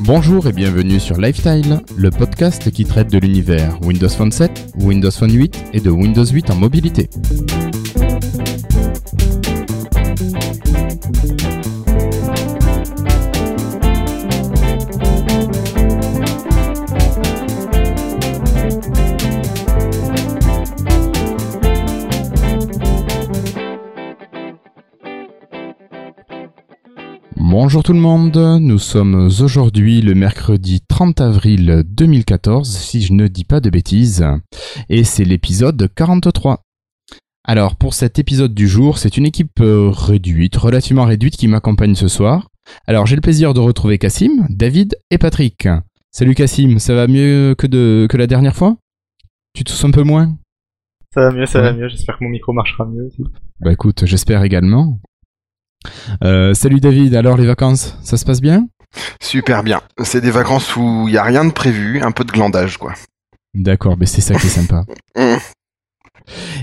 Bonjour et bienvenue sur Lifestyle, le podcast qui traite de l'univers Windows Phone 7, Windows Phone 8 et de Windows 8 en mobilité. Bonjour tout le monde, nous sommes aujourd'hui le mercredi 30 avril 2014, si je ne dis pas de bêtises, et c'est l'épisode 43. Alors pour cet épisode du jour, c'est une équipe euh, réduite, relativement réduite qui m'accompagne ce soir. Alors j'ai le plaisir de retrouver Cassim, David et Patrick. Salut Cassim, ça va mieux que, de, que la dernière fois? Tu tousses un peu moins? Ça va mieux, ça va mieux, j'espère que mon micro marchera mieux aussi. Bah écoute, j'espère également. Euh, salut David, alors les vacances, ça se passe bien? Super bien. C'est des vacances où il n'y a rien de prévu, un peu de glandage quoi. D'accord, mais c'est ça qui est sympa. Mm.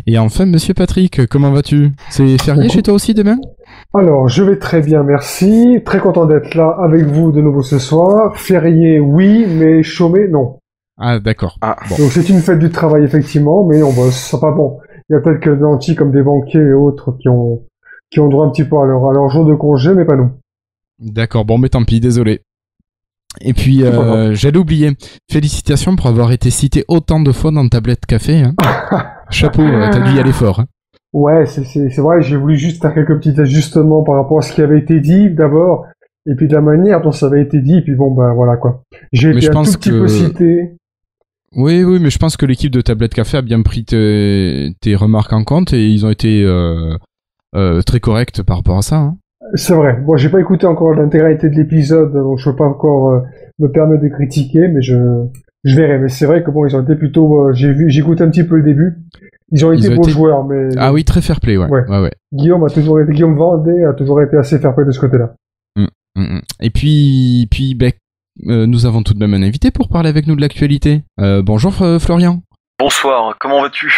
Et enfin, monsieur Patrick, comment vas-tu? C'est férié chez toi aussi demain? Alors, je vais très bien, merci. Très content d'être là avec vous de nouveau ce soir. Férié, oui, mais chômé, non. Ah, d'accord. Ah. Donc, c'est une fête du travail, effectivement, mais on bosse. C'est pas bon. Il y a peut-être que nantis comme des banquiers et autres qui ont qui ont droit un petit peu à leur, à leur jour de congé, mais pas nous. D'accord, bon, mais tant pis, désolé. Et puis, euh, j'allais oublier. Félicitations pour avoir été cité autant de fois dans Tablette Café. Hein. Chapeau, euh, t'as dû y aller fort. Hein. Ouais, c'est vrai, j'ai voulu juste faire quelques petits ajustements par rapport à ce qui avait été dit d'abord, et puis de la manière dont ça avait été dit, et puis bon, ben voilà quoi. J'ai été un tout petit peu cité. Oui, oui, mais je pense que l'équipe de Tablette Café a bien pris tes, tes remarques en compte et ils ont été euh, euh, très correct par rapport à ça. Hein. C'est vrai. Bon, j'ai pas écouté encore l'intégralité de l'épisode, donc je peux pas encore euh, me permettre de critiquer, mais je, je verrai. Mais c'est vrai que bon, ils ont été plutôt. Euh, j'ai vu, j'ai écouté un petit peu le début. Ils ont été beaux joueurs, mais. Ah oui, très fair play, ouais. ouais. ouais, Guillaume a toujours été, Guillaume Vendée a toujours été assez fair play de ce côté-là. Hum, hum, hum. Et puis, puis, ben, nous avons tout de même un invité pour parler avec nous de l'actualité. bonjour Florian. Bonsoir. Comment vas-tu?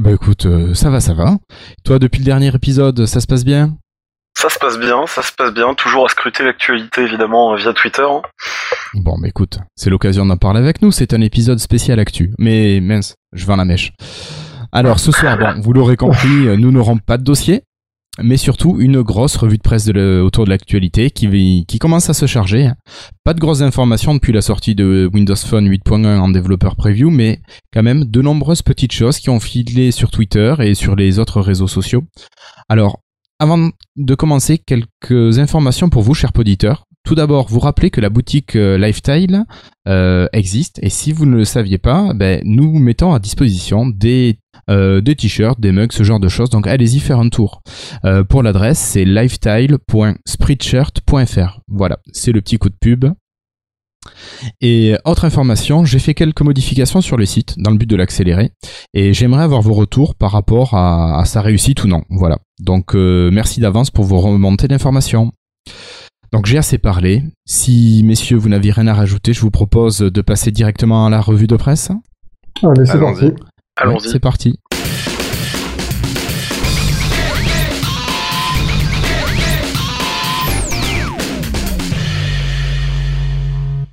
Bah écoute, euh, ça va, ça va. Toi, depuis le dernier épisode, ça se passe bien? Ça se passe bien, ça se passe bien. Toujours à scruter l'actualité, évidemment, via Twitter. Hein. Bon, mais écoute, c'est l'occasion d'en parler avec nous. C'est un épisode spécial actu. Mais mince, je vends la mèche. Alors, ce soir, bon, vous l'aurez compris, euh, nous n'aurons pas de dossier mais surtout une grosse revue de presse autour de l'actualité qui, commence à se charger. Pas de grosses informations depuis la sortie de Windows Phone 8.1 en développeur preview, mais quand même de nombreuses petites choses qui ont filé sur Twitter et sur les autres réseaux sociaux. Alors, avant de commencer, quelques informations pour vous, chers auditeurs. Tout d'abord, vous rappelez que la boutique euh, Lifestyle euh, existe et si vous ne le saviez pas, ben, nous mettons à disposition des, euh, des t-shirts, des mugs, ce genre de choses. Donc allez-y faire un tour. pour l'adresse, c'est lifestyle.spreadshirt.fr. Voilà, c'est le petit coup de pub. Et autre information, j'ai fait quelques modifications sur le site dans le but de l'accélérer et j'aimerais avoir vos retours par rapport à, sa réussite ou non. Voilà. Donc merci d'avance pour vos remontées d'informations. Donc j'ai assez parlé. Si, messieurs, vous n'avez rien à rajouter, je vous propose de passer directement à la revue de presse. Allez, c'est parti. Allons-y. c'est parti.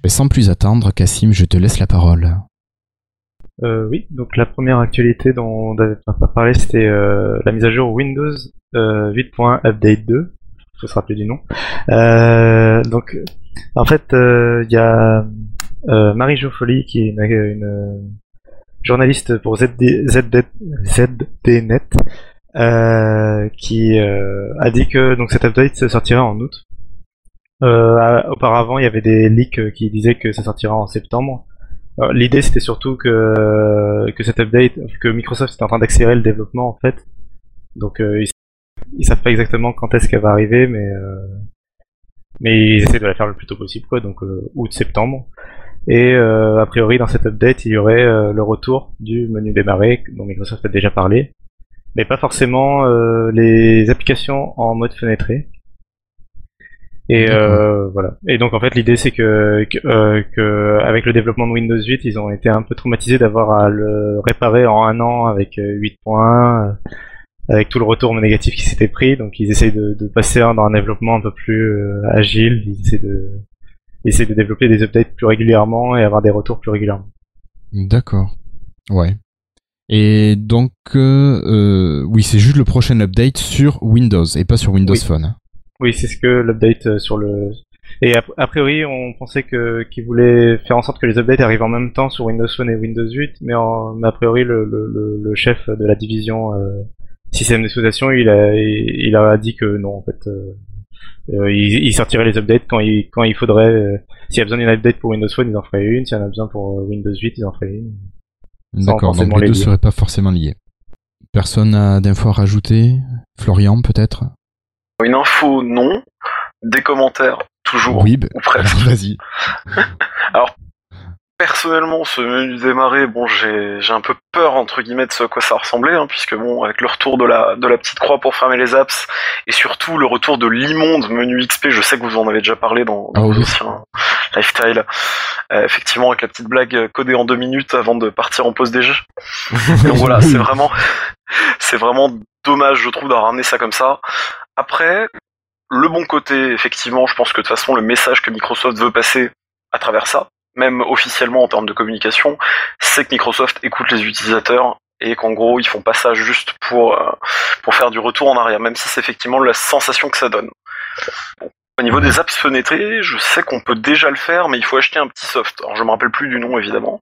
Et sans plus attendre, Cassim, je te laisse la parole. Euh, oui, donc la première actualité dont on avait pas parlé, c'était euh, la mise à jour Windows euh, 8.1 Update 2 faut se rappeler du nom. Euh, donc, en fait, il euh, y a euh, Marie Joffoli qui est une, journaliste pour ZD, ZDNet qui a dit que donc cet update sortirait en août. auparavant, il y avait des leaks qui disaient que ça sortira en septembre. L'idée c'était surtout que que cet update, que Microsoft était en train d'accélérer le développement en fait. Donc ils savent pas exactement quand est-ce qu'elle va arriver, mais euh, mais ils essaient de la faire le plus tôt possible, quoi. Donc euh, août-septembre. Et euh, a priori, dans cette update, il y aurait le retour du menu démarrer, dont Microsoft a déjà parlé, mais pas forcément les applications en mode fenêtré. Et voilà. Et donc en fait, l'idée c'est que, que, avec le développement de Windows 8, ils ont été un peu traumatisés d'avoir à le réparer en un an avec 8 points avec tout le retour négatif qui s'était pris. Donc ils essayent de, de passer dans un développement un peu plus euh, agile. Ils essaient de, ils essaient de développer des updates plus régulièrement et avoir des retours plus régulièrement. D'accord. Ouais. Et donc, euh, euh, oui, c'est juste le prochain update sur Windows et pas sur Windows Oui. Phone. Oui, c'est ce que l'update euh, sur le. Et a, a priori, on pensait que qu'ils voulaient faire en sorte que les updates arrivent en même temps sur Windows Phone et Windows 8, mais, en, mais a priori, le, le, le, le chef de la division système d'exploitation, il a il, a dit que non, en fait, euh, euh, il, il sortirait les updates quand il quand il faudrait. euh, S'il y a besoin d'une update pour Windows Phone, ils en feraient une. S'il y en a besoin pour euh, Windows 8, ils en feraient une. D'accord, donc les les deux lier. seraient pas forcément liés. Personne n'a d'infos à rajouter? Florian, peut-être? Une info, non. Des commentaires, toujours. Oui, bah, Ou presque. alors, vas-y. Personnellement, ce menu démarré, bon, j'ai j'ai un peu peur entre guillemets de ce à quoi ça ressemblait, hein, puisque bon, avec le retour de la de la petite croix pour fermer les apps et surtout le retour de l'immonde menu XP, je sais que vous en avez déjà parlé dans, dans oui. anciens lifestyle, euh, effectivement avec la petite blague euh, codée en deux minutes avant de partir en pause déj. Donc voilà, c'est vraiment, c'est vraiment dommage, je trouve, d'avoir ramené ça comme ça. Après, le bon côté, effectivement, je pense que de toute façon, le message que Microsoft veut passer à travers ça, même officiellement en termes de communication, c'est que Microsoft écoute les utilisateurs et qu'en gros, ils font pas ça juste pour, euh, pour faire du retour en arrière, même si c'est effectivement la sensation que ça donne. Bon. Au niveau des apps fenêtrées, je sais qu'on peut déjà le faire, mais il faut acheter un petit soft. Alors, je me rappelle plus du nom, évidemment,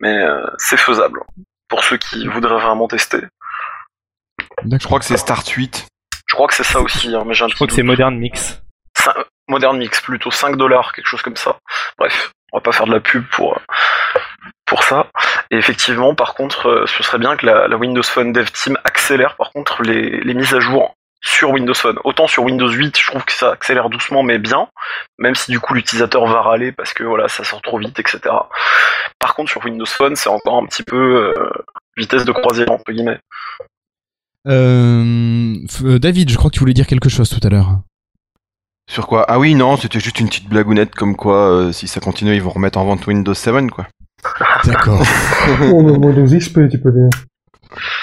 mais euh, c'est faisable pour ceux qui voudraient vraiment tester. Je crois que c'est Start 8. Je crois que c'est ça aussi, hein, mais j'ai un Je crois que c'est. Modern Mix. Modern Mix plutôt 5 dollars, quelque chose comme ça. Bref, on va pas faire de la pub pour pour ça. Et effectivement, par contre, euh, ce serait bien que la, Windows Phone Dev Team accélère par contre les, les mises à jour sur Windows Phone. Autant sur Windows 8, je trouve que ça accélère doucement mais bien, même si du coup l'utilisateur va râler parce que voilà, ça sort trop vite, etc. Par contre, sur Windows Phone, c'est encore un petit peu euh, vitesse de croisière entre guillemets. Euh, euh, David, je crois que tu voulais dire quelque chose tout à l'heure. Sur quoi? Ah oui, non, c'était juste une petite blagounette comme quoi, euh, si ça continue, ils vont remettre en vente Windows 7, quoi. D'accord. Oh, mais Windows XP, tu peux dire.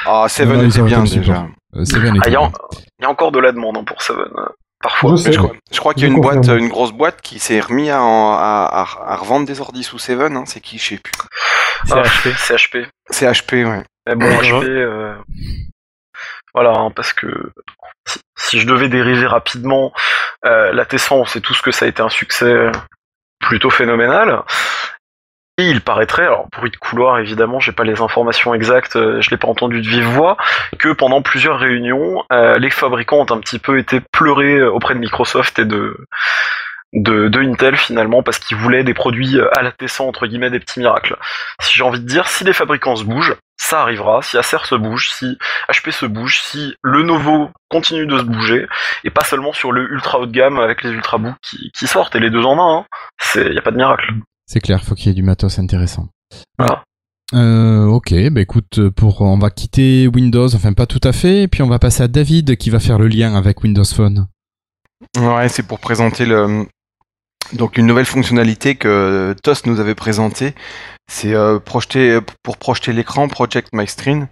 Ah, 7 Non, non, ils était bien déjà. Euh, Seven Ah, était il y, a, bien. il y a encore de la demande hein, pour Seven. euh, Parfois. Je crois, je crois qu'il y a une boîte, une grosse boîte qui s'est remis à, en- à, à- à revendre des ordis sous 7, hein. c'est qui, je sais plus. C'est Ah, HP. C'est HP. C'est HP, ouais. Mais bon. HP, euh, voilà, hein, parce que si, je devais dériver rapidement, euh, la Tesla, on sait tous que ça a été un succès plutôt phénoménal. Et il paraîtrait, alors bruit de couloir évidemment, j'ai pas les informations exactes, euh, je l'ai pas entendu de vive voix, que pendant plusieurs réunions, euh, les fabricants ont un petit peu été pleurés auprès de Microsoft et de de, de Intel finalement parce qu'ils voulaient des produits euh, à la Tesla entre guillemets des petits miracles. Si j'ai envie de dire, si les fabricants se bougent, ça arrivera. Si Acer se bouge, si HP se bouge, si le Novo continue de se bouger, et pas seulement sur le ultra haut de gamme avec les ultrabooks qui, qui sortent et les deux en un, hein. c'est y a pas de miracle. C'est clair, faut qu'il y ait du matos intéressant. Voilà. Euh, ok, bah écoute, pour on va quitter Windows, enfin pas tout à fait, et puis on va passer à David qui va faire le lien avec Windows Phone. Ouais, c'est pour présenter le donc une nouvelle fonctionnalité que TOS nous avait présentée. C'est euh, projeter pour projeter l'écran Project My Screen.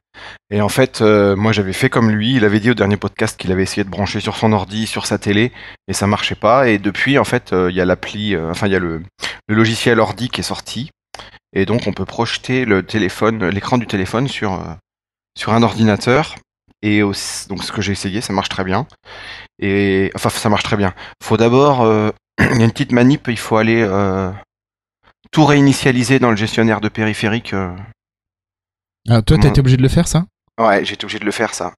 Et en fait, euh, moi j'avais fait comme lui. Il avait dit au dernier podcast qu'il avait essayé de brancher sur son ordi, sur sa télé, et ça marchait pas. Et depuis, en fait, euh, il y a l'appli, euh, enfin il y a le, logiciel ordi qui est sorti. Et donc on peut projeter le téléphone, l'écran du téléphone sur euh, sur un ordinateur. Et aussi, donc ce que j'ai essayé, ça marche très bien. Et enfin, ça marche très bien. Faut d'abord, euh, il y a une petite manip, il faut aller euh, tout réinitialiser dans le gestionnaire de périphérique. euh. Ah, toi, t'as Comment été obligé de le faire, ça? Ouais, j'ai été obligé de le faire ça.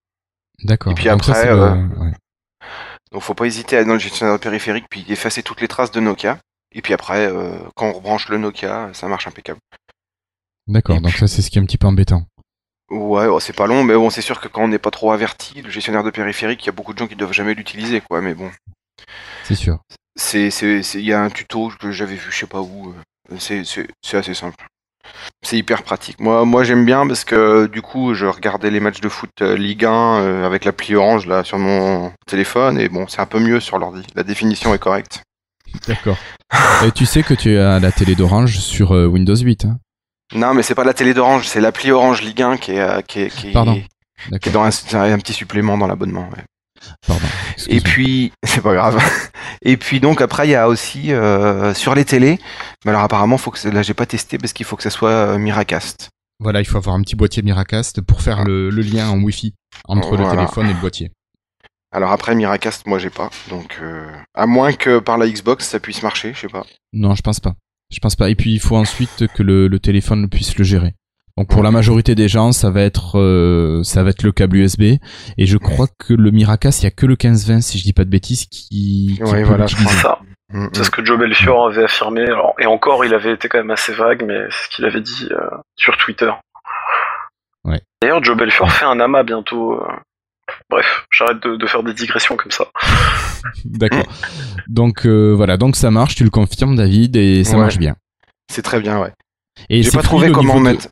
D'accord. Et puis Donc ça, après, le- euh, ouais. Donc faut pas hésiter à aller dans le gestionnaire de périphérique puis effacer toutes les traces de Nokia. Et puis après, euh, quand on rebranche le Nokia, ça marche impeccable. D'accord, donc puis- ça, c'est ce qui est un petit peu embêtant. Ouais, c'est pas long, mais bon, c'est sûr que quand on n'est pas trop averti, le gestionnaire de périphérique, il y a beaucoup de gens qui doivent jamais l'utiliser, quoi. Mais bon, C'est sûr. C'est, il y a un tuto que j'avais vu, je sais pas où. euh, C'est, assez simple. C'est hyper pratique. Moi, moi, j'aime bien parce que du coup, je regardais les matchs de foot euh, Ligue 1 euh, avec l'appli Orange là sur mon téléphone et bon, c'est un peu mieux sur l'ordi. La définition est correcte. D'accord. Et tu sais que tu as la télé d'Orange sur Windows 8. Hein? Non, mais c'est pas la télé d'Orange, c'est l'appli Orange Ligue 1 qui est, qui est, qui est- Pardon. Qui est dans un, un petit supplément dans l'abonnement. Ouais. Pardon. Et puis, c'est pas grave. Et puis donc après, il y a aussi euh, sur les télés. Mais alors apparemment, faut que là, j'ai pas testé parce qu'il faut que ça soit euh, Miracast. Voilà, il faut avoir un petit boîtier Miracast pour faire le, le lien en Wi-Fi entre le téléphone et le boîtier. Alors après Miracast, moi j'ai pas. Donc euh, à moins que par la Xbox ça puisse marcher, je sais pas. Non, je pense pas. Je pense pas. Et puis il faut ensuite que le, le téléphone puisse le gérer. Donc pour la majorité des gens, ça va être euh, ça va être le câble USB et je crois que le Miracast, il y a que le 1520 si je dis pas de bêtises qui, qui voilà, je crois ça. Mm, mm. C'est ce que Joe Belfior avait affirmé. Alors, et encore, il avait été quand même assez vague, mais c'est ce qu'il avait dit euh, sur Twitter. Ouais. D'ailleurs, Joe Belfior fait un amas bientôt. Euh. Bref, j'arrête de, de, faire des digressions comme ça. D'accord. Donc voilà, donc ça marche, tu le confirmes David, et ça marche bien. C'est très bien, ouais. Et j'ai pas trouvé comment mettre.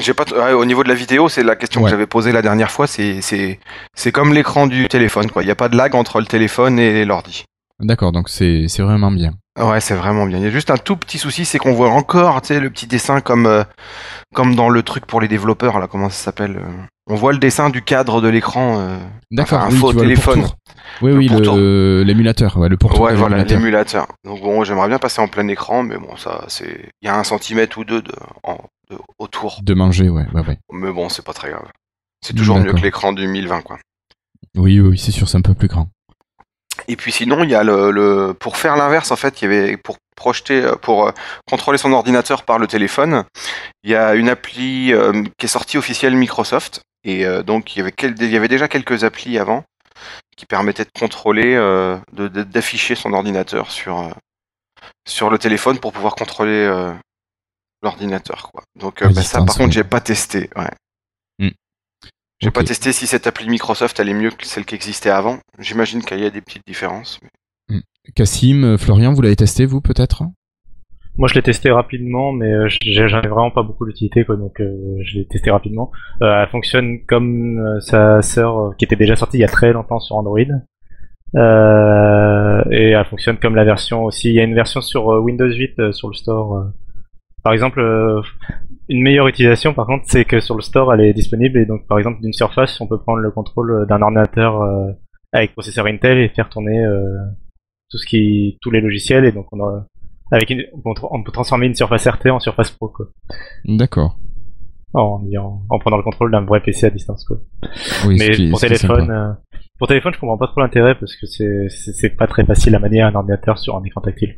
J'ai pas au niveau de la vidéo, c'est la question que j'avais posée la dernière fois. C'est c'est c'est comme l'écran du téléphone, quoi. Il n'y a pas de lag entre le téléphone et l'ordi. D'accord, donc c'est c'est vraiment bien. Ouais, c'est vraiment bien. Il y a juste un tout petit souci, c'est qu'on voit encore, tu sais, le petit dessin comme euh, comme dans le truc pour les développeurs là. Comment ça s'appelle euh, On voit le dessin du cadre de l'écran. Euh, D'accord. un faux téléphone. Oui, oui, l'émulateur, ouais, le pourtour. Ouais, voilà, l'émulateur. Donc bon, j'aimerais bien passer en plein écran, mais bon, ça, c'est, il y a un centimètre ou deux de, en, autour. De manger, ouais, ouais, ouais. Mais bon, c'est pas très grave. C'est toujours mieux que l'écran du 1020, quoi. Oui, oui, c'est sûr, c'est un peu plus grand. Et puis sinon, il y a le, pour faire l'inverse, en fait, il y avait pour projeter, euh, pour euh, contrôler son ordinateur par le téléphone, il y a une appli euh, qui est sortie officielle Microsoft. Et donc, il y, avait il y avait déjà quelques applis avant qui permettaient de contrôler, d'afficher son ordinateur sur, sur le téléphone pour pouvoir contrôler l'ordinateur quoi. Donc bah, ça par contre j'ai pas testé, ouais. J'ai pas testé si cette appli Microsoft elle est mieux que celle qui existait avant. J'imagine qu'il y a des petites différences. Mais... Hmm. Cassim, euh, Florian, vous l'avez testé vous peut-être? Moi je l'ai testé rapidement, mais euh, j'avais vraiment pas beaucoup d'utilité quoi, donc euh, je l'ai testé rapidement. elle fonctionne comme sa sœur qui était déjà sortie il y a très longtemps sur Android. et elle fonctionne comme la version aussi. Il y a une version sur Windows 8 sur le store par exemple, euh, une meilleure utilisation, par contre, c'est que sur le store, elle est disponible et donc, par exemple, d'une surface, on peut prendre le contrôle d'un ordinateur euh, avec processeur Intel et faire tourner euh, tout ce qui, tous les logiciels et donc on a, avec une, on peut transformer une surface RT en surface Pro, quoi. D'accord. En, en, prenant le contrôle d'un vrai PC à distance, quoi. Oui, Mais pour téléphone, pour téléphone, je comprends pas trop l'intérêt parce que c'est pas très facile à manier un ordinateur sur un écran tactile.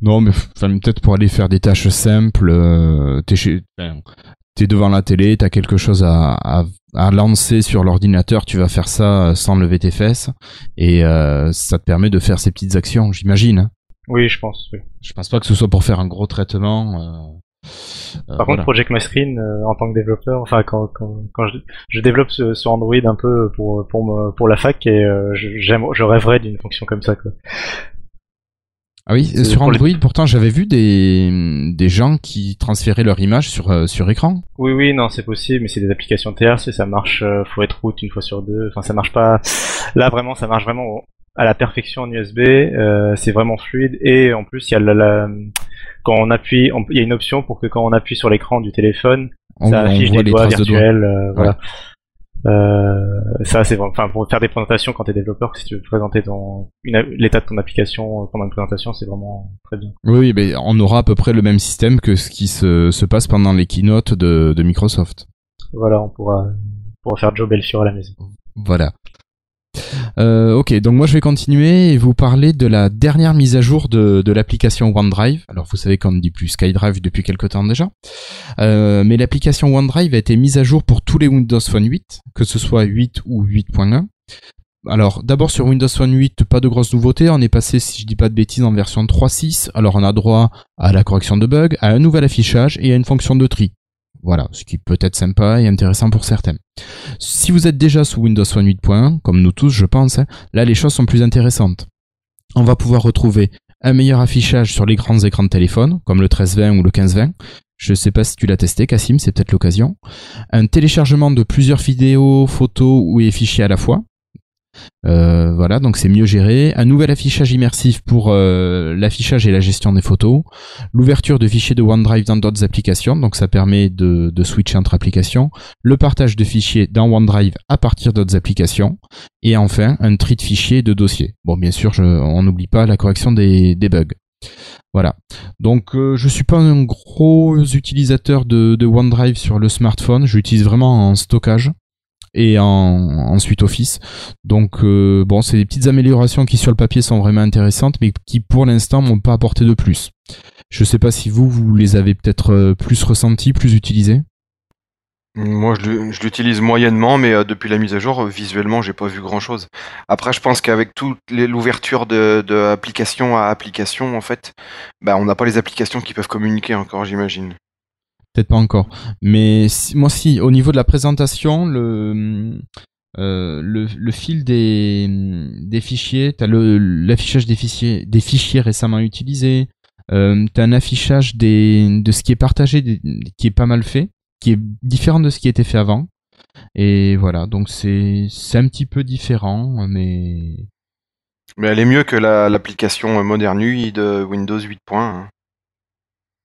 non, mais peut-être pour aller faire des tâches simples, euh, t'es devant la télé, t'as quelque chose à, à, lancer sur l'ordinateur, tu vas faire ça sans lever tes fesses et euh, ça te permet de faire ces petites actions, j'imagine. Hein. Oui, je pense. Oui. Je pense pas que ce soit pour faire un gros traitement. Euh, euh, Par contre, Project My Screen, euh, en tant que développeur, enfin quand, quand, quand je, je, développe sur Android un peu pour pour me, pour la fac et euh, j'aime, je rêverais d'une fonction comme ça quoi. Ah oui, sur Android, pourtant, j'avais vu des, des gens qui transféraient leur image sur, sur écran. Oui, oui, non, c'est possible, mais c'est des applications tierces et ça marche, faut être route une fois sur deux. Enfin, ça marche pas. Là, vraiment, ça marche vraiment à la perfection en USB. Euh, c'est vraiment fluide et en plus, il y a la, quand on appuie, il y a une option pour que quand on appuie sur l'écran du téléphone, ça affiche des doigts virtuels. Euh, voilà. Euh, ça c'est enfin pour faire des présentations quand tu es développeur, si tu veux présenter ton l'état de ton application pendant une présentation, c'est vraiment très bien. Oui, mais on aura à peu près le même système que ce qui se, se passe pendant les keynotes de, de Microsoft. Voilà, on pourra, on pourra faire Joe Belfiore à la maison. Voilà. Euh, ok, donc moi je vais continuer et vous parler de la dernière mise à jour de, l'application OneDrive. Alors vous savez qu'on ne dit plus SkyDrive depuis quelques temps déjà, euh, mais l'application OneDrive a été mise à jour pour tous les Windows Phone 8, que ce soit 8 ou 8.1. Alors d'abord sur Windows Phone 8, pas de grosses nouveautés, on est passé si je dis pas de bêtises en version 3.6, alors on a droit à la correction de bugs, à un nouvel affichage et à une fonction de tri. Voilà, ce qui peut être sympa et intéressant pour certains. Si vous êtes déjà sous Windows Phone 8.1, comme nous tous je pense, hein, là les choses sont plus intéressantes. On va pouvoir retrouver un meilleur affichage sur les grands écrans de téléphone, comme le 1320 ou le 1520. Je ne sais pas si tu l'as testé, Cassim, c'est peut-être l'occasion. Un téléchargement de plusieurs vidéos, photos ou fichiers à la fois. Euh, voilà, donc c'est mieux géré. Un nouvel affichage immersif pour euh, l'affichage et la gestion des photos. L'ouverture de fichiers de OneDrive dans d'autres applications, donc ça permet de, switcher entre applications. Le partage de fichiers dans OneDrive à partir d'autres applications. Et enfin, un tri de fichiers et de dossiers. Bon, bien sûr, on n'oublie pas la correction des, des bugs. Voilà. Donc euh, je suis pas un gros utilisateur de, de OneDrive sur le smartphone. J'utilise vraiment en stockage et en, en suite Office. Donc euh, bon, c'est des petites améliorations qui sur le papier sont vraiment intéressantes, mais qui pour l'instant m'ont pas apporté de plus. Je sais pas si vous, vous les avez peut-être euh, plus ressentis, plus utilisés. Moi, je l'utilise moyennement, mais euh, depuis la mise à jour, visuellement, j'ai pas vu grand-chose. Après, je pense qu'avec toute l'ouverture de, de à application, en fait, bah, on n'a pas les applications qui peuvent communiquer encore, j'imagine. Peut-être pas encore. Mais moi, si, au niveau de la présentation, le, euh, le, fil des, des fichiers, tu as l'affichage des fichiers, des fichiers récemment utilisés, euh, tu as un affichage des, de ce qui est partagé, qui est pas mal fait qui est différent de ce qui était fait avant. Et voilà, donc c'est un petit peu différent, mais. Mais elle est mieux que l'application moderne UI de Windows 8.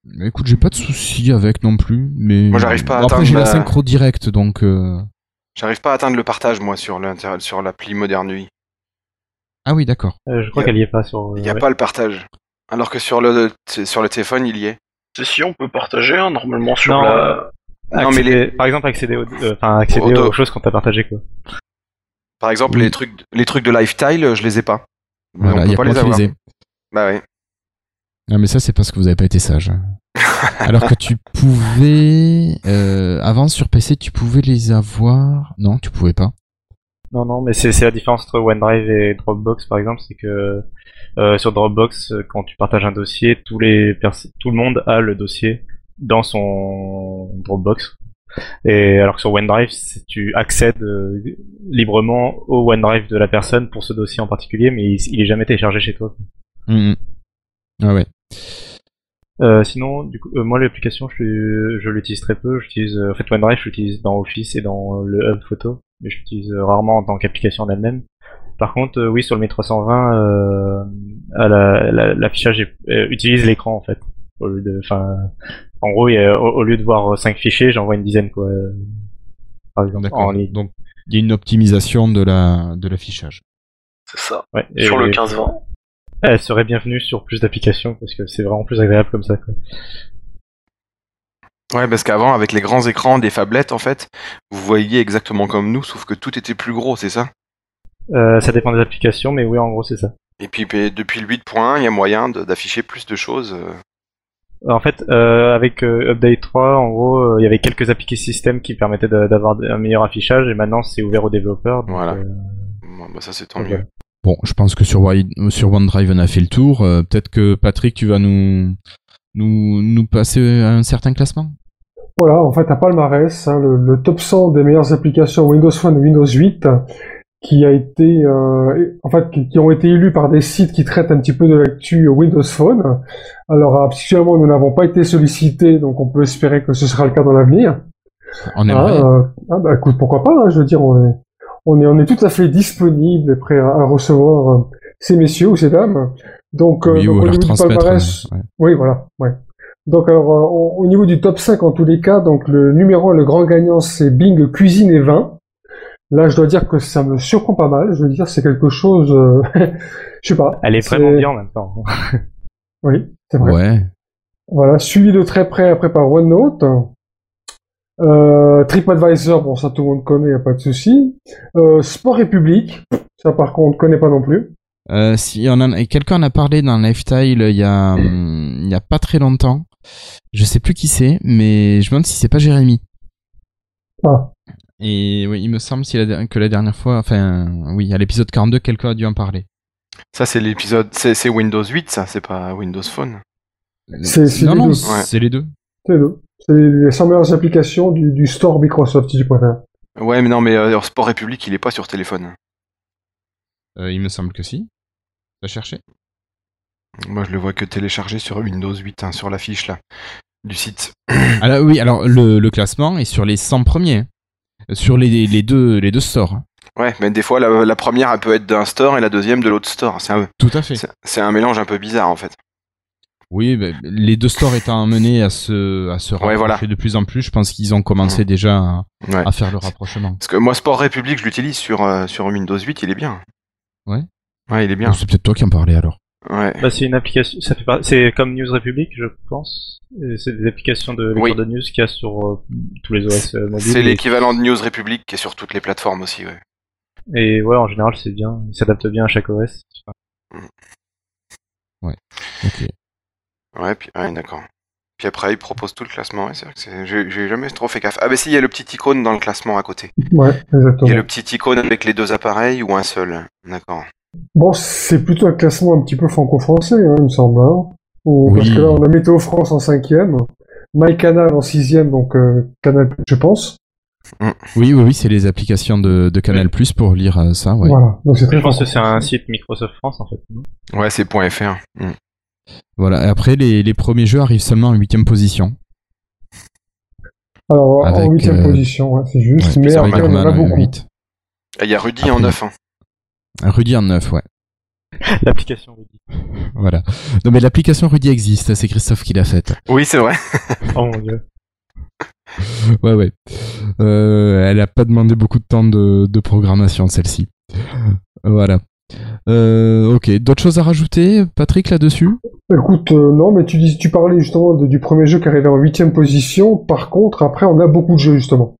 Mais écoute, j'ai pas de soucis avec non plus, mais. Moi, j'arrive pas à Après, j'ai la synchro direct, donc. Euh, j'arrive pas à atteindre le partage, moi, sur sur l'appli moderne UI. Ah oui, d'accord. Euh, je crois qu'elle y est pas sur. Il n'y a pas le partage. Alors que sur le, sur le téléphone, il y est. C'est si on peut partager, hein, normalement, sur la. Non, mais les... par exemple, accéder, euh, enfin, accéder aux choses qu'on t'a partagées, quoi. Par exemple, les trucs, les trucs de lifestyle, je les ai pas. Voilà, on peut pas les avoir. Bah oui. Non, mais ça, c'est parce que vous avez pas été sage. Alors que tu pouvais, euh, avant sur PC, tu pouvais les avoir. Non, tu pouvais pas. Non, non, mais c'est la différence entre OneDrive et Dropbox, par exemple, c'est que euh, sur Dropbox, quand tu partages un dossier, tous les tout le monde a le dossier dans son Dropbox. Et alors que sur OneDrive, tu accèdes euh, librement au OneDrive de la personne pour ce dossier en particulier, mais il, est jamais téléchargé chez toi. Mmh. Ah ouais. Euh, sinon, du coup, euh, moi l'application, je, je l'utilise très peu. J'utilise, en fait, OneDrive, je l'utilise dans Office et dans le Hub Photo, mais je l'utilise rarement en tant qu'application en elle-même. Par contre, oui, sur le Mi 320, l'affichage utilise l'écran en fait. Au lieu de, enfin, en gros, au, lieu de voir 5 fichiers, j'en vois une dizaine, quoi. Par exemple, Donc, il y a une optimisation de la de l'affichage. C'est ça. sur le 15-20. Elle serait bienvenue sur plus d'applications parce que c'est vraiment plus agréable comme ça. Quoi. Ouais, parce qu'avant, avec les grands écrans des phablettes, en fait, vous voyiez exactement comme nous, sauf que tout était plus gros, c'est ça? Euh, Ça dépend des applications, mais oui, en gros, c'est ça. Et puis, depuis le 8.1, il y a moyen d'afficher plus de choses. Euh. En fait, euh, avec euh, Update 3, en gros, euh, il y avait quelques applications système qui permettaient d'avoir un meilleur affichage, et maintenant c'est ouvert aux développeurs. voilà. bah ça c'est tant mieux. Bon, je pense que sur, sur OneDrive on a fait le tour. Peut-être que Patrick, tu vas nous, nous, nous passer un certain classement? Voilà, en fait, un palmarès, hein, le, le, top 100 des meilleures applications Windows Phone et Windows 8 qui a été, euh, en fait, qui, ont été élus par des sites qui traitent un petit peu de l'actu Windows Phone. Alors, actuellement, nous n'avons pas été sollicités, donc on peut espérer que ce sera le cas dans l'avenir. On est ah, euh, ah, bah, écoute, pourquoi pas, hein, je veux dire, on est, on est, on est tout à fait disponible et prêt à, recevoir euh, ces messieurs ou ces dames. Donc, oui, donc au niveau du palmarès, oui, voilà, ouais. Donc, alors, au, au, niveau du top 5, en tous les cas, donc le numéro 1, le grand gagnant, c'est Bing Cuisine et Vin. Là, je dois dire que ça me surprend pas mal. Je veux dire, c'est quelque chose. Euh... je sais pas. Elle est vraiment bien en même temps. oui, c'est vrai. Ouais. Voilà, suivi de très près après par OneNote. Euh, TripAdvisor, bon ça tout le monde connaît, y a pas de souci. Euh, Sport République, ça par contre on ne connaît pas non plus. Euh, si on en quelqu'un en a parlé dans Lifestyle il y a il y a pas très longtemps. Je sais plus qui c'est, mais je me demande si c'est pas Jérémy. Ah. Et oui, il me semble que la dernière fois, enfin, oui, à l'épisode 42, quelqu'un a dû en parler. Ça, c'est l'épisode, c'est Windows 8, ça, c'est pas Windows Phone. non, non, c'est les deux. C'est les deux. C'est les 100 meilleures applications du, store Microsoft, si tu préfères. Ouais, mais non, mais euh, Sport République, il est pas sur téléphone. Euh, il me semble que si. T'as cherché? Moi, je le vois que téléchargé sur Windows 8, hein, sur la fiche là, du site. alors, oui, alors le, le classement est sur les 100 premiers. Sur les, les, deux, les deux stores. Ouais, mais des fois, la, première, elle peut être d'un store et la deuxième de l'autre store. C'est un, Tout à fait. C'est un mélange un peu bizarre, en fait. Oui, les deux stores étant amenés à se, à se rapprocher de plus en plus, je pense qu'ils ont commencé déjà à, faire le rapprochement. Parce que moi, Sport République, je l'utilise sur, euh, sur Windows 8, il est bien. Ouais. Ouais, il est bien. C'est peut-être toi qui en parlais alors. Ouais. Bah, c'est une application, ça fait c'est comme News Republic, je pense. C'est des applications de lecture de news qu'il y a sur euh, tous les OS euh, mobiles. C'est l'équivalent de News Republic qui est sur toutes les plateformes aussi, ouais. Et ouais, en général, c'est bien. Il s'adapte bien à chaque OS. Ouais. Ok. Ouais, puis, ouais, d'accord. Puis après, il propose tout le classement. Ouais, c'est vrai que j'ai jamais trop fait gaffe. Ah, bah si, il y a le petit icône dans le classement à côté. Ouais, exactement. Il y a le petit icône avec les deux appareils ou un seul? D'accord. Bon, c'est plutôt un classement un petit peu franco-français, hein, il me semble. Hein. Parce que là, on a Météo France en cinquième, MyCanal en sixième, donc euh, Canal, je pense. Mm. Oui, oui, oui, c'est les applications de, de Canal Plus pour lire euh, ça, ouais. Voilà. Donc je pense que c'est un site Microsoft France, en fait. Ouais, c'est .fr. Mm. Voilà, et après, les, les premiers jeux arrivent seulement en huitième position. Alors, en huitième euh, position, ouais, c'est juste, mais après, on en a beaucoup. Ah, il y a Rudy en 9. Hein. Rudy en 9, ouais. L'application Rudy. Voilà. Non, mais l'application Rudy existe, c'est Christophe qui l'a faite. Oui, c'est vrai. oh mon dieu. Ouais, ouais. Euh, elle a pas demandé beaucoup de temps de, de programmation, celle-ci. Voilà. Euh, ok, d'autres choses à rajouter, Patrick, là-dessus? Écoute, euh, non, mais tu, dis, tu parlais justement du premier jeu qui arrivait en huitième position. Par contre, après, on a beaucoup de jeux, justement.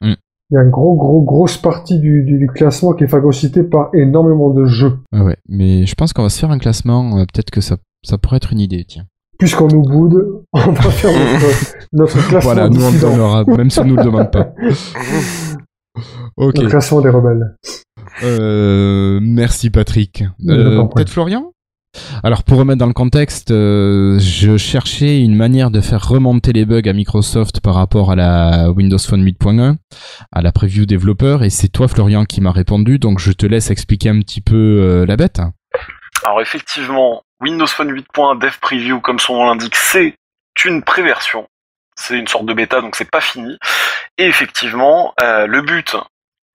Hmm. Il y a une gros, gros, grosse partie du, du, classement qui est phagocytée par énormément de jeux. Ah ouais, mais je pense qu'on va se faire un classement. Euh, peut-être que ça, ça pourrait être une idée, tiens. Puisqu'on nous boude, on va faire notre, classement. Voilà, nous on donnera, même si on nous le demande pas. ok. Le classement des rebelles. Euh, merci Patrick. Euh, Peut-être Florian? Alors pour remettre dans le contexte, euh, je cherchais une manière de faire remonter les bugs à Microsoft par rapport à la Windows Phone 8.1, à la preview développeur, et c'est toi Florian qui m'a répondu, donc je te laisse expliquer un petit peu euh, la bête. Alors effectivement, Windows Phone 8.1 Dev Preview, comme son nom l'indique, c'est une préversion. C'est une sorte de bêta, donc c'est pas fini. Et effectivement, euh, le but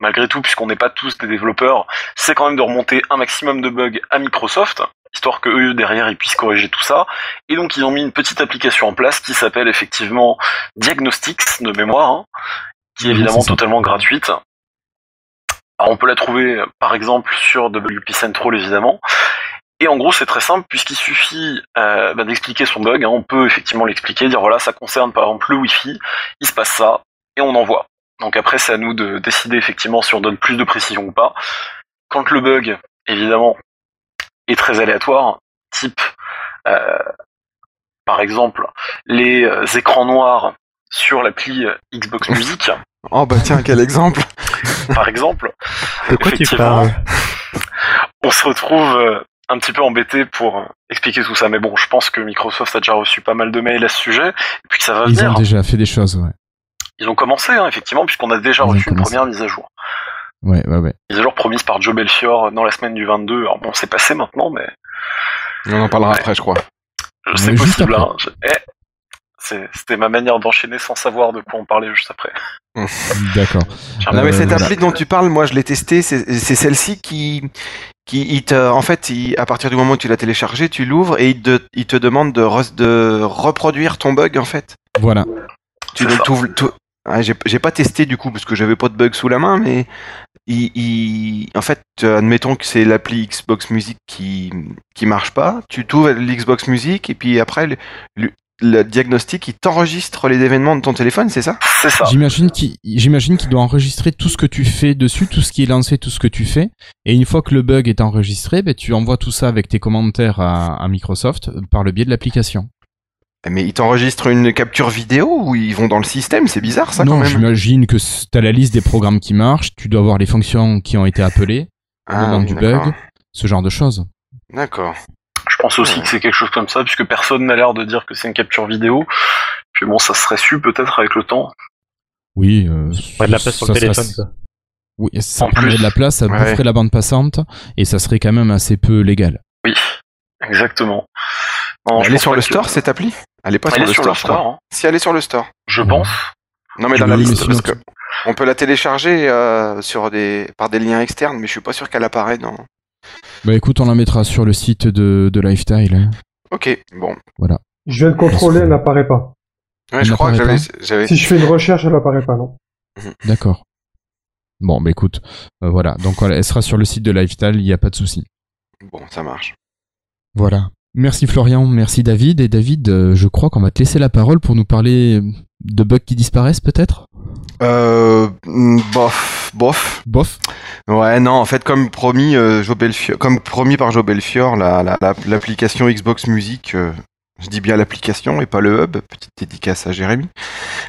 malgré tout, puisqu'on n'est pas tous des développeurs, c'est quand même de remonter un maximum de bugs à Microsoft, histoire que eux derrière ils puissent corriger tout ça. Et donc ils ont mis une petite application en place qui s'appelle effectivement Diagnostics de mémoire, hein, qui est évidemment totalement gratuite. Alors on peut la trouver par exemple sur WP Central évidemment. Et en gros, c'est très simple puisqu'il suffit euh, bah, d'expliquer son bug. Hein. On peut effectivement l'expliquer, dire voilà, ça concerne par exemple le Wi-Fi, il se passe ça, et on envoie. Donc après, c'est à nous de décider effectivement si on donne plus de précision ou pas. Quand le bug, évidemment, est très aléatoire, type, euh, par exemple, les euh, écrans noirs sur l'appli euh, Xbox Music. oh bah tiens, quel exemple Par exemple. De quoi tu parles? On se retrouve un petit peu embêté pour expliquer tout ça, mais bon, je pense que Microsoft a déjà reçu pas mal de mails à ce sujet, et puis ça va Ils venir. Ils ont déjà fait des choses, ouais. Ils ont commencé, hein, effectivement, puisqu'on a déjà reçu une première mise à jour. Ouais, ouais, ouais. Mise à jour promise par Joe Belfior dans la semaine du 22. Alors bon, c'est passé maintenant, mais. On en parlera après, je crois. C'est possible, hein. Eh, c'était ma manière d'enchaîner sans savoir de quoi on parlait juste après. D'accord. Non mais cette appli dont tu parles, moi je l'ai testée, c'est celle-ci qui, qui te, en fait, à partir du moment où tu l'as téléchargé, tu l'ouvres et il te, il te demande de, de reproduire ton bug en fait. Voilà. Tu tout, ah, j'ai pas testé du coup parce que j'avais pas de bug sous la main, mais il, en fait, admettons que c'est l'appli Xbox Music qui qui marche pas. Tu t'ouvres l'Xbox Music et puis après le, diagnostic il t'enregistre les événements de ton téléphone, c'est ça? C'est ça. J'imagine qu'il j'imagine qu'il doit enregistrer tout ce que tu fais dessus, tout ce qui est lancé, tout ce que tu fais. Et une fois que le bug est enregistré, ben, tu envoies tout ça avec tes commentaires à Microsoft par le biais de l'application. Mais ils t'enregistrent une capture vidéo ou ils vont dans le système? C'est bizarre ça non, quand même. j'imagine que tu as la liste des programmes qui marchent, tu dois voir les fonctions qui ont été appelées, le ah, moment du bug, ce genre de choses. D'accord. Je pense aussi que c'est quelque chose comme ça, puisque personne n'a l'air de dire que c'est une capture vidéo. Puis bon, ça serait su peut-être avec le temps. Oui. Euh, pas de la place sur le téléphone, quoi. Oui, ça prendrait de la place, ça boufferait la bande passante, et ça serait quand même assez peu légal. Oui, exactement. elle est sur le store, cette appli? Elle est pas sur, le, store, hein. Si elle est sur le store. Je pense. Non mais dans la liste, parce que On peut la télécharger euh, sur des, par des liens externes, mais je suis pas sûr qu'elle apparaît dans. Bah écoute, on la mettra sur le site de, de Lifestyle. hein. Ok, bon. Voilà. Je viens de contrôler, elle n'apparaît pas. Ouais, Elle je crois que n'apparaît j'avais. j'avais- Si je fais une recherche, elle n'apparaît pas, non. D'accord. Bon, bah écoute, euh, voilà. Donc voilà, elle sera sur le site de Lifestyle, il n'y a pas de souci. Bon, ça marche. Voilà. Merci Florian, merci David. Et David, euh, je crois qu'on va te laisser la parole pour nous parler de bugs qui disparaissent peut-être Euh, mm, bof, bof. Bof. Ouais, non, en fait, comme promis, euh, Joe Belfior- comme promis par Joe Belfior, la- la- la- l'application Xbox Music, euh, je dis bien l'application et pas le hub, petite dédicace à Jérémy,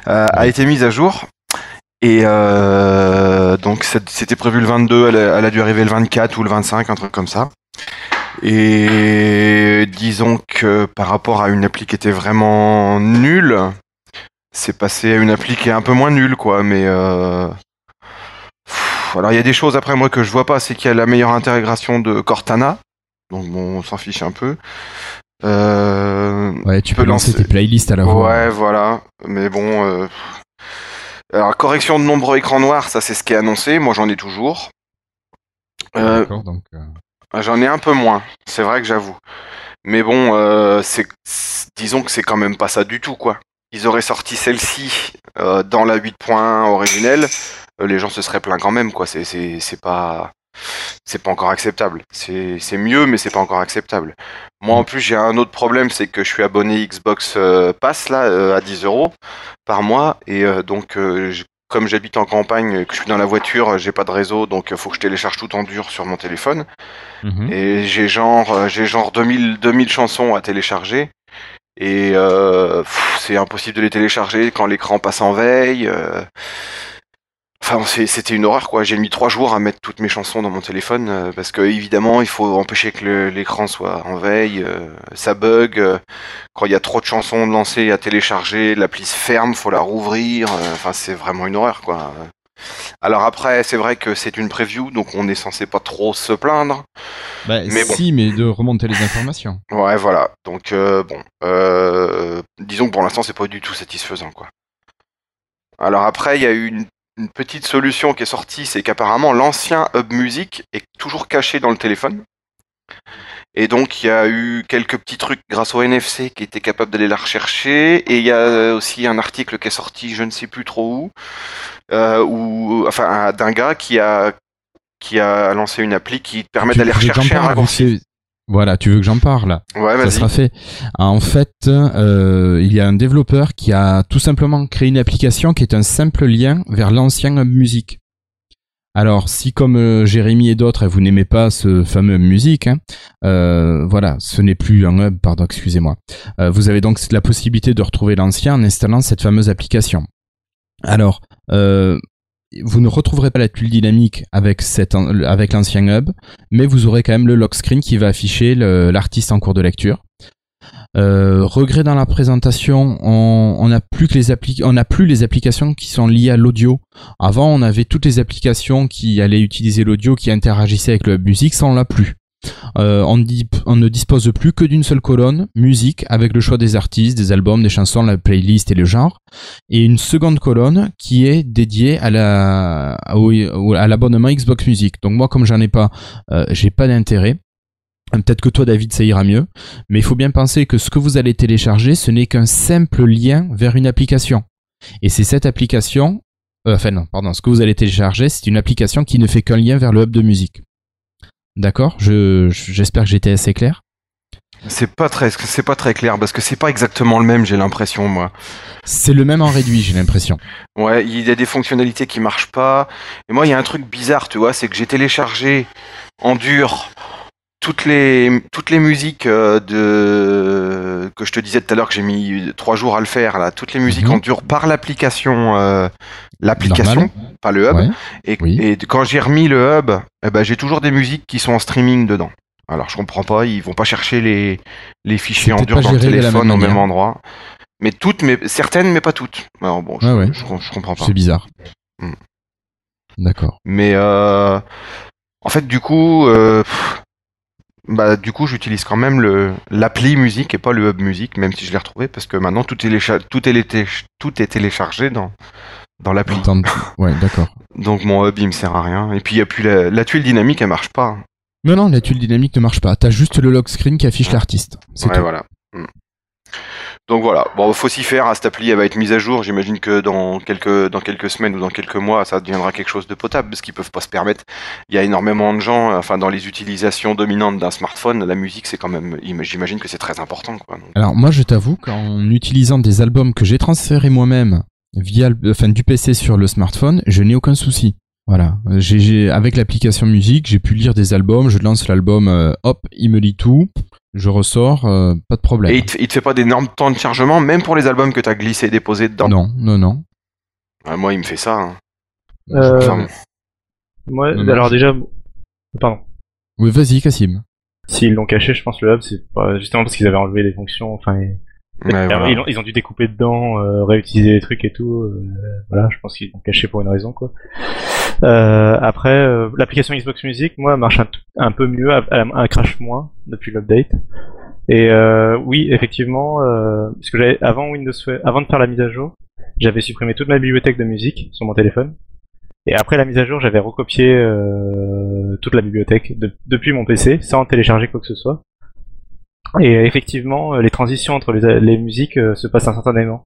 euh, a été mise à jour. Et euh, donc c'était prévu le 22, elle a, elle a dû arriver le 24 ou le 25, un truc comme ça. Et disons que par rapport à une appli qui était vraiment nulle, c'est passé à une appli qui est un peu moins nulle, quoi. Mais euh, pff, alors il y a des choses après moi que je vois pas, c'est qu'il y a la meilleure intégration de Cortana, donc bon, on s'en fiche un peu. Euh, Ouais, tu peux lancer lancer- tes playlists à la voix. Ouais, voilà. Mais bon. euh, Alors, correction de nombreux écrans noirs, ça c'est ce qui est annoncé. Moi j'en ai toujours. D'accord, donc. Euh, J'en ai un peu moins, c'est vrai que j'avoue. Mais bon, euh, disons que c'est quand même pas ça du tout, quoi. Ils auraient sorti celle-ci euh, dans la 8.1 originelle, euh, les gens se seraient plaints quand même, quoi. C'est, pas, c'est pas encore acceptable. C'est, mieux, mais c'est pas encore acceptable. Moi, en plus, j'ai un autre problème, c'est que je suis abonné Xbox euh, Pass là à 10 euros par mois, et donc je- comme j'habite en campagne, que je suis dans la voiture, j'ai pas de réseau, donc il faut que je télécharge tout en dur sur mon téléphone. mhm. Et j'ai genre, euh, j'ai genre 2000, 2000 chansons à télécharger. Et euh, c'est impossible de les télécharger quand l'écran passe en veille. euh. Enfin, c'était une horreur quoi. J'ai mis trois jours à mettre toutes mes chansons dans mon téléphone euh, parce que évidemment, il faut empêcher que l'écran soit en veille. euh, ça bug. euh, quand il y a trop de chansons lancées à télécharger, l'appli se ferme, faut la rouvrir. euh, Enfin, c'est vraiment une horreur quoi. Alors après, c'est vrai que c'est une preview, donc on est censé pas trop se plaindre. Bah, mais bon. si, mais de remonter les informations. Ouais, voilà. Donc euh, bon, euh, disons que pour l'instant c'est pas du tout satisfaisant, quoi. Alors après, il y a eu une, une petite solution qui est sortie, c'est qu'apparemment l'ancien Hub Music est toujours caché dans le téléphone. Et donc il y a eu quelques petits trucs grâce au NFC qui étaient capables d'aller la rechercher. Et il y a aussi un article qui est sorti, je ne sais plus trop où, euh, où, enfin, d'un gars qui a qui a lancé une appli qui te permet d'aller rechercher un raccourci. Voilà, tu veux que j'en parle? Ouais, Ça vas-y. sera fait. En fait, euh, il y a un développeur qui a tout simplement créé une application qui est un simple lien vers l'ancien Hub Music. Alors, si comme euh, Jérémy et d'autres, vous n'aimez pas ce fameux Hub Music, hein, euh, voilà, ce n'est plus un hub, pardon, excusez-moi. Euh, vous avez donc la possibilité de retrouver l'ancien en installant cette fameuse application. Alors, euh, vous ne retrouverez pas la tuile dynamique avec, avec l'ancien hub, mais vous aurez quand même le lock screen qui va afficher l'artiste en cours de lecture. Euh, regret dans la présentation, on n'a plus que les on plus les applications qui sont liées à l'audio. Avant, on avait toutes les applications qui allaient utiliser l'audio, qui interagissaient avec le hub musique, ça on l'a plus. Euh, on, ne dispose plus que d'une seule colonne, musique, avec le choix des artistes, des albums, des chansons, la playlist et le genre, et une seconde colonne qui est dédiée à l'abonnement Xbox Music. Donc moi, comme j'en ai pas, euh, j'ai pas d'intérêt. Peut-être que toi, David, ça ira mieux. Mais il faut bien penser que ce que vous allez télécharger, ce n'est qu'un simple lien vers une application. Et c'est cette application, euh, enfin non, pardon, ce que vous allez télécharger, c'est une application qui ne fait qu'un lien vers le hub de musique. D'accord Je- J'espère que j'étais assez clair. C'est pas très, c'est pas très clair parce que c'est pas exactement le même, j'ai l'impression moi. C'est le même en réduit, j'ai l'impression. Ouais, il y a des fonctionnalités qui marchent pas. Et moi, il y a un truc bizarre, tu vois, c'est que j'ai téléchargé en dur toutes les toutes les musiques euh, de que je te disais tout à l'heure que j'ai mis trois jours à le faire là, toutes les musiques Mhm. en dur par l'application, euh, l'application, pas le hub. Ouais. Et, Oui. et quand j'ai remis le hub, eh ben, j'ai toujours des musiques qui sont en streaming dedans. Alors je comprends pas, ils vont pas chercher les, les fichiers en dur dans le téléphone même au même endroit. Mais toutes, mais certaines, mais pas toutes. Alors bon, je, ouais. je, je comprends pas. C'est bizarre. Hmm. D'accord. Mais euh, en fait, du coup, euh, pff, bah du coup, j'utilise quand même le l'appli musique et pas le hub musique, même si je l'ai retrouvé parce que maintenant tout est, tout est, tout est téléchargé dans dans l'appli. Ouais, d'accord. Donc mon hub il me sert à rien. Et puis il y a plus la, tuile dynamique, elle marche pas. Non, non, la tuile dynamique ne marche pas. T'as juste le lock screen qui affiche l'artiste. C'est ouais, voilà. Hmm. Donc voilà, bon, faut s'y faire. Hein, cette appli, elle va être mise à jour. J'imagine que dans quelques dans quelques semaines ou dans quelques mois, ça deviendra quelque chose de potable, parce qu'ils peuvent pas se permettre. Il y a énormément de gens, enfin dans les utilisations dominantes d'un smartphone, la musique, c'est quand même, j'imagine que c'est très important. Quoi. Alors moi, je t'avoue qu'en utilisant des albums que j'ai transférés moi-même via, enfin du PC sur le smartphone, je n'ai aucun souci. Voilà, j'ai avec l'application musique, j'ai pu lire des albums, je lance l'album, euh, hop, il me lit tout, je ressors, euh, pas de problème. Et il te, te fait pas d'énormes temps de chargement, même pour les albums que tu as glissé et déposé dedans? Non, non, non. moi, il me fait ça. Hein. Euh... Moi, alors déjà, pardon. Oui, vas-y, Cassim. S'ils l'ont caché, je pense le hub, c'est pas justement parce qu'ils avaient enlevé des fonctions. Enfin, ils, ont, dû découper dedans, euh, réutiliser les trucs et tout. Euh, voilà, je pense qu'ils l'ont caché pour une raison, quoi. Euh, après, l'application Xbox Music, moi, marche un, peu mieux, un crash moins depuis l'update. Et oui, effectivement, parce que j'avais avant Windows, avant de faire la mise à jour, j'avais supprimé toute ma bibliothèque de musique sur mon téléphone. Et après la mise à jour, j'avais recopié toute la bibliothèque depuis mon PC sans télécharger quoi que ce soit. Et effectivement, les transitions entre les, musiques se passent instantanément.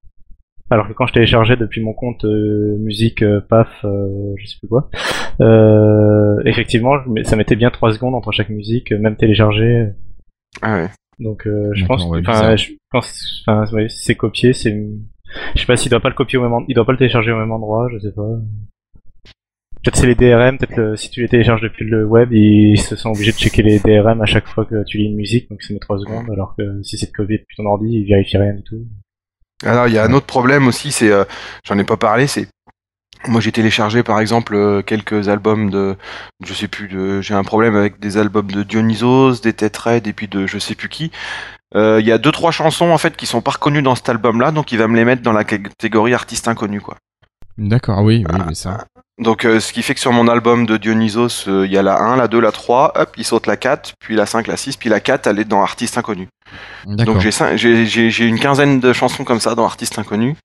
Alors que quand je téléchargeais depuis mon compte musique paf, je sais plus quoi, effectivement, ça mettait bien 3 secondes entre chaque musique, même téléchargée. Ah ouais. Donc je pense, enfin, je pense, enfin, c'est copié, c'est, je sais pas s'il doit pas le copier au même, il doit pas le télécharger au même endroit, je sais pas. Peut-être c'est les DRM, peut-être si tu les télécharges depuis le web, ils se sont obligés de checker les DRM à chaque fois que tu lis une musique, donc ça met 3 secondes, alors que si c'est copié depuis ton ordi, ils vérifient rien du tout. Alors il y a un autre problème aussi, c'est, euh, j'en ai pas parlé, c'est moi j'ai téléchargé par exemple euh, quelques albums de, je sais plus, de, j'ai un problème avec des albums de Dionysos, des Red et puis de je sais plus qui. Euh, il y a deux trois chansons en fait qui sont pas reconnues dans cet album-là, donc il va me les mettre dans la catégorie artiste inconnu quoi. D'accord, oui, oui, mais ça. Donc euh, ce qui fait que sur mon album de Dionysos, euh, il y a la 1, la 2, la 3, hop, il saute la 4, puis la 5, la 6, puis la 4, elle est dans Artiste Inconnu. Donc j'ai une quinzaine de chansons comme ça dans Artiste Inconnu.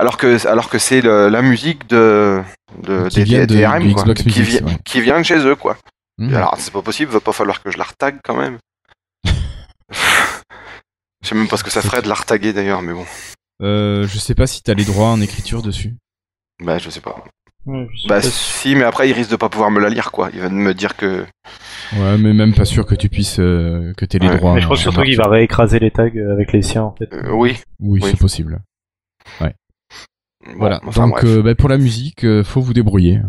Alors que, alors que c'est la musique de, de qui des DRM, quoi, qui, qui, vient de chez eux, quoi. Mmh. Alors c'est pas possible, va pas falloir que je la retag quand même. je sais même pas ce que ça ferait de la retaguer d'ailleurs, mais bon. Euh, je sais pas si t'as les droits en écriture dessus. Bah je sais pas bah si, mais après il risque de pas pouvoir me la lire quoi. Il va me dire que. Ouais, mais même pas sûr que tu puisses euh, que t'aies les droits. Mais je crois surtout qu'il va réécraser les tags avec les siens en fait. Euh, oui. Oui, c'est possible. Ouais. voilà. Donc euh, bah, pour la musique, faut vous débrouiller.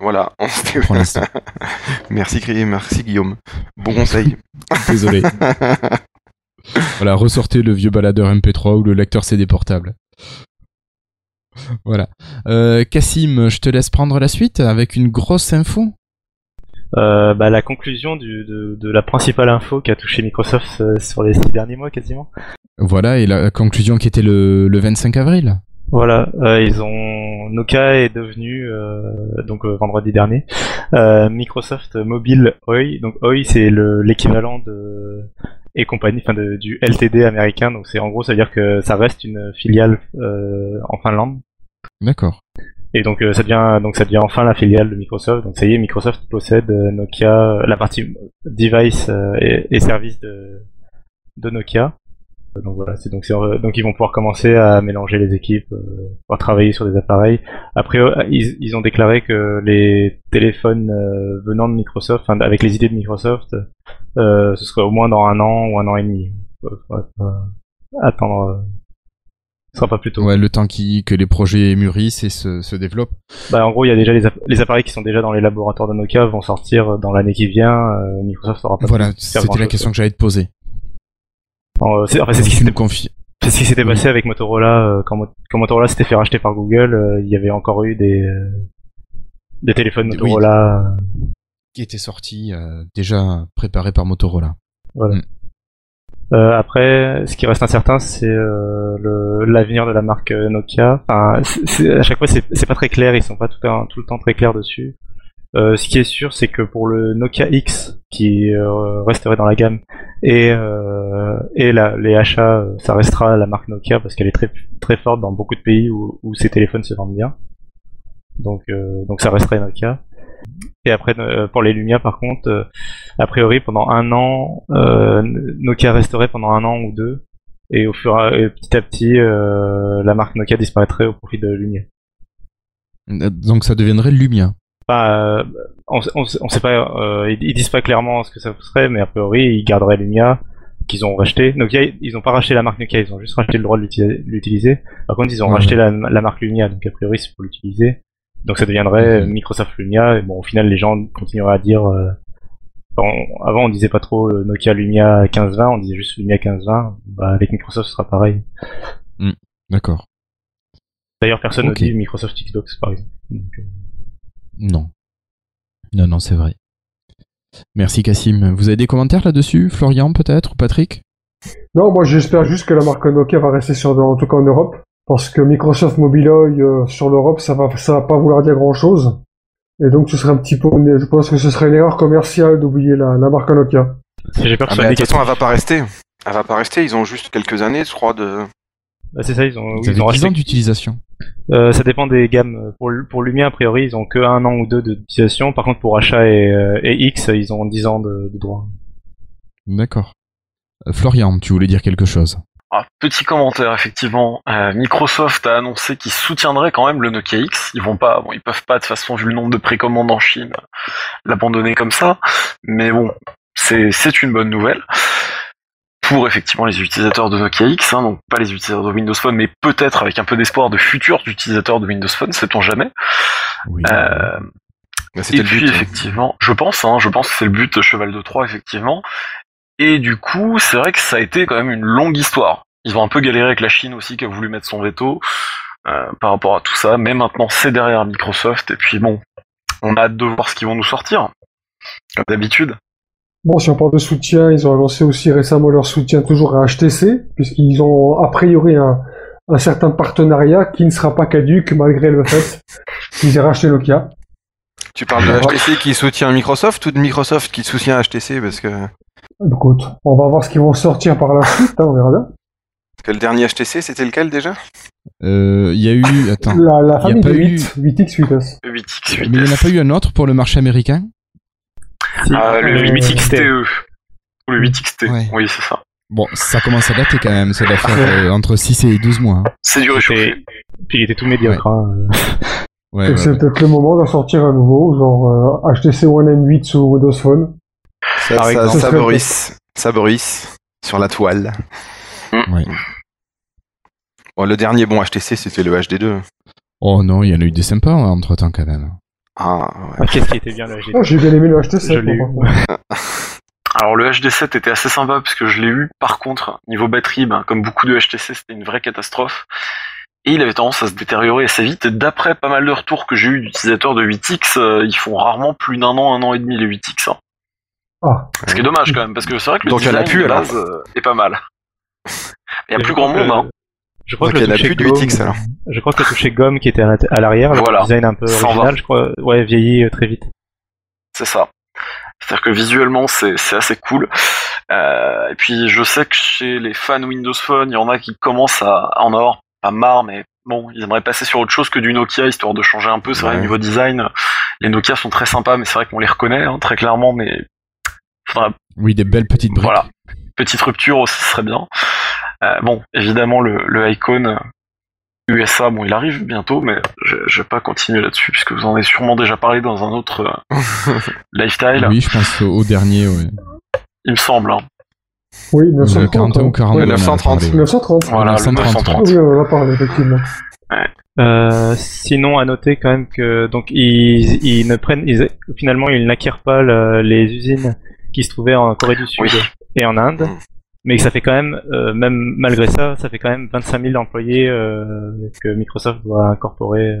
Voilà. merci, merci Guillaume. Bon conseil. Désolé. voilà, ressortez le vieux baladeur MP3 ou le lecteur CD portable. voilà. Euh, Cassim, je te laisse prendre la suite avec une grosse info. Euh, bah, la conclusion de, la principale info qui a touché Microsoft euh, sur les six derniers mois quasiment. Voilà, et la conclusion qui était le, 25 avril. Voilà, ils ont Nokia est devenu donc vendredi dernier Microsoft Mobile OI. Donc OI c'est l'équivalent de et compagnie, enfin du LTD américain. Donc c'est en gros, ça veut dire que ça reste une filiale euh, en Finlande. D'accord. Et donc euh, ça devient donc ça devient enfin la filiale de Microsoft. Donc ça y est, Microsoft possède euh, Nokia, la partie device et, et service de, de Nokia. Donc voilà, c'est donc donc ils vont pouvoir commencer à mélanger les équipes, euh, pouvoir travailler sur des appareils. Après, ils, ils ont déclaré que les téléphones venant de Microsoft, enfin avec les idées de Microsoft, euh, ce serait au moins dans un an ou un an et demi. attendre. ce sera pas plus tôt. Ouais, le temps qui, que les projets mûrissent et se, se développent. Bah, en gros, il y a déjà les, les, appareils qui sont déjà dans les laboratoires de Nokia vont sortir dans l'année qui vient. Euh, Microsoft aura pas Voilà, c'était la question que j'allais te poser. Euh, c'est ce qui s'était C'est ce qui s'était passé avec Motorola euh, quand, quand, Motorola s'était fait racheter par Google. Euh, il y avait encore eu des des téléphones Motorola qui était sorti euh, déjà préparé par Motorola. Voilà. Mm. Euh, après, ce qui reste incertain, c'est euh, l'avenir de la marque Nokia. Enfin, à chaque fois, c'est pas très clair. Ils sont pas tout, tout le temps très clairs dessus. Euh, ce qui est sûr, c'est que pour le Nokia X, qui resterait dans la gamme, et, et la, les achats, ça restera la marque Nokia parce qu'elle est très, très forte dans beaucoup de pays où, où ces téléphones se vendent bien. Donc, donc ça resterait Nokia. Et après, pour les Lumia, par contre, a priori, pendant un an, Nokia resterait pendant un an ou deux. Et au fur et petit à petit, la marque Nokia disparaîtrait au profit de Lumia. Donc ça deviendrait Lumia. Bah, on, on, sait pas, euh, ils, disent pas clairement ce que ça serait, mais a priori ils garderaient Lumia qu'ils ont racheté. Nokia, ils ont pas racheté la marque Nokia, ils ont juste racheté le droit de l'utiliser. Par contre, ils ont racheté la, marque Lumia, donc a priori c'est pour l'utiliser. Donc ça deviendrait Microsoft Lumia. Et bon, au final, les gens continueraient à dire. Euh, avant, on disait pas trop euh, Nokia Lumia 1520, on disait juste Lumia 1520. Bah, avec Microsoft, ce sera pareil. Hmm, d'accord. D'ailleurs, personne ne dit Microsoft Xbox, par exemple. Non. Non, non, c'est vrai. Merci Cassim. Vous avez des commentaires là-dessus? Florian peut-être? Ou Patrick? Non, moi j'espère juste que la marque Nokia va rester sur, en tout cas en Europe. Parce que Microsoft Mobileye euh, sur l'Europe, ça va, ça va pas vouloir dire grand chose. Et donc ce serait un petit peu, je pense que ce serait une erreur commerciale d'oublier la, marque Nokia. J'ai peur que ah de toute façon, elle va pas rester. Elle va pas rester. Ils ont juste quelques années, je crois, de. Bah, c'est ça, ils ont, ils, ont 10 ans d'utilisation. Euh, ça dépend des gammes. Pour, pour Lumia, a priori, ils ont que un an ou deux d'utilisation. Par contre, pour Achat et, euh, et, X, ils ont 10 ans de, de droit. D'accord. Euh, Florian, tu voulais dire quelque chose? Ah, Petit commentaire, effectivement. Microsoft a annoncé qu'ils soutiendraient quand même le Nokia X. Ils vont pas, bon, ils peuvent pas de toute façon, vu le nombre de précommandes en Chine, l'abandonner comme ça. Mais bon, c'est une bonne nouvelle pour effectivement les utilisateurs de Nokia X, hein, donc pas les utilisateurs de Windows Phone, mais peut-être avec un peu d'espoir de futurs utilisateurs de Windows Phone, sait-on jamais. Oui. Euh, bah, et puis hein. effectivement, je pense, hein, je pense que c'est le but Cheval de Troie effectivement. Et du coup, c'est vrai que ça a été quand même une longue histoire. Ils ont un peu galéré avec la Chine aussi qui a voulu mettre son veto euh, par rapport à tout ça, mais maintenant c'est derrière Microsoft et puis bon, on a hâte de voir ce qu'ils vont nous sortir, comme d'habitude. Bon, si on parle de soutien, ils ont annoncé aussi récemment leur soutien toujours à HTC, puisqu'ils ont a priori un, certain partenariat qui ne sera pas caduque malgré le fait qu'ils aient racheté Nokia. Tu parles de HTC qui soutient Microsoft ou de Microsoft qui soutient HTC parce que. Écoute, on va voir ce qu'ils vont sortir par la suite, hein, on verra bien. Que le dernier HTC, c'était lequel déjà? Euh, Il y a eu. Attends. La, famille de 8, 8X, 8S. 8X, 8S. Mais il n'y en a pas eu un autre pour le marché américain? Ah, le 8XTE. Ou le 8XT. Oui, c'est ça. Bon, ça commence à dater quand même, ça doit faire euh, entre 6 et 12 mois. Hein. C'est du réchauffé. Puis il était tout médiocre. Hein. Ouais. c'est peut-être le moment d'en sortir à nouveau, genre HTC euh, One M8 sur Windows Phone. Ça, ça, ça, bruisse, ça bruisse sur la toile. Mm. Bon, le dernier bon HTC, c'était le HD2. Oh non, il y en a eu des sympas hein, entre temps quand même. Ah, ouais. Qu'est-ce qui était bien le HD oh, J'ai bien aimé le HD7. Alors le HD7 était assez sympa parce que je l'ai eu. Par contre, niveau batterie, ben, comme beaucoup de HTC, c'était une vraie catastrophe. Et il avait tendance à se détériorer assez vite. Et d'après pas mal de retours que j'ai eu d'utilisateurs de 8X, euh, ils font rarement plus d'un an, un an et demi les 8X. Hein. Ah. Ce qui est dommage quand même, parce que c'est vrai que le Donc design a plus, base euh, est pas mal. Il y a plus grand monde. Hein. Je crois que le toucher gomme, alors. Je crois que le toucher gomme qui était à l'arrière, le design un peu original, je crois, ouais, vieillit euh, très vite. C'est ça. C'est-à-dire que visuellement, c'est assez cool. Euh, et puis, je sais que chez les fans Windows Phone, il y en a qui commencent à, en avoir pas marre, mais bon, ils aimeraient passer sur autre chose que du Nokia, histoire de changer un peu. C'est vrai, niveau design, les Nokia sont très sympas, mais c'est vrai qu'on les reconnaît, hein, très clairement, mais... oui, des belles petites briques. Voilà. Petite rupture aussi serait bien. Euh, bon, évidemment, le, le Icon USA, bon, il arrive bientôt, mais je, je vais pas continuer là-dessus, puisque vous en avez sûrement déjà parlé dans un autre euh, lifestyle. Oui, je pense au dernier, oui. Il me semble. Hein. Oui, 930. ou 40, 930. 930. Voilà, 930. Oui, on en effectivement. Euh, sinon, à noter quand même que donc ils, ils ne prennent, ils, finalement, ils n'acquièrent pas les usines qui se trouvaient en Corée du Sud et en Inde. Mais ça fait quand même, euh, même malgré ça, ça fait quand même 25 000 employés euh, que Microsoft doit incorporer.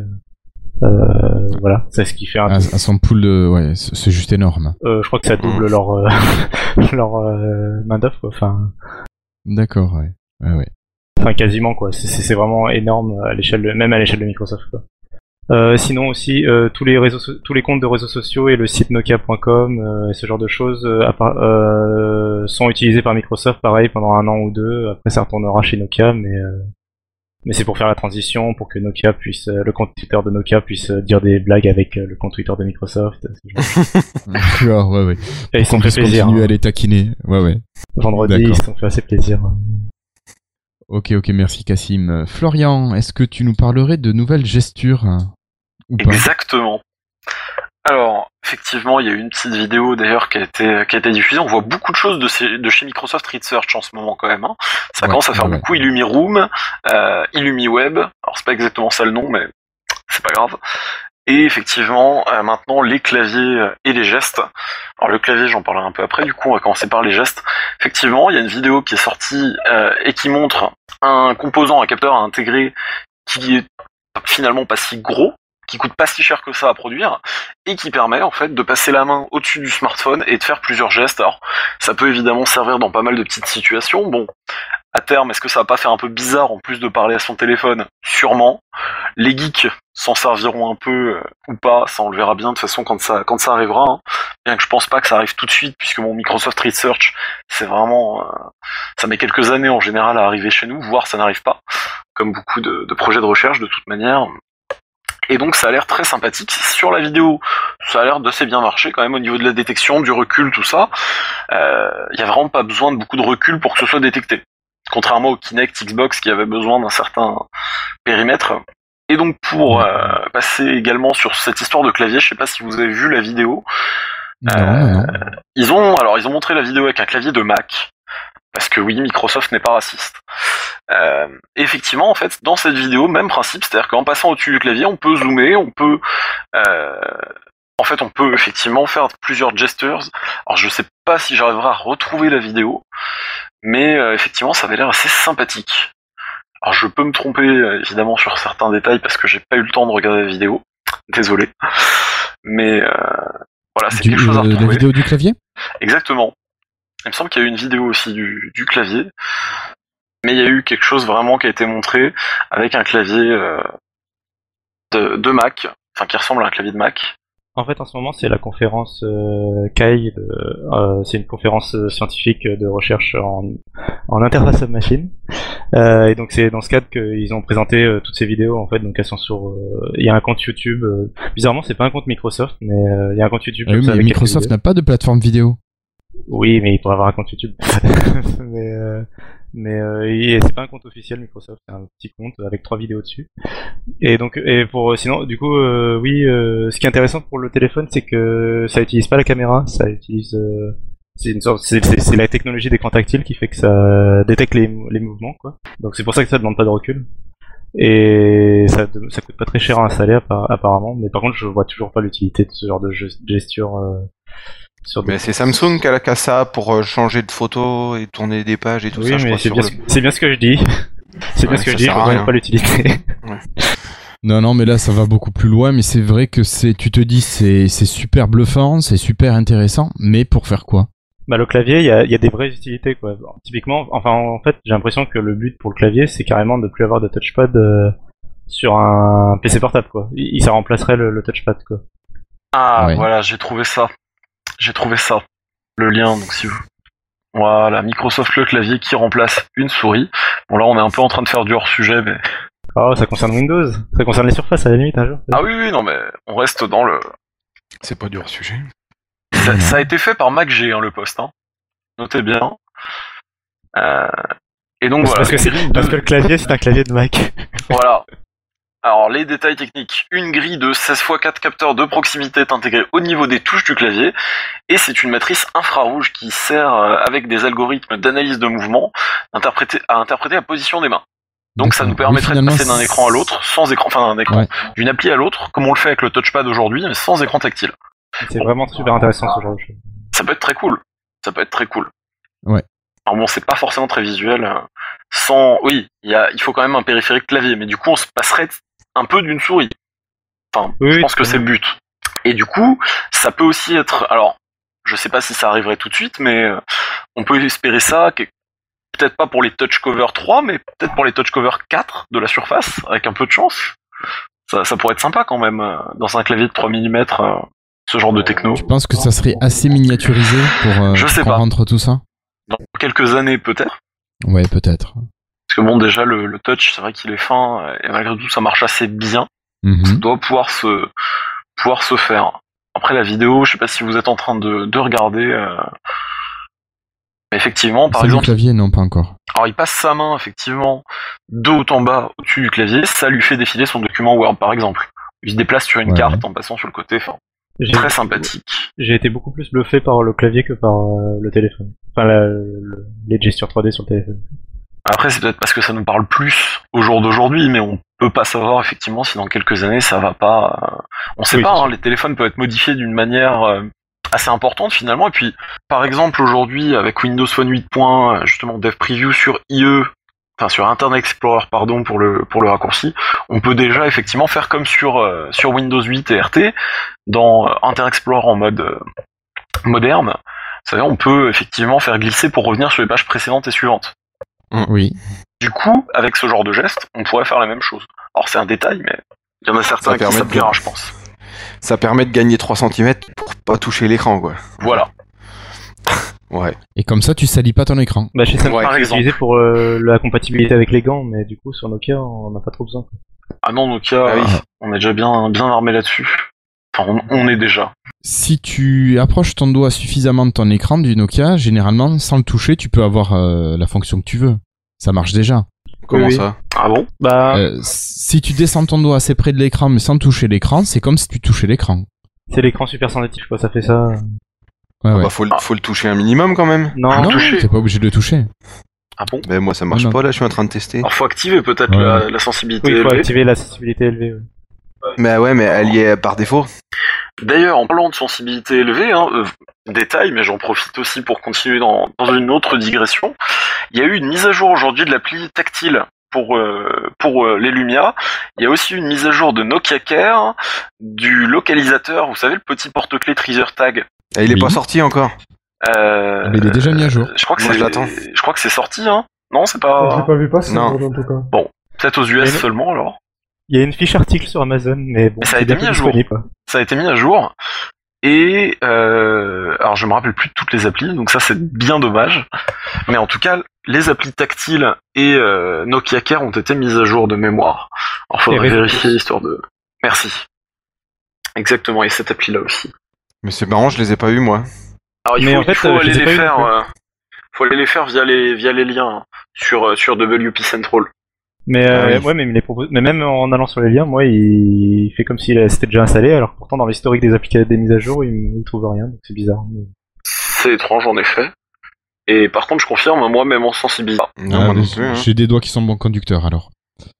Euh, voilà, c'est ce qui fait un. À, son pool de, ouais, c'est juste énorme. Euh, je crois que ça double leur leur main d'œuvre, enfin. D'accord, ouais, ouais, ouais. Enfin, quasiment quoi. C'est vraiment énorme à l'échelle, même à l'échelle de Microsoft. Quoi. Euh, sinon aussi euh, tous les réseaux, tous les comptes de réseaux sociaux et le site Nokia.com, euh, ce genre de choses sont utilisés par Microsoft, pareil pendant un an ou deux. Après, ça retournera chez Nokia, mais Mais c'est pour faire la transition, pour que Nokia puisse, le compte Twitter de Nokia puisse dire des blagues avec le compte Twitter de Microsoft. D'accord, ouais, ouais. Et ils sont fait plaisir. Hein. à les taquiner. Ouais, ouais. Vendredi, ils sont fait assez plaisir. Ok, ok, merci Cassim. Florian, est-ce que tu nous parlerais de nouvelles gestures? Exactement. Alors, effectivement, il y a eu une petite vidéo d'ailleurs qui a été qui a été diffusée. On voit beaucoup de choses de, de chez Microsoft Research en ce moment quand même. Hein. Ça commence à faire beaucoup Illumi Room, euh, Illumi Web. Alors c'est pas exactement ça le nom, mais c'est pas grave. Et effectivement, euh, maintenant les claviers euh, et les gestes. Alors le clavier, j'en parlerai un peu après. Du coup, on va commencer par les gestes. Effectivement, il y a une vidéo qui est sortie euh, et qui montre un composant, un capteur à intégrer qui est finalement pas si gros qui coûte pas si cher que ça à produire et qui permet en fait de passer la main au-dessus du smartphone et de faire plusieurs gestes. Alors ça peut évidemment servir dans pas mal de petites situations. Bon, à terme, est-ce que ça va pas faire un peu bizarre en plus de parler à son téléphone? Sûrement. Les geeks s'en serviront un peu euh, ou pas, ça on le verra bien de toute façon quand ça quand ça arrivera. Hein. Bien que je pense pas que ça arrive tout de suite puisque mon Microsoft Research, c'est vraiment euh, ça met quelques années en général à arriver chez nous, voire ça n'arrive pas, comme beaucoup de projets de recherche de toute manière. Et donc ça a l'air très sympathique. Sur la vidéo, ça a l'air d'assez bien marcher quand même au niveau de la détection, du recul, tout ça. Il euh, n'y a vraiment pas besoin de beaucoup de recul pour que ce soit détecté. Contrairement au Kinect Xbox qui avait besoin d'un certain périmètre. Et donc pour euh, passer également sur cette histoire de clavier, je sais pas si vous avez vu la vidéo. Euh, ils ont alors ils ont montré la vidéo avec un clavier de Mac parce que oui, Microsoft n'est pas raciste. Euh, effectivement, en fait, dans cette vidéo, même principe, c'est-à-dire qu'en passant au-dessus du clavier, on peut zoomer, on peut, euh, en fait, on peut effectivement faire plusieurs gestures. Alors, je sais pas si j'arriverai à retrouver la vidéo, mais euh, effectivement, ça avait l'air assez sympathique. Alors, je peux me tromper évidemment sur certains détails parce que j'ai pas eu le temps de regarder la vidéo. Désolé, mais voilà, c'est quelque chose à retrouver. La vidéo du clavier? Exactement. Il me semble qu'il y a eu une vidéo aussi du, clavier, mais il y a eu quelque chose vraiment qui a été montré avec un clavier euh, de, Mac, enfin qui ressemble à un clavier de Mac. En fait, en ce moment, c'est la conférence euh, CAI, euh, c'est une conférence scientifique de recherche en, en interface of machine. et donc, c'est dans ce cadre qu'ils ont présenté toutes ces vidéos. En fait, donc elles sont sur. Il y a un compte YouTube. bizarrement, c'est pas un compte Microsoft, mais il y a un compte YouTube. Ah oui, mais Microsoft n'a pas de plateforme vidéo. Oui, mais il pourrait avoir un compte YouTube. mais euh, mais euh, c'est pas un compte officiel Microsoft, c'est un petit compte avec trois vidéos dessus. Et donc, et pour sinon, du coup, euh, oui, euh, ce qui est intéressant pour le téléphone, c'est que ça utilise pas la caméra, ça utilise euh, c'est une sorte, c'est la technologie d'écran tactile qui fait que ça détecte les, mouvements, quoi. Donc c'est pour ça que ça demande pas de recul. Et ça, coûte pas très cher à installer apparemment, mais par contre je vois toujours pas l'utilité de ce genre de gesture mais c'est Samsung qui a la ça pour euh, changer de photo et tourner des pages et tout ça. c'est bien, bien, ce que je dis. C'est bien ce que je dis, je vois pas l'utilité. Non, non, mais là, ça va beaucoup plus loin. Mais c'est vrai que c'est, tu te dis, c'est, super bluffant, c'est super intéressant. Mais pour faire quoi? Bah, le clavier, il y a, y a, des vraies utilités, quoi. typiquement, enfin, en fait, j'ai l'impression que le but pour le clavier, c'est carrément de plus avoir de touchpad euh, sur un PC portable, quoi. Il, ça remplacerait le, touchpad, quoi. Ah, voilà, j'ai trouvé ça. J'ai trouvé ça. Le lien, donc si vous. Voilà, Microsoft le clavier qui remplace une souris. Bon là on est un peu en train de faire du hors sujet, mais. Oh, ça concerne Windows. Ça concerne les surfaces à la limite un jour. Ah oui, oui, non mais on reste dans le. C'est pas du hors sujet. Ça, a été fait par MacG, hein, le poste. Hein. Notez bien. Euh... Et donc voilà. Parce que, parce que le clavier c'est un clavier de Mac. voilà. Alors les détails techniques, une grille de 16 x 4 capteurs de proximité est intégrée au niveau des touches du clavier et c'est une matrice infrarouge qui sert euh, avec des algorithmes d'analyse de mouvement à interpréter la position des mains. Donc ça nous permettrait de passer d'un écran à l'autre sans écran, enfin d'un écran, d'une appli à l'autre, comme on le fait avec le touchpad aujourd'hui, mais sans écran tactile. C'est vraiment super intéressant ce genre de choses. Ça peut être très cool. Ça peut être très cool. Ouais. Alors bon, c'est pas forcément très visuel. Euh, sans, oui, il y a, il faut quand même un périphérique clavier, mais du coup, on se passerait un peu d'une souris. Enfin, je pense que c'est le but. Et du coup, ça peut aussi être. Alors, je sais pas si ça arriverait tout de suite, mais euh, on peut espérer ça. Peut-être pas pour les Touch Cover 3, mais peut-être pour les Touch Cover 4 de la surface, avec un peu de chance. Ça, ça pourrait être sympa quand même, euh, dans un clavier de 3 mm, euh, ce genre de techno. Je pense que ça serait assez miniaturisé pour, je sais pas. tout ça Dans quelques années, peut-être. Ouais, peut-être. Parce que bon, déjà, le, touch, c'est vrai qu'il est fin, et malgré tout, ça marche assez bien. Mhm. Ça doit pouvoir se, pouvoir se faire. Après, la vidéo, je sais pas si vous êtes en train de, de regarder. Euh... Effectivement, par C'est le exemple. clavier, non, pas encore. Alors, il passe sa main, effectivement, de haut en bas, au-dessus du clavier, ça lui fait défiler son document Word, par exemple. Il se déplace sur une Ouais. carte en passant sur le côté, enfin, très sympathique. J'ai été beaucoup plus bluffé par le clavier que par euh, le téléphone. Enfin, la- le- les gestures 3D sur le téléphone. Après, c'est peut-être parce que ça nous parle plus au jour d'aujourd'hui, mais on peut pas savoir effectivement si dans quelques années ça va pas. euh, On sait Oui, pas. hein, les téléphones peuvent être modifiés d'une manière euh, assez importante finalement. Et puis, par exemple, aujourd'hui avec Windows Phone 8. point, justement Dev Preview sur IE, enfin sur Internet Explorer, pardon pour le pour le raccourci, on peut déjà effectivement faire comme sur euh, sur Windows 8 et RT dans euh, Internet Explorer en mode euh, moderne. Vous savez, on peut effectivement faire glisser pour revenir sur les pages précédentes et suivantes. Oui. Du coup, avec ce genre de geste, on pourrait faire la même chose. Alors c'est un détail, mais il y en a certains Ça qui ça de- plaira, je pense. Ça permet de gagner 3 cm pour pas toucher l'écran, quoi. Voilà. Ouais. Et comme ça, tu salis pas ton écran. Bah, chez Samsung, c'est utilisé pour euh, la compatibilité avec les gants, mais du coup, sur Nokia, on n'a pas trop besoin. quoi. Ah non, Nokia, Ah oui. on est déjà bien, bien armé là-dessus. Enfin, on, on est déjà. Si tu approches ton doigt suffisamment de ton écran du Nokia, généralement, sans le toucher, tu peux avoir euh, la fonction que tu veux. Ça marche déjà. Comment Oui, ça Ah bon Bah, Euh, si tu descends ton doigt assez près de l'écran, mais sans toucher l'écran, c'est comme si tu touchais l'écran. c'est l'écran super sensitif, quoi. Ça fait ça. Ouais, ouais. Bah, faut, le- faut le toucher un minimum quand même. Non, Ah, non, t'es pas obligé de le toucher. Ah bon Ben moi ça marche Non, pas là, je suis en train de tester. Alors faut activer peut-être Ouais. la, la sensibilité oui, il faut élevée. activer la sensibilité élevée. ouais. Mais ouais, mais elle y est par défaut. D'ailleurs, en parlant de sensibilité élevée, hein, euh, détail, mais j'en profite aussi pour continuer dans, dans une autre digression. Il y a eu une mise à jour aujourd'hui de l'appli tactile pour euh, pour euh, les Lumia. Il y a aussi une mise à jour de Nokia Care du localisateur. Vous savez le petit porte-clés Treasure Tag. Et il est Oui. pas sorti encore. Euh, Mais il est déjà mis à jour. Je crois que c'est je l'attends. Je crois que c'est sorti, hein. Non, c'est Je l'ai pas. pas vu passer, Non. en tout cas. Peut-être aux US Mais- seulement alors. Il y a une fiche article sur Amazon, mais bon, Mais ça a c'est été mis à jour. ça a été mis à jour. Et euh, alors je me rappelle plus de toutes les applis, donc ça c'est bien dommage. Mais en tout cas, les applis tactiles et euh, Nokia Care ont été mises à jour de mémoire. Alors faudrait vérifier histoire de. Merci. Exactement, et cette appli là aussi. Mais c'est marrant, je les ai pas eu moi. Alors il Mais faut, en fait, il faut euh, aller les faire. euh, faut aller les faire via les via les liens hein, sur euh, sur WP Central. Mais, euh, Ah oui. ouais, mais, il me les propose... mais même en allant sur les liens, moi, il, il fait comme s'il c'était déjà installé, alors que pourtant dans l'historique des applications des mises à jour, il, il trouve rien, donc c'est bizarre. Mais- C'est étrange en effet. Et par contre, je confirme, moi même en sensibilité. Ah, hein. J'ai des doigts qui sont bons conducteurs alors.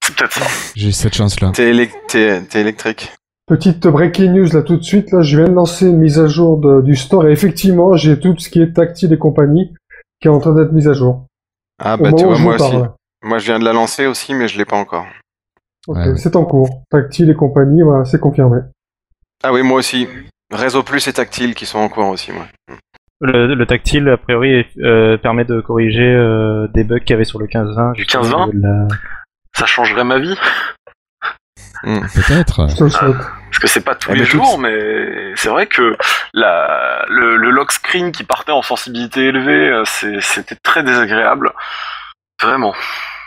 C'est peut-être ça. J'ai cette chance-là. T'es élec- t'es- t'es électrique. Petite breaking news là tout de suite, là je viens de lancer une mise à jour de- du store et effectivement j'ai tout ce qui est tactile et compagnie qui est en train d'être mise à jour. Ah bah tu vois moi aussi. parle. Moi je viens de la lancer aussi, mais je l'ai pas encore. Ok, Ouais, c'est en cours. Tactile et compagnie, voilà, c'est confirmé. Ah oui, moi aussi. Réseau Plus et Tactile qui sont en cours aussi, moi. Le, le tactile, a priori, euh, permet de corriger euh, des bugs qu'il y avait sur le 15-20. Du justement, 15-20? au niveau de la- Ça changerait ma vie. Peut-être. Je te le souhaite. Parce que c'est pas tous Eh les jours, mais c'est vrai que la, le, le lock screen qui partait en sensibilité élevée, euh, c'était très désagréable. Vraiment.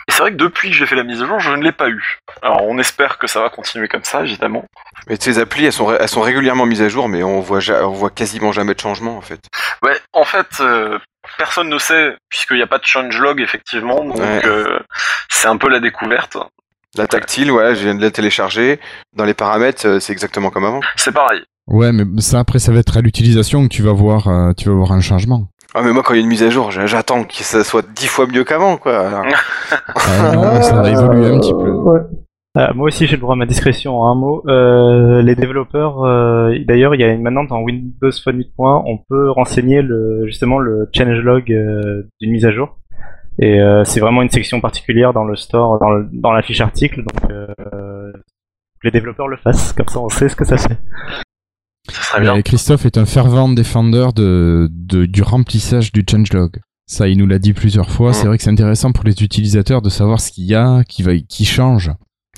Et c'est vrai que depuis que j'ai fait la mise à jour, je ne l'ai pas eu. Alors on espère que ça va continuer comme ça, évidemment. Mais ces applis, elles sont, ré- elles sont régulièrement mises à jour, mais on voit, ja- on voit quasiment jamais de changement en fait. Ouais, en fait, euh, personne ne sait, puisqu'il n'y a pas de changelog, effectivement, donc Ouais. euh, c'est un peu la découverte. La tactile, ouais, je viens de la télécharger. Dans les paramètres, euh, c'est exactement comme avant. C'est pareil. Ouais, mais ça après ça va être à l'utilisation que tu vas voir, euh, tu vas voir un changement. Ah mais moi quand il y a une mise à jour, j'a- j'attends que ça soit dix fois mieux qu'avant, quoi. Alors, Ah, non, ça va évoluer un petit peu. Ouais. Ah, moi aussi, j'ai le droit à ma discrétion en un mot. Euh, les développeurs, euh, d'ailleurs, il y a une, maintenant dans Windows Phone 8. on peut renseigner le, justement le changelog euh, d'une mise à jour. Et euh, c'est vraiment une section particulière dans le store, dans, le- dans la fiche article. Donc, euh, que les développeurs le fassent, comme ça on sait ce que ça fait. Bien. Christophe est un fervent défendeur de, de- du remplissage du changelog. Ça, il nous l'a dit plusieurs fois. C'est Mm. vrai que c'est intéressant pour les utilisateurs de savoir ce qu'il y a, qui va, qui change.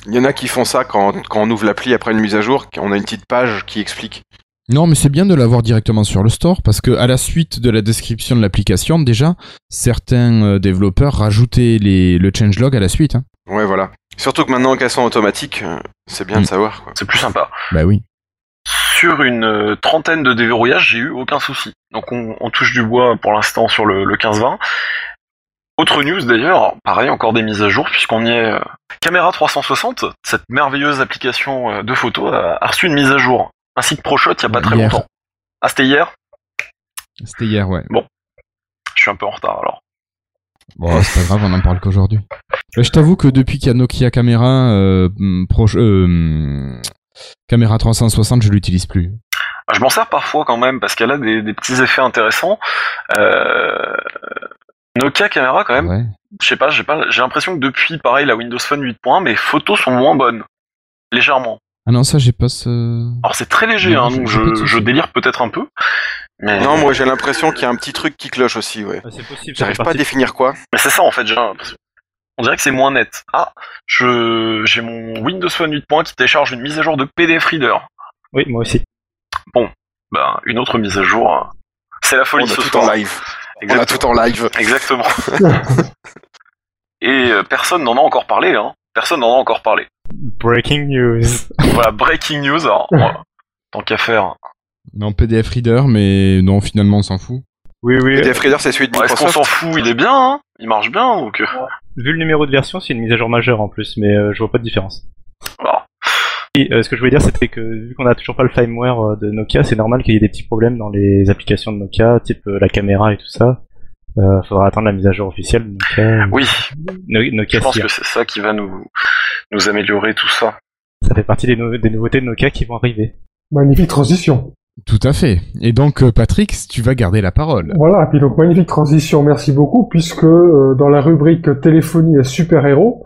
Il y en a qui font ça quand, quand on ouvre l'appli après une mise à jour, on a une petite page qui explique. Non, mais c'est bien de l'avoir directement sur le store parce que à la suite de la description de l'application, déjà, certains euh, développeurs rajoutaient les, le changelog à la suite. Hein. Ouais, voilà. Surtout que maintenant qu'elles sont automatiques, euh, c'est bien de Mm. savoir. C'est plus sympa. Bah oui. Sur une euh, trentaine de déverrouillages, j'ai eu aucun souci. Donc on, on touche du bois pour l'instant sur le, le 15-20. Autre news d'ailleurs, pareil, encore des mises à jour, puisqu'on y est. euh, Caméra 360, cette merveilleuse application euh, de photos, a, reçu une mise à jour, ainsi que ProShot il y a pas très Hier. longtemps. Ah, c'était hier? C'était hier, ouais. Je suis un peu en retard alors. Bon, c'est pas grave, on en parle qu'aujourd'hui. Je t'avoue que depuis qu'il y a Nokia Caméra, euh, hum, proche, euh, Caméra 360, je l'utilise plus. Je m'en sers parfois quand même, parce qu'elle a des, des petits effets intéressants. Euh, Nokia Caméra quand même, Ouais. je sais pas, j'ai pas, j'ai l'impression que depuis, pareil, la Windows Phone 8.1, mes photos sont moins bonnes. Légèrement. Ah non, ça, j'ai pas ce. Alors c'est très léger, Non, hein, donc je, délire peut-être un peu. Mais, Non, moi j'ai l'impression qu'il y a un petit truc qui cloche aussi, ouais. C'est possible. J'arrive pas à définir quoi. mais c'est ça en fait, j'ai un- on dirait que c'est moins net. Ah, je, j'ai mon Windows Phone 8.1 qui télécharge une mise à jour de PDF Reader. Oui, moi aussi. Ben, une autre mise à jour. euh, C'est la On folie a ce tout soir. en live. On a Exactement. tout en live. Exactement. Et euh, personne n'en a encore parlé, hein. Personne n'en a encore parlé. Breaking news. Voilà, breaking news. Alors, voilà. tant qu'à faire. Non, PDF Reader, mais non, finalement, on s'en fout. Oui, oui. PDF Reader, c'est celui de Bon, Est-ce qu'on Microsoft. s'en fout? Il est bien, hein Il marche bien, donc. euh, Vu le numéro de version, c'est une mise à jour majeure en plus, mais euh, je vois pas de différence. Et, euh, ce que je voulais dire, c'était que vu qu'on a toujours pas le firmware euh, de Nokia, c'est normal qu'il y ait des petits problèmes dans les applications de Nokia, type euh, la caméra et tout ça. Euh, faudra attendre la mise à jour officielle de Nokia. Oui, No- je Nokia pense Sierra. que c'est ça qui va nous, nous améliorer tout ça. Ça fait partie des nouveautés de Nokia qui vont arriver. Magnifique transition. Tout à fait. Et donc, euh, Patrick, tu vas garder la parole. Voilà, puis donc magnifique transition, merci beaucoup, puisque euh, dans la rubrique téléphonie et super-héros,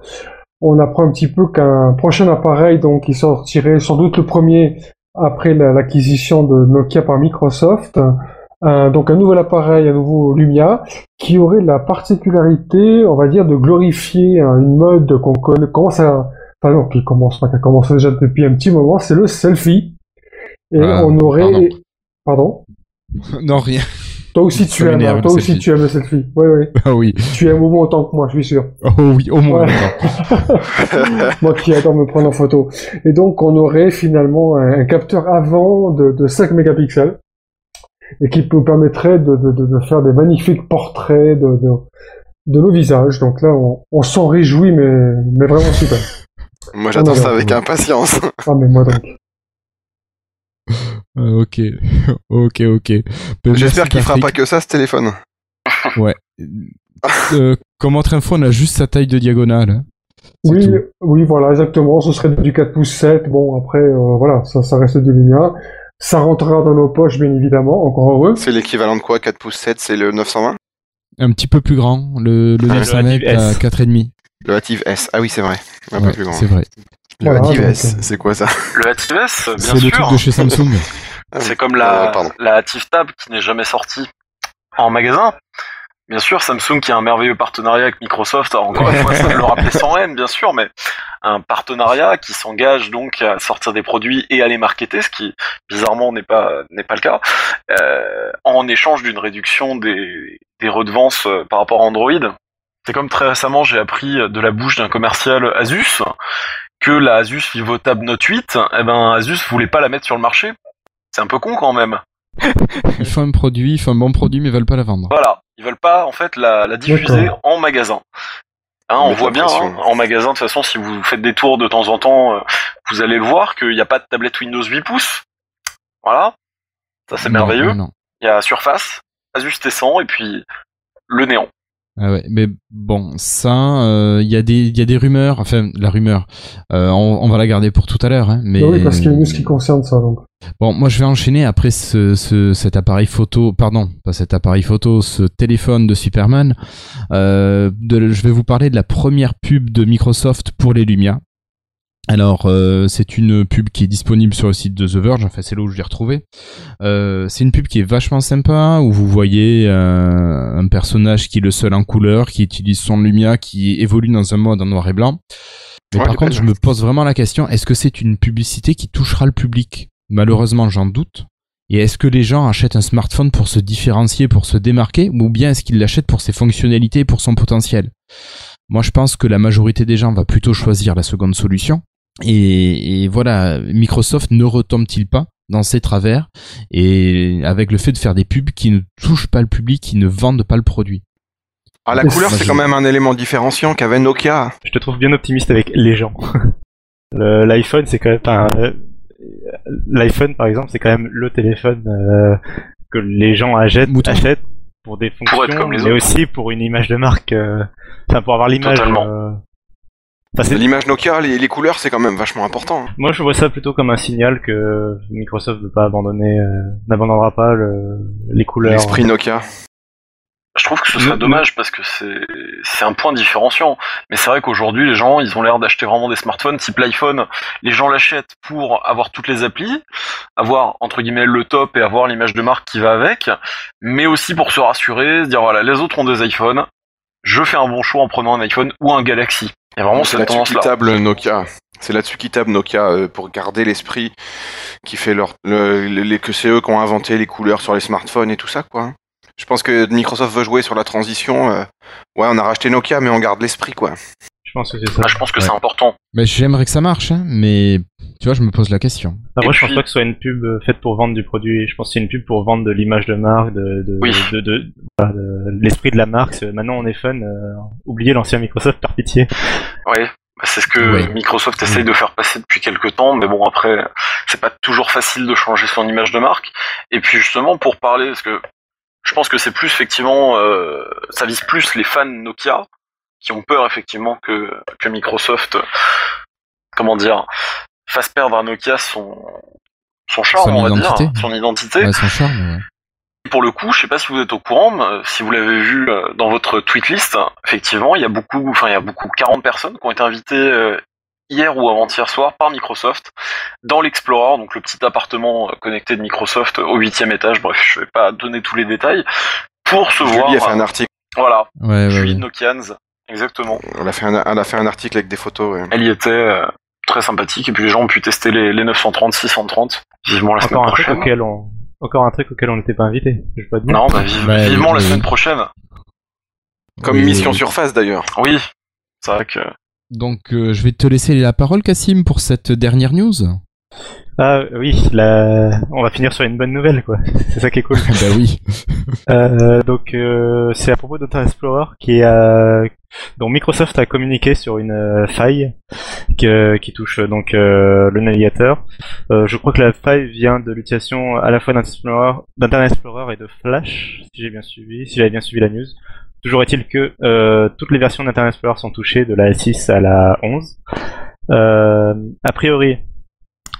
on apprend un petit peu qu'un prochain appareil, donc qui sortirait sans doute le premier après la- l'acquisition de Nokia par Microsoft, donc un nouvel appareil, un nouveau Lumia, qui aurait la particularité, on va dire, de glorifier une mode qu'on connaît, commence à, enfin non, qui commence, pas, qui a commencé déjà depuis un petit moment, c'est le selfie. Et Ah, on aurait, pardon. pardon. non, rien. Toi aussi tu aimes, hein, toi aussi tu aimes le selfie. Oui, oui. Ah oui. Tu aimes au moins autant que moi, je suis sûr. Oh oui, au moins. Ouais. moi qui adore me prendre en photo. Et donc on aurait finalement un, capteur avant de, de 5 mégapixels et qui nous permettrait de, de, de, de faire des magnifiques portraits de, de, de nos visages. Donc là, on, on s'en réjouit, mais, mais vraiment super. Moi j'attends ça avec impatience. Ah, mais moi donc. Euh, ok, ok, ok. Ben, J'espère qu'il fera pas que ça ce téléphone. Euh, comme autre info, on a juste sa taille de diagonale. hein. Oui, tout. oui, voilà, exactement. Ce serait du 4 pouces 7. Bon, après, euh, voilà, ça, ça reste du Lumia. Ça rentrera dans nos poches, bien évidemment. Encore heureux. C'est l'équivalent de quoi 4 pouces 7, c'est le 920 Un petit peu plus grand. Le, le Ah, le 900 Active à S. 4,5. Le Active S. Ah oui, c'est vrai. Un peu Ouais, plus grand. c'est vrai. Le Voilà, Active donc, S, euh, c'est quoi ça Le Active S, bien C'est le sûr. truc de chez Samsung. C'est comme la, Euh, la Active Tab qui n'est jamais sortie en magasin. Bien sûr, Samsung qui a un merveilleux partenariat avec Microsoft, alors encore une fois, ça le rappeler sans haine, bien sûr, mais un partenariat qui s'engage donc à sortir des produits et à les marketer, ce qui bizarrement n'est pas n'est pas le cas, euh, en échange d'une réduction des, des redevances euh, par rapport à Android. C'est comme très récemment, j'ai appris de la bouche d'un commercial Asus que la Asus VivoTab Note 8, eh ben Asus voulait pas la mettre sur le marché. C'est un peu con quand même. Ils font un produit, ils font un bon produit, mais ils veulent pas la vendre. Voilà, ils veulent pas en fait la, la diffuser en magasin. Hein, on voit bien hein, en magasin de toute façon si vous faites des tours de temps en temps, euh, vous allez le voir qu'il n'y a pas de tablette Windows 8 pouces. Voilà, ça c'est merveilleux. Il y a Surface, Asus T100 et puis le néant. Ah ouais, mais bon, ça, euh, il y a des, il y a des rumeurs. Enfin, la rumeur, euh, on, on va la garder pour tout à l'heure, hein, mais. Oui, parce qu'il y a une news qui concerne ça, donc. Bon, moi je vais enchaîner après ce, ce, cet appareil photo, pardon, pas cet appareil photo, ce téléphone de Superman. Euh, de, je vais vous parler de la première pub de Microsoft pour les Lumia. Alors, euh, c'est une pub qui est disponible sur le site de The Verge, enfin c'est là où je l'ai retrouvé. Euh, c'est une pub qui est vachement sympa, où vous voyez euh, un personnage qui est le seul en couleur, qui utilise son Lumia, qui évolue dans un mode en noir et blanc. Mais Ouais, par contre, je me pose vraiment la question, est-ce que c'est une publicité qui touchera le public? Malheureusement, j'en doute. Et est-ce que les gens achètent un smartphone pour se différencier, pour se démarquer, ou bien est-ce qu'ils l'achètent pour ses fonctionnalités et pour son potentiel? Moi, je pense que la majorité des gens va plutôt choisir la seconde solution. Et, voilà, Microsoft ne retombe-t-il pas dans ses travers et avec le fait de faire des pubs qui ne touchent pas le public, qui ne vendent pas le produit? Ah, la couleur, c'est quand même un élément différenciant qu'avait Nokia. Je te trouve bien optimiste avec les gens. L'iPhone, c'est quand même. Enfin, euh, L'iPhone, par exemple, c'est quand même le téléphone euh, que les gens achètent, achètent pour des fonctions, pour mais aussi pour une image de marque. Euh, enfin, pour avoir l'image. L'image Nokia, les, couleurs, c'est quand même vachement important. Hein. Moi, je vois ça plutôt comme un signal que Microsoft ne pas abandonner, n'abandonnera pas les couleurs. L'esprit Nokia. Je trouve que ce serait dommage parce que c'est un point différenciant. Mais c'est vrai qu'aujourd'hui, les gens, ils ont l'air d'acheter vraiment des smartphones type l'iPhone. Les gens l'achètent pour avoir toutes les applis, avoir entre guillemets le top et avoir l'image de marque qui va avec, mais aussi pour se rassurer, se dire voilà, les autres ont des iPhones, je fais un bon choix en prenant un iPhone ou un Galaxy. Et vraiment, c'est là-dessus qui table Nokia. C'est là-dessus qui table Nokia euh, pour garder l'esprit qui fait leur, le, que c'est eux qui ont inventé les couleurs sur les smartphones et tout ça, quoi. Je pense que Microsoft veut jouer sur la transition. Euh, ouais, on a racheté Nokia, mais on garde l'esprit, quoi. Je pense que c'est ça. Ah, je pense que c'est important. Mais j'aimerais que ça marche, hein, mais tu vois, je me pose la question. Après, je pense pas que ce soit une pub euh, faite pour vendre du produit. Je pense que c'est une pub pour vendre de l'image de marque, de, de, de, de, l'esprit de la marque. Maintenant, on est fun. Euh, oubliez l'ancien Microsoft par pitié. Oui. Bah, c'est ce que Microsoft essaye de faire passer depuis quelques temps, mais bon après, c'est pas toujours facile de changer son image de marque. Et puis justement pour parler, parce que je pense que c'est plus effectivement, euh, ça vise plus les fans Nokia qui ont peur effectivement que, que Microsoft, comment dire, fasse perdre à Nokia son son charme, on va dire, son identité. son charme. Pour le coup, je sais pas si vous êtes au courant, si vous l'avez vu euh, dans votre tweet list, effectivement, il y a beaucoup, enfin il y a beaucoup, 40 personnes qui ont été invitées euh, hier ou avant-hier soir par Microsoft dans l'Explorer, donc le petit appartement euh, connecté de Microsoft au huitième étage. Bref, je vais pas donner tous les détails pour se voir. a fait un article. Voilà. Ouais, Julie Nokians, exactement. Elle a fait un, elle a fait un article avec des photos. Elle y était. Euh, très sympathique et puis les gens ont pu tester les, les 930, 630 vivement la Encore semaine un prochaine. Truc auquel on... Encore un truc auquel on n'était pas invité. Pas non, bah, vivement la semaine prochaine. Comme mission surface d'ailleurs. Oui, c'est vrai que donc euh, je vais te laisser la parole, Cassim, pour cette dernière news. Ah oui, la... on va finir sur une bonne nouvelle, quoi. C'est ça qui est cool. bah oui. euh, donc euh, c'est à propos d'Internet Explorer qui a... dont Microsoft a communiqué sur une euh, faille que... qui touche donc euh, le navigateur. je crois que la faille vient de l'utilisation à la fois d'Internet Explorer et de Flash, si j'ai bien suivi, si j'avais bien suivi la news. Toujours est-il que euh, toutes les versions d'Internet Explorer sont touchées de la 6 à la 11. Euh, a priori,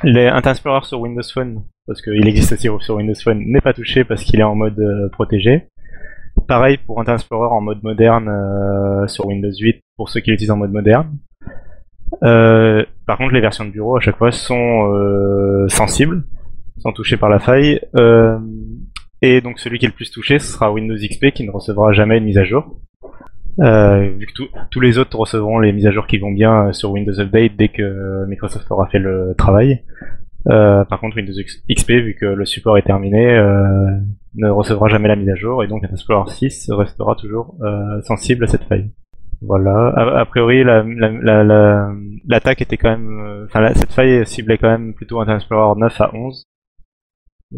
les Internet Explorer sur Windows Phone, parce qu'il existe aussi sur Windows Phone, n'est pas touché parce qu'il est en mode euh, protégé. Pareil pour Internet Explorer en mode moderne sur Windows 8 pour ceux qui l'utilisent en mode moderne. par contre, les versions de bureau à chaque fois sont sensibles, sont touchées par la faille. Et donc celui qui est le plus touché, sera Windows XP qui ne recevra jamais une mise à jour. Euh, vu que tous les autres recevront les mises à jour qui vont bien euh, sur Windows Update dès que Microsoft aura fait le travail. Euh, par contre, Windows XP, vu que le support est terminé, ne recevra jamais la mise à jour et donc Explorer 6 restera toujours sensible à cette faille. Voilà. A, priori, l'attaque était quand même, enfin cette faille ciblait quand même plutôt Internet Explorer 9 à 11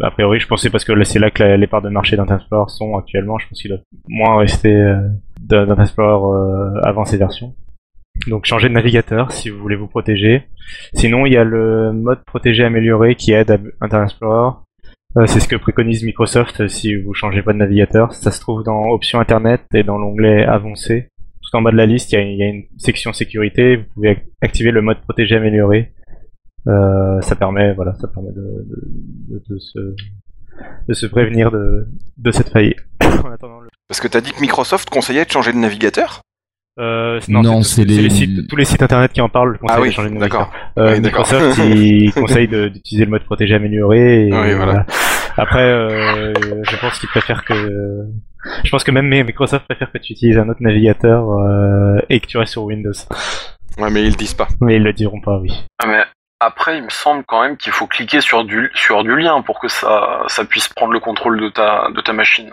a priori, je pensais parce que c'est là que les parts de marché d'Internet Explorer sont actuellement. Je pense qu'il doit moins rester euh, d'Internet Explorer euh, avant ces versions. Donc changer de navigateur si vous voulez vous protéger. Sinon, il y a le mode protégé amélioré qui aide à Internet Explorer. Euh, c'est ce que préconise Microsoft si vous changez pas de navigateur. Ça se trouve dans Options Internet et dans l'onglet Avancé. Tout en bas de la liste, il y, a, une section sécurité. Vous pouvez activer le mode protégé amélioré euh, ça permet, voilà, ça permet de, de, de, se, de se prévenir de, de cette faille. Parce que t'as dit que Microsoft conseillait de changer de navigateur euh, non, c'est les... sites, tous les sites internet qui en parlent conseillent ah oui, de changer de navigateur. Euh, Microsoft il conseille d'utiliser le mode protégé amélioré. Et, oui, voilà. Après, euh, je pense qu'il préfère que, je pense que même Microsoft préfère que tu utilises un autre navigateur euh, et que tu restes sur Windows. Ouais, mais ils le disent pas. Mais ils le diront pas, oui. Ah, mais Après, il me semble quand même qu'il faut cliquer sur du, sur du lien pour que ça, ça puisse prendre le contrôle de ta, de ta machine.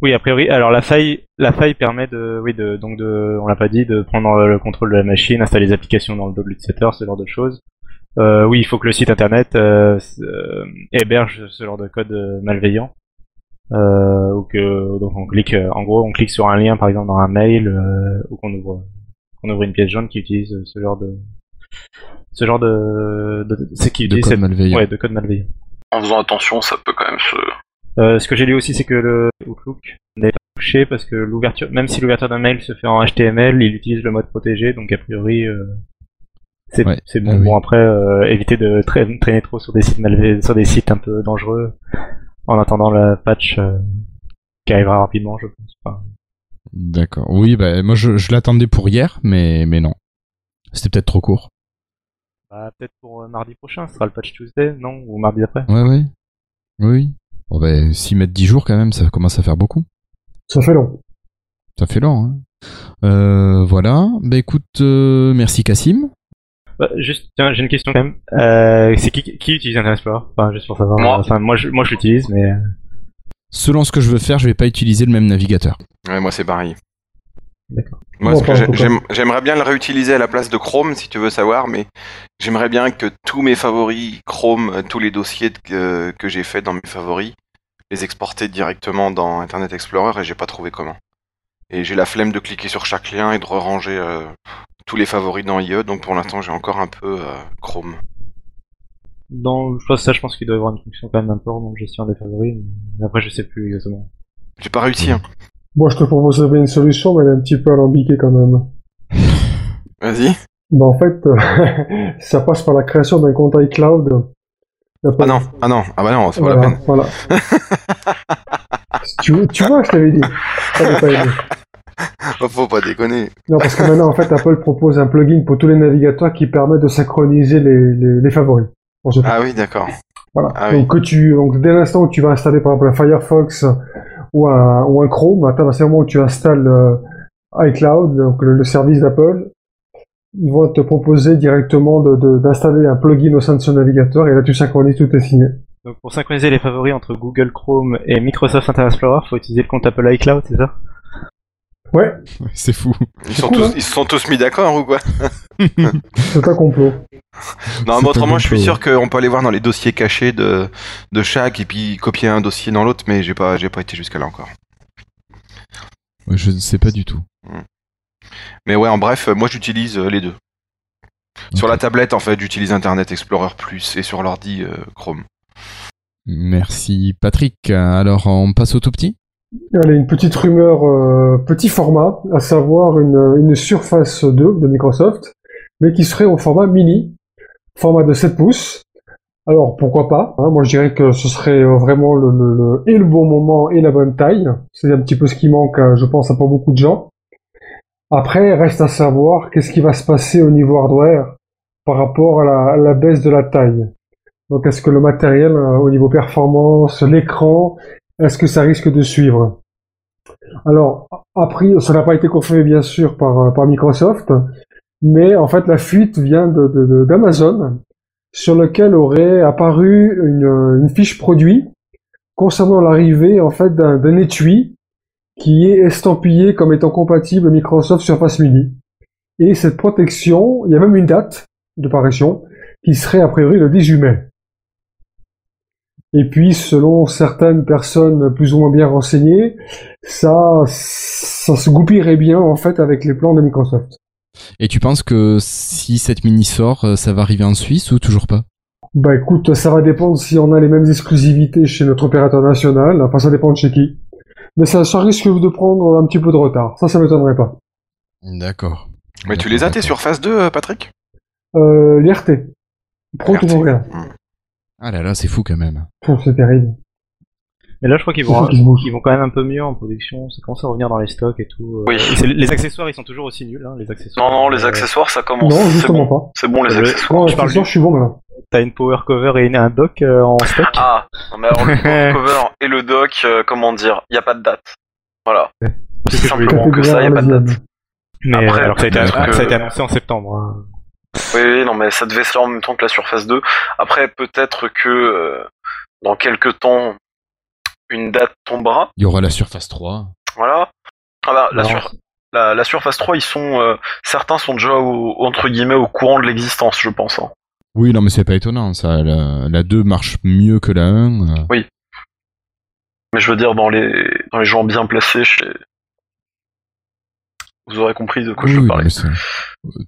Oui, a priori. Alors la faille, la faille permet de, oui, de, donc de, on l'a pas dit, de prendre le contrôle de la machine, installer les applications dans le Setter, ce genre de choses. Euh, oui, il faut que le site internet euh, euh héberge ce genre de code euh, malveillant. Euh, ou que donc on clique, en gros, on clique sur un lien, par exemple dans un mail, ou qu'on ouvre, qu'on ouvre une pièce jaune qui utilise ce genre de, ce genre de, de, c'est qui de code malveillant. Ouais, de code malveillant. En faisant attention, ça peut quand même se euh, ce que j'ai lu aussi, c'est que le Outlook n'est pas touché parce que l'ouverture, même si l'ouverture d'un mail se fait en HTML, il utilise le mode protégé, donc a priori, euh, c'est bon. Ah bon après, euh, éviter de traîner trop sur des sites malveillants, sur des sites un peu dangereux, en attendant la patch qui arrivera rapidement, je pense. D'accord. Oui, bah moi je, je l'attendais pour hier, mais mais non, c'était peut-être trop court. Bah, peut-être pour mardi prochain, ce sera le patch Tuesday, non? Ou mardi après? Ouais, ouais. Oui. Bon ben, s'y mettre 10 jours quand même, ça commence à faire beaucoup. Ça fait long. Ça fait long, hein. Euh, voilà. Bah écoute, euh, merci Cassim. Bah, juste, tiens, j'ai une question quand même. Euh, c'est qui, qui utilise Internet Explorer? Enfin, juste pour savoir. Moi. Enfin, moi, je, moi, je l'utilise, mais. Selon ce que je veux faire, je vais pas utiliser le même navigateur. Ouais, moi c'est pareil. D'accord. Moi, j'aimerais bien le réutiliser à la place de Chrome, si tu veux savoir, mais j'aimerais bien que tous mes favoris Chrome, euh, tous les dossiers que, que j'ai fait dans mes favoris, les exporter directement dans Internet Explorer et j'ai pas trouvé comment. Et j'ai la flemme de cliquer sur chaque lien et de ranger euh, tous les favoris dans IE, donc pour l'instant j'ai encore un peu euh, Chrome. Dans je ça, je pense qu'il doit y avoir une fonction quand même peu en gestion des favoris, mais après je sais plus exactement. J'ai pas réussi, hein. Moi, je te proposerais une solution, mais elle est un petit peu alambiquée quand même. Vas-y. Bah, en fait, ça passe par la création d'un compte iCloud. Ah non, ah non, ah bah non, c'est pas la peine. Voilà. tu, tu vois, je t'avais dit. Ça pas aidé. Faut pas déconner. Non, parce que maintenant, en fait, Apple propose un plugin pour tous les navigateurs qui permet de synchroniser les, les, favoris. Ah oui, d'accord. Voilà. Ah donc, que tu, donc, dès l'instant où tu vas installer, par exemple, un Firefox ou un, ou un Chrome, à partir du moment où tu installes euh, iCloud, donc le, service d'Apple, ils vont te proposer directement d'installer un plugin au sein de ce navigateur et là tu synchronises, tout est signé. Donc pour synchroniser les favoris entre Google Chrome et Microsoft Internet Explorer, faut utiliser le compte Apple iCloud, c'est ça? Ouais. C'est fou. Ils, sont tous, hein. ils se sont tous mis d'accord ou quoi? C'est un complot. Non, mais autrement, je suis sûr qu'on peut aller voir dans les dossiers cachés de, de chaque et puis copier un dossier dans l'autre, mais j'ai pas, j'ai pas été jusqu'à là encore. je ne sais pas du tout. Hmm. Mais ouais, en bref, moi j'utilise euh, les deux. Sur la tablette, en fait, j'utilise Internet Explorer Plus et sur l'ordi euh, Chrome. Merci Patrick. Alors, on passe au tout petit? Allez, une petite rumeur, euh, petit format, à savoir une, Surface 2 de Microsoft, mais qui serait au format mini, format de 7 pouces. Alors pourquoi pas hein, Moi je dirais que ce serait euh, vraiment le, bon moment et la bonne taille. C'est un petit peu ce qui manque, euh, je pense, à pas beaucoup de gens. Après, reste à savoir qu'est-ce qui va se passer au niveau hardware par rapport à la, à la baisse de la taille. Donc est-ce que le matériel au niveau performance, l'écran est-ce que ça risque de suivre? Alors, après, ça n'a pas été confirmé bien sûr par, euh, Microsoft, mais en fait la fuite vient d'Amazon, sur lequel aurait apparu une, une fiche produit concernant l'arrivée en fait d'un étui qui est estampillé comme étant compatible Microsoft Surface Mini. Et cette protection, il y a même une date de parution qui serait a priori le 18 mai. Et puis, selon certaines personnes plus ou moins bien renseignées, ça, ça se goupillerait bien en fait avec les plans de Microsoft. Et tu penses que si cette mini sort, euh, ça va arriver en Suisse ou toujours pas? Bah écoute, ça va dépendre si on a les mêmes exclusivités chez notre opérateur national. Enfin, ça dépend de chez qui. Mais ça, ça risque de prendre un petit peu de retard. Ça, ça m'étonnerait pas. D'accord. Mais tu les as tes Surface 2, euh, Patrick? Euh, L'IRT. Pro tout rien. Ah là là, c'est fou quand même. C'est terrible. Mais là, je crois qu'ils vont, ils vont quand même un peu mieux en production. Ça commence à revenir dans les stocks et tout. Oui. les accessoires, ils sont toujours aussi nuls, hein, les accessoires. Non, non, les accessoires, ça commence. Non, justement pas. C'est bon, les euh, accessoires. Non, je, parle je suis bon là. T'as une power cover et un dock euh, en stock? Ah, non, mais alors le power cover et le dock, euh, comment dire, il y a pas de date. Voilà. C'est simplement que ça, il y a pas de date. Mais Après, alors ça a, été, ça a été annoncé en septembre. Hein. Oui, non, mais ça devait se faire en même temps que la Surface 2. Après, peut-être que euh, dans quelques temps, une date tombera. Il y aura la Surface 3. Voilà. Ah bah, la, la, Surface 3, ils sont euh, certains sont déjà au, entre guillemets au courant de l'existence, je pense. Hein. Oui, non, mais c'est pas étonnant. Ça, la, la 2 marche mieux que la 1. Euh. Oui. Mais je veux dire, dans les, dans les gens bien placés, chez... vous aurez compris de quoi je parle.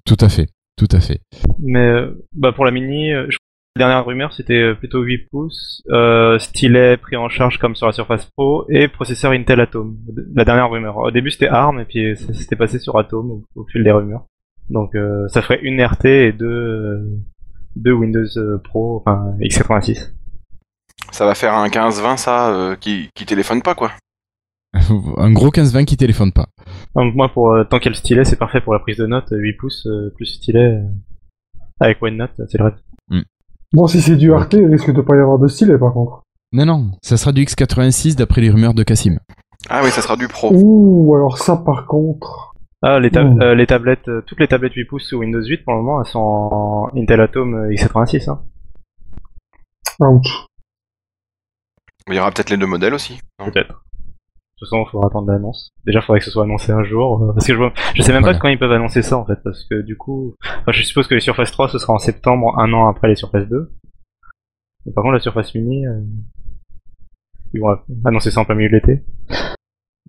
Tout à fait. Tout à fait. Mais euh, bah pour la mini, euh, je la dernière rumeur c'était euh, plutôt 8 pouces, euh, stylet pris en charge comme sur la Surface Pro et processeur Intel Atom. La dernière rumeur. Au début c'était ARM et puis ça s'était passé sur Atom au, fil des rumeurs. Donc ça ferait une RT et deux, deux Windows Pro, enfin x86. Ça va faire un 15-20 ça qui, qui téléphone pas quoi. un gros 15-20 qui téléphone pas. Moi, pour euh, tant qu'il y a le stylet, c'est parfait pour la prise de notes. 8 pouces euh, plus stylet euh, avec OneNote, c'est le reste. Mm. Bon, si c'est du RT, il risque de pas y avoir de stylet par contre. Non, non, ça sera du X86 d'après les rumeurs de Cassim. Ah oui, ça sera du Pro. Ouh, alors ça par contre. Ah, les, les tablettes, toutes les tablettes 8 pouces sous Windows 8 pour le moment, elles sont en Intel Atom X86. Hein. Ouch. Il y aura peut-être les deux modèles aussi. Peut-être. De toute façon, il faudra attendre l'annonce. Déjà, il faudrait que ce soit annoncé un jour. Euh, parce que je, je sais même pas quand ils peuvent annoncer ça, en fait. Parce que du coup, enfin, je suppose que les Surface 3, ce sera en septembre, un an après les Surface 2. par contre, la Surface Mini, euh, ils vont annoncer ça en plein milieu de l'été.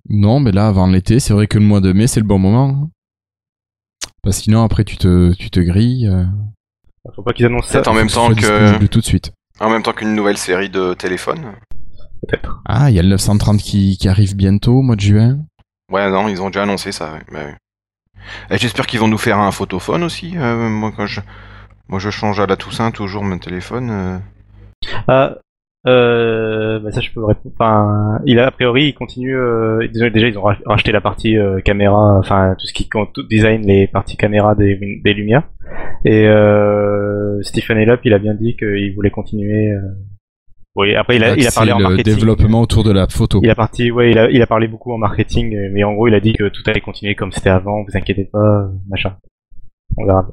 Non, mais là, avant l'été, c'est vrai que le mois de mai, c'est le bon moment. Hein. Parce que sinon, après, tu te, tu te grilles. Euh... Faut pas qu'ils annoncent ça. en même temps que. tout de suite. En même temps qu'une nouvelle série de téléphones. Ah, il y a le 930 qui, qui, arrive bientôt au mois de juin. Ouais, non, ils ont déjà annoncé ça. Bah Et j'espère qu'ils vont nous faire un photophone aussi. Euh, moi, quand je, moi, je change à la Toussaint toujours mon téléphone. Euh. Ah, euh, bah ça je peux répondre. Enfin, il a, a priori, il continue. Euh, déjà, ils ont racheté la partie euh, caméra, enfin tout ce qui tout design les parties caméra des, des lumières. Et euh, Stephen Elop, il a bien dit qu'il voulait continuer oui, après il a, il a parlé en marketing. développement autour de la photo. Il a parti, ouais, il a, il a parlé beaucoup en marketing, mais en gros il a dit que tout allait continuer comme c'était avant, vous inquiétez pas, machin. On verra.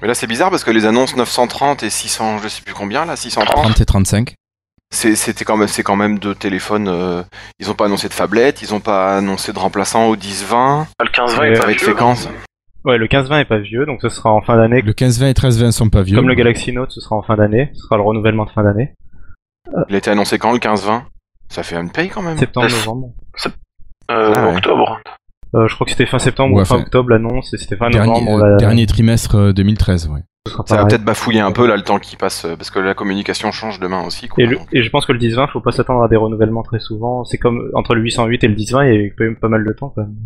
Mais là c'est bizarre parce que les annonces 930 et 600, je sais plus combien là, 630. 30 et 35. C'était quand même, c'est quand même deux téléphones. Euh, ils ont pas annoncé de phablette, ils ont pas annoncé de remplaçant au 10-20. Le 15-20 est pas vieux. Fréquence. Ouais, le 15-20 est pas vieux, donc ce sera en fin d'année. Le 15-20 et 13-20 sont pas vieux. Comme le Galaxy Note, ce sera en fin d'année. Ce sera le renouvellement de fin d'année. Il a été annoncé quand le 15-20 Ça fait une paye quand même. Septembre, novembre. Euh, ah octobre. Euh, je crois que c'était fin septembre ou fin octobre l'annonce et c'était fin novembre. Euh, dernier trimestre 2013, ouais. Ça va peut-être bafouiller un peu là le temps qui passe parce que la communication change demain aussi. Quoi, et, je pense que le 10-20, faut pas s'attendre à des renouvellements très souvent. C'est comme entre le 808 et le 10-20, il y a eu quand même pas mal de temps. Quand même.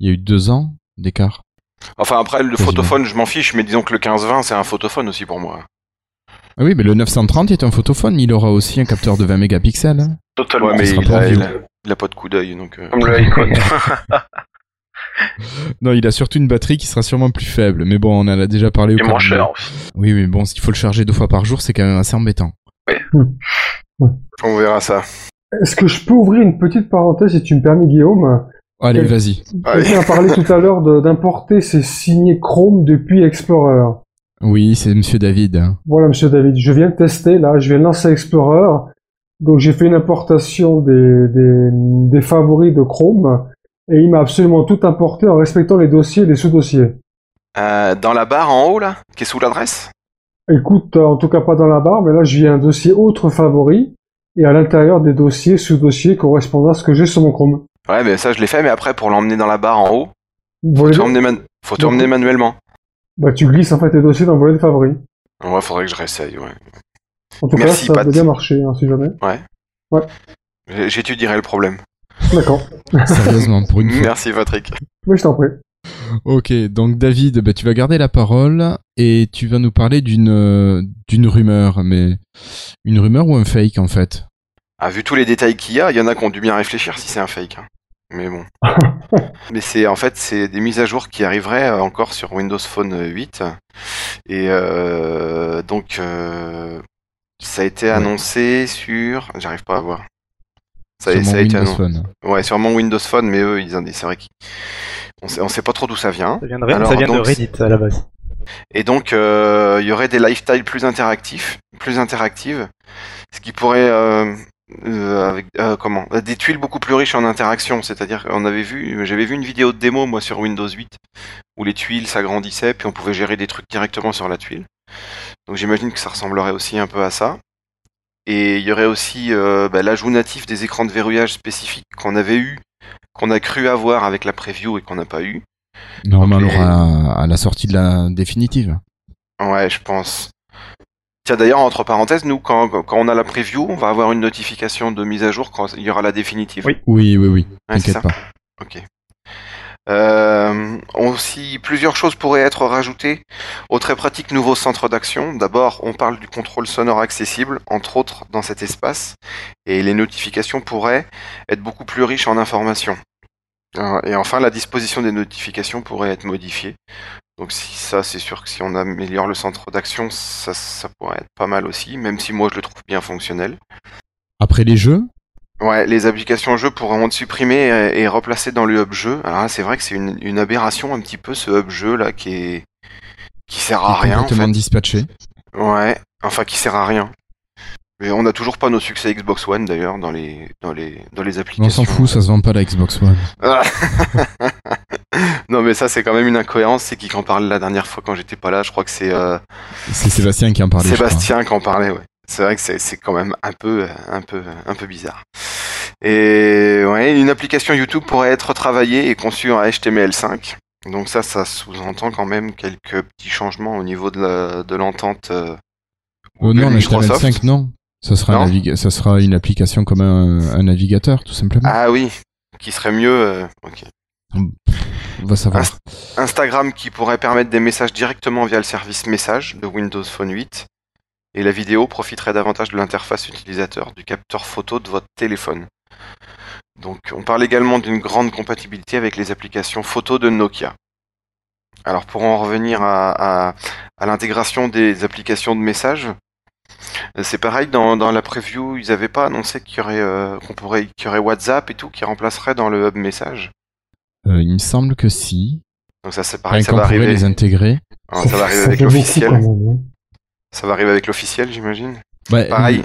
Il y a eu deux ans d'écart. Enfin après le photophone, je m'en fiche, mais disons que le 15-20 c'est un photophone aussi pour moi. Ah oui, mais le 930 est un photophone, il aura aussi un capteur de 20 mégapixels. Hein. Totalement, mais il a, pas de coup d'œil, donc. Euh. Comme le non, il a surtout une batterie qui sera sûrement plus faible, mais bon, on en a déjà parlé. Et moins cher. Oui, mais bon, s'il faut le charger deux fois par jour, c'est quand même assez embêtant. Oui. On verra ça. Est-ce que je peux ouvrir une petite parenthèse, si tu me permets, Guillaume? Allez, vas-y. Quelqu'un a parlé tout à l'heure d'importer ses signés Chrome depuis Explorer. Oui, c'est Monsieur David. Voilà, Monsieur David. Je viens de tester, là. Je viens de lancer Explorer. Donc, j'ai fait une importation des, des, des favoris de Chrome. Et il m'a absolument tout importé en respectant les dossiers et les sous-dossiers. Euh, dans la barre en haut, là? Qui est sous l'adresse? Écoute, en tout cas pas dans la barre, mais là, j'ai un dossier autre favori. Et à l'intérieur des dossiers, sous-dossiers correspondant à ce que j'ai sur mon Chrome. Ouais, mais ça, je l'ai fait, mais après, pour l'emmener dans la barre en haut, faut, faut tout emmener manuellement. Bah, tu glisses en fait tes dossiers dans le volet de favoris. Ouais, faudrait que je réessaye, ouais. En tout cas, ça a bien marché, hein, si jamais. Ouais. Ouais. J'étudierai le problème. D'accord. Sérieusement, pour une fois. Merci, Patrick. Oui, je t'en prie. Ok, donc David, bah, tu vas garder la parole et tu vas nous parler d'une d'une rumeur, mais une rumeur ou un fake en fait? Ah, vu tous les détails qu'il y a, il y en a qui ont dû bien réfléchir si c'est un fake. Hein mais bon. mais c'est en fait c'est des mises à jour qui arriveraient euh, encore sur Windows Phone 8 et euh, donc euh, ça a été annoncé sur j'arrive pas à voir. Ça, sur ça a été Windows Phone. Ouais, sur mon Windows Phone, mais eux, ils c'est vrai qu'on sait, on sait pas trop d'où ça vient. Ça vient de, ça vient de Reddit à la base. Et donc, euh, il y aurait des lifestyles plus interactifs, plus interactives, ce qui pourrait euh, euh, avec comment des tuiles beaucoup plus riches en interaction. C'est-à-dire qu'on avait vu, j'avais vu une vidéo de démo moi sur Windows 8 où les tuiles s'agrandissaient puis on pouvait gérer des trucs directement sur la tuile. Donc j'imagine que ça ressemblerait aussi un peu à ça. Et il y aurait aussi bah, l'ajout natif des écrans de verrouillage spécifiques qu'on avait eu, qu'on a cru avoir avec la preview et qu'on n'a pas eu. Normalement, on aura à la sortie de la définitive. Ouais, je pense. Tiens, d'ailleurs, entre parenthèses, nous, quand, quand, on a la preview, on va avoir une notification de mise à jour quand il y aura la définitive. Oui, oui, oui, oui. T'inquiète pas. Ok. Euh, aussi, plusieurs choses pourraient être rajoutées au très pratique nouveau centre d'action. D'abord, on parle du contrôle sonore accessible, entre autres, dans cet espace, et les notifications pourraient être beaucoup plus riches en informations. Et enfin, la disposition des notifications pourrait être modifiée. Donc si ça, c'est sûr que si on améliore le centre d'action, ça, ça pourrait être pas mal aussi, même si moi je le trouve bien fonctionnel. Après les jeux? Ouais, les applications jeux pourront être supprimées et, replacées dans le hub jeu. Alors c'est vrai que c'est une, aberration un petit peu ce hub jeu là qui est qui sert à rien. Complètement dispatché. Ouais, enfin qui sert à rien. Mais on n'a toujours pas nos succès Xbox One d'ailleurs dans les dans les dans les applications. On s'en fout, ça se vend pas la Xbox One. non mais ça c'est quand même une incohérence, c'est qui en parlait la dernière fois quand j'étais pas là, je crois que c'est euh... c'est Sébastien qui en parlait. Sébastien qui en parlait, ouais. C'est vrai que c'est quand même un peu un peu un peu bizarre. Et ouais, une application YouTube pourrait être travaillée et conçue en HTML5. Donc ça, ça sous-entend quand même quelques petits changements au niveau de l'entente. Euh, oh non, HTML5 non. Ça sera, un ça sera une application comme un, navigateur, tout simplement. Ah oui, qui serait mieux. Euh. Instagram qui pourrait permettre des messages directement via le service message de Windows Phone 8. Et la vidéo profiterait davantage de l'interface utilisateur du capteur photo de votre téléphone. Donc on parle également d'une grande compatibilité avec les applications photo de Nokia. Alors pour en revenir à, l'intégration des applications de messages, c'est pareil dans, la preview, ils n'avaient pas annoncé euh, qu'il y aurait WhatsApp et tout qui remplacerait dans le hub message. Euh, il me semble que si. Donc ça c'est pareil, ça va arriver. les intégrer. ça, va arriver avec l'officiel. Hein. Ça va arriver avec l'officiel, j'imagine. Ouais, pareil.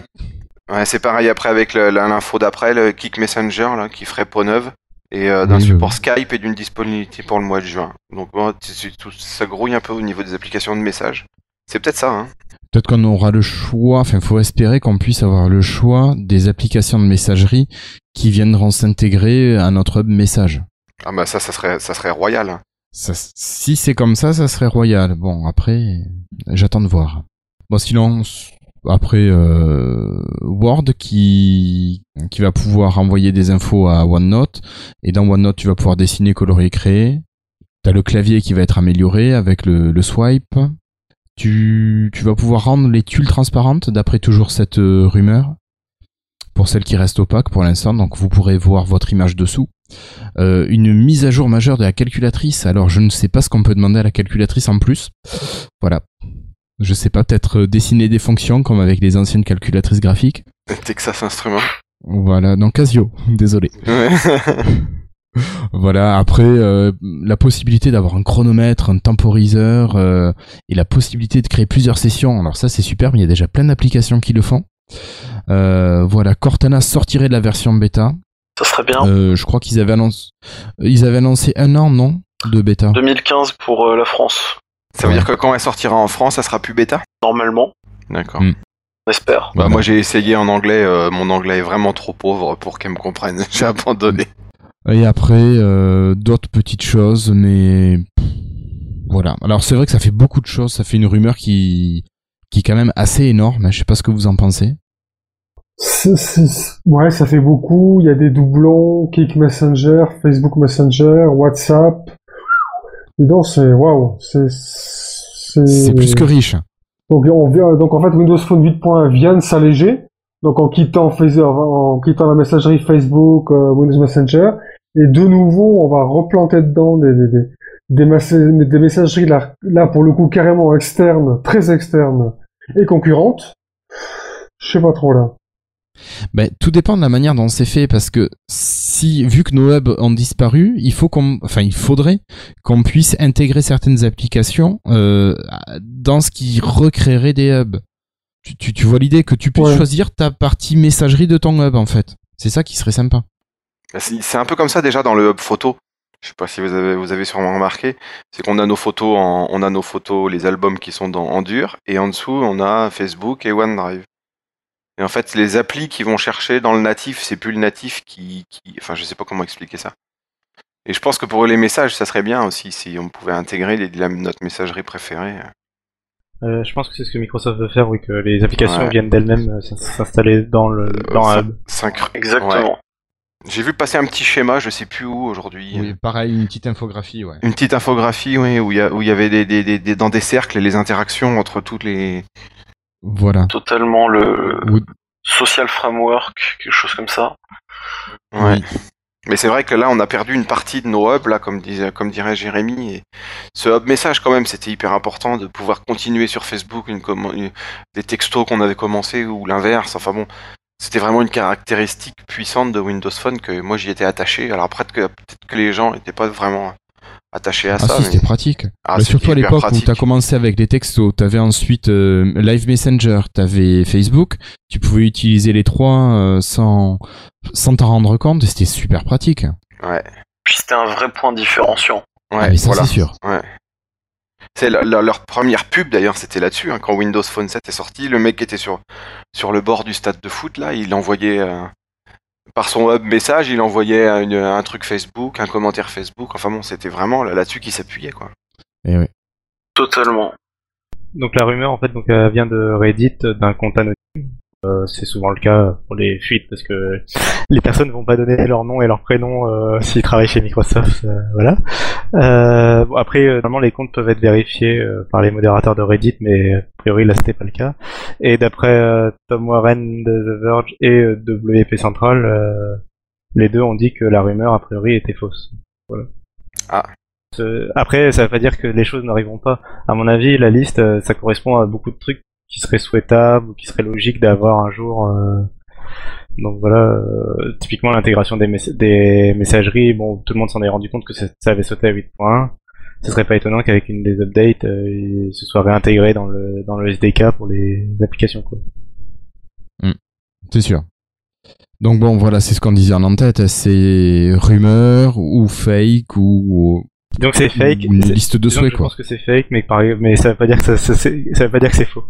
Ouais, c'est pareil après avec l'info d'après, le Kick Messenger là, qui ferait peau neuve et euh, d'un support Skype et d'une disponibilité pour le mois de juin. Donc bon, ça grouille un peu au niveau des applications de message. C'est peut-être ça. Hein. Peut-être qu'on aura le choix, enfin, il faut espérer qu'on puisse avoir le choix des applications de messagerie qui viendront s'intégrer à notre message. Ah bah ça, ça serait, ça serait royal. Hein. Si c'est comme ça, ça serait royal. Bon, après, j'attends de voir. Bon, sinon, après euh, Word qui qui va pouvoir envoyer des infos à OneNote et dans OneNote tu vas pouvoir dessiner, colorier, créer. T'as le clavier qui va être amélioré avec le, le swipe. Tu, vas pouvoir rendre les tuiles transparentes, d'après toujours cette euh, rumeur, pour celles qui restent opaques pour l'instant, donc vous pourrez voir votre image dessous. Euh, une mise à jour majeure de la calculatrice, alors je ne sais pas ce qu'on peut demander à la calculatrice en plus. Voilà. Je sais pas, peut-être euh, dessiner des fonctions comme avec les anciennes calculatrices graphiques. Texas Instruments. Voilà, dans Casio, désolé. voilà, après euh, la possibilité d'avoir un chronomètre, un temporiseur euh, et la possibilité de créer plusieurs sessions. Alors ça c'est super, mais il y a déjà plein d'applications qui le font. Euh, voilà, Cortana sortirait de la version bêta. Ça serait bien. je crois qu'ils avaient annoncé, ils avaient annoncé un an, non, de bêta. 2015 pour la France. Ça veut dire que quand elle sortira en France, ça sera plus bêta? Normalement. D'accord. Hmm. On espère. Bah, moi j'ai essayé en anglais, mon anglais est vraiment trop pauvre pour qu'elle me comprenne. J'ai abandonné. Et après, euh, d'autres petites choses, mais voilà. Alors c'est vrai que ça fait beaucoup de choses, ça fait une rumeur qui, qui est quand même assez énorme. Je sais pas ce que vous en pensez. Ouais, ça fait beaucoup. Il y a des doublons, Kick Messenger, Facebook Messenger, WhatsApp. Et donc c'est waouh, c'est c'est plus que riche. Donc on vient, donc en fait Windows Phone 8.1 vient de s'alléger. Donc en quittant Facebook, en quittant la messagerie Facebook, euh, Windows Messenger, et de nouveau, on va replanter dedans des, des, des, des, messageries là, là, pour le coup, carrément externes, très externes et concurrentes. Je sais pas trop là. Ben, tout dépend de la manière dont c'est fait parce que si vu que nos hubs ont disparu, il faut qu'on, enfin il faudrait qu'on puisse intégrer certaines applications euh, dans ce qui recréerait des hubs. Tu, tu, vois l'idée que tu puisses choisir ta partie messagerie de ton hub en fait. C'est ça qui serait sympa. Ben, c'est un peu comme ça déjà dans le hub photo. Je sais pas si vous avez vous avez sûrement remarqué, c'est qu'on a nos photos en, on a nos photos, les albums qui sont dans, en dur et en dessous on a Facebook et OneDrive. Et en fait, les applis qui vont chercher dans le natif, c'est plus le natif qui, Enfin, je sais pas comment expliquer ça. Et je pense que pour les messages, ça serait bien aussi si on pouvait intégrer les, notre messagerie préférée. Euh, je pense que c'est ce que Microsoft veut faire, oui, que les applications viennent d'elles-mêmes euh, s'installer dans le euh, un hub. Exactement. J'ai vu passer un petit schéma, je sais plus où aujourd'hui. Oui, pareil, une petite infographie, ouais. Une petite infographie, oui, où il y, y avait des, des, des, dans des cercles les interactions entre toutes les, voilà. Totalement le social framework, quelque chose comme ça. Ouais. Mais c'est vrai que là, on a perdu une partie de nos hubs, là, comme, disait, comme dirait Jérémy. Et ce hub message, quand même, c'était hyper important de pouvoir continuer sur Facebook une, des textos qu'on avait commencé ou l'inverse. Enfin bon, c'était vraiment une caractéristique puissante de Windows Phone que moi j'y étais attaché. Alors après, peut-être que les gens n'étaient pas vraiment attaché à ah ça. Si, c'était pratique. Ah, surtout à l'époque où tu as commencé avec les textos, tu avais ensuite euh, Live Messenger, tu avais Facebook, tu pouvais utiliser les trois euh, sans sans t'en rendre compte, c'était super pratique. Ouais. Puis c'était un vrai point différenciant. Ouais, ah, mais ça c'est sûr. Ouais. C'est leur, première pub d'ailleurs, c'était là-dessus. Hein, quand Windows Phone 7 est sorti, le mec qui était sur, sur le bord du stade de foot, là, il envoyait euh, par son web message, il envoyait un truc Facebook, un commentaire Facebook. Enfin bon, c'était vraiment là-dessus qu'il s'appuyait, quoi. Et eh oui. Totalement. Donc la rumeur, en fait, donc, elle vient de Reddit, d'un compte anonyme. Euh, c'est souvent le cas pour les fuites parce que les personnes vont pas donner leur nom et leur prénom euh, s'ils travaillent chez Microsoft. Euh, voilà. Bon, après, normalement, les comptes peuvent être vérifiés par les modérateurs de Reddit, mais a priori là c'était pas le cas. Et d'après Tom Warren de The Verge et WP Central, les deux ont dit que la rumeur a priori était fausse. Voilà. Ah. Après, ça veut pas dire que les choses n'arriveront pas. À mon avis, la liste, ça correspond à beaucoup de trucs qui serait souhaitable ou qui serait logique d'avoir un jour. Euh, donc voilà, euh, typiquement l'intégration des, des, messageries, bon, tout le monde s'en est rendu compte que ça avait sauté à 8.1. Ce serait pas étonnant qu'avec une des updates, euh, ce soit réintégré dans le dans le SDK pour les applications. Hmm. c'est sûr. Donc bon, voilà, c'est ce qu'on disait en en-tête, c'est rumeur ou fake ou donc c'est fake. Une liste de souhaits, je quoi. pense que c'est fake, mais, mais ça veut pas dire que ça, ça, ça veut pas dire que c'est faux.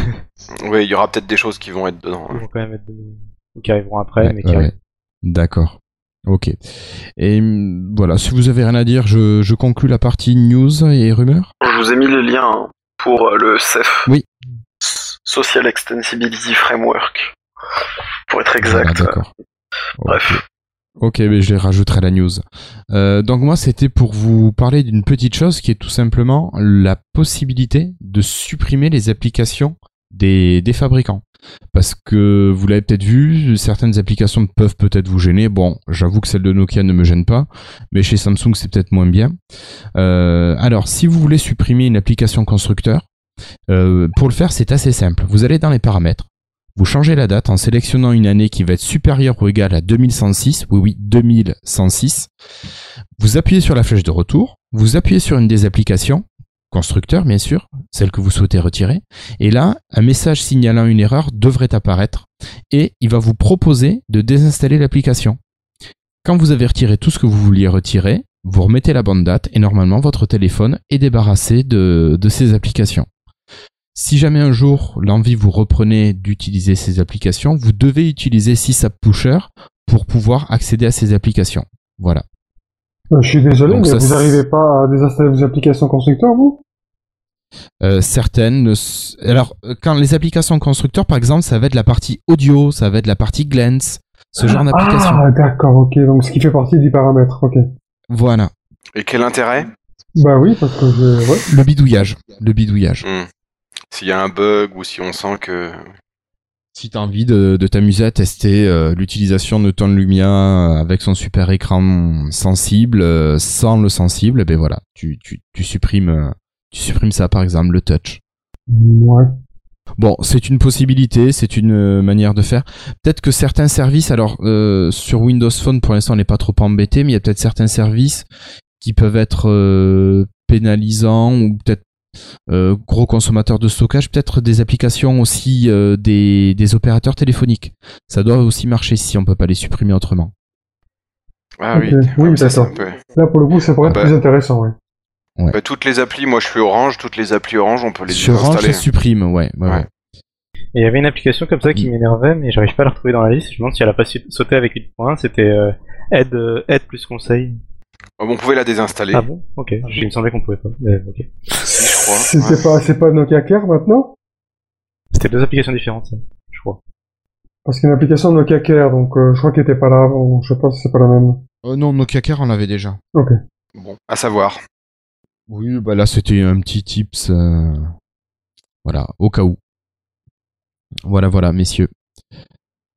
oui, il y aura peut-être des choses qui vont être dedans. Ils vont quand même être dedans. Ou qui arriveront après, mais qui D'accord. Ok. Et mm, voilà, si vous avez rien à dire, je, je conclus la partie news et rumeurs. Je vous ai mis les liens pour le CEF. Oui. Social Extensibility Framework. Pour être exact. d'accord. Bref. Ok, mais je les rajouterai à la news. Euh, donc moi, c'était pour vous parler d'une petite chose qui est tout simplement la possibilité de supprimer les applications des, des fabricants. Parce que vous l'avez peut-être vu, certaines applications peuvent peut-être vous gêner. Bon, j'avoue que celle de Nokia ne me gêne pas, mais chez Samsung c'est peut-être moins bien. Euh, alors, si vous voulez supprimer une application constructeur, euh, pour le faire c'est assez simple. Vous allez dans les paramètres, vous changez la date en sélectionnant une année qui va être supérieure ou égale à 2106. Oui, oui, 2106. Vous appuyez sur la flèche de retour. Vous appuyez sur une des applications, constructeur bien sûr, celle que vous souhaitez retirer. Et là, un message signalant une erreur devrait apparaître et il va vous proposer de désinstaller l'application. Quand vous avez retiré tout ce que vous vouliez retirer, vous remettez la bonne date et normalement votre téléphone est débarrassé de, de ces applications. Si jamais un jour l'envie vous reprenez d'utiliser ces applications, vous devez utiliser SysApp Pusher pour pouvoir accéder à ces applications. Voilà. Euh, je suis désolé, mais vous n'arrivez pas à désinstaller vos applications constructeurs, vous? Euh, certaines. Alors, quand les applications constructeurs, par exemple, ça va être la partie audio, ça va être la partie Glance, ce genre d'application. Ah, d'accord, ok. Donc, ce qui fait partie du paramètre, ok. Voilà. Et quel intérêt? Bah oui, parce que je... Le bidouillage. Le bidouillage. Hmm. S'il y a un bug ou si on sent que... Si tu as envie de, t'amuser à tester euh, l'utilisation de ton Lumia avec son super écran sensible, euh, sans le sensible, ben voilà, tu, tu, tu, supprimes, tu supprimes ça par exemple, le touch. Ouais. Bon, c'est une possibilité, c'est une euh, manière de faire. Peut-être que certains services, alors euh, sur Windows Phone pour l'instant on n'est pas trop embêté, mais il y a peut-être certains services qui peuvent être euh, pénalisants ou peut-être gros consommateurs de stockage, peut-être des applications aussi des, des, opérateurs téléphoniques. Ça doit aussi marcher si on peut pas les supprimer autrement. Ah oui, oui ça, ça peut... Là pour le coup ça pourrait être ah bah. plus intéressant, oui. Bah, toutes les applis, moi je suis Orange, toutes les applis Orange, on peut les Sur Orange, ça supprime, ouais. ouais, il y avait une application comme ça qui mm. m'énervait, mais j'arrive pas à la retrouver dans la liste. Je me demande si elle a pas sauté avec 8.1. C'était euh, aide, euh, aide plus conseil. Oh, on pouvait la désinstaller. Ah bon? Ok. Il me semblait qu'on pouvait pas. Ok. Crois. C'est pas, c'est pas Nokia Care maintenant? C'était deux applications différentes, je crois. Parce qu'il y a une application Nokia Care, donc euh, je crois qu'elle était pas là avant. Je sais pas si c'est pas la même. Euh, non, Nokia Care, on l'avait déjà. Ok. Bon, à savoir. Oui, bah là c'était un petit tips. Voilà, au cas où. Voilà, voilà, messieurs.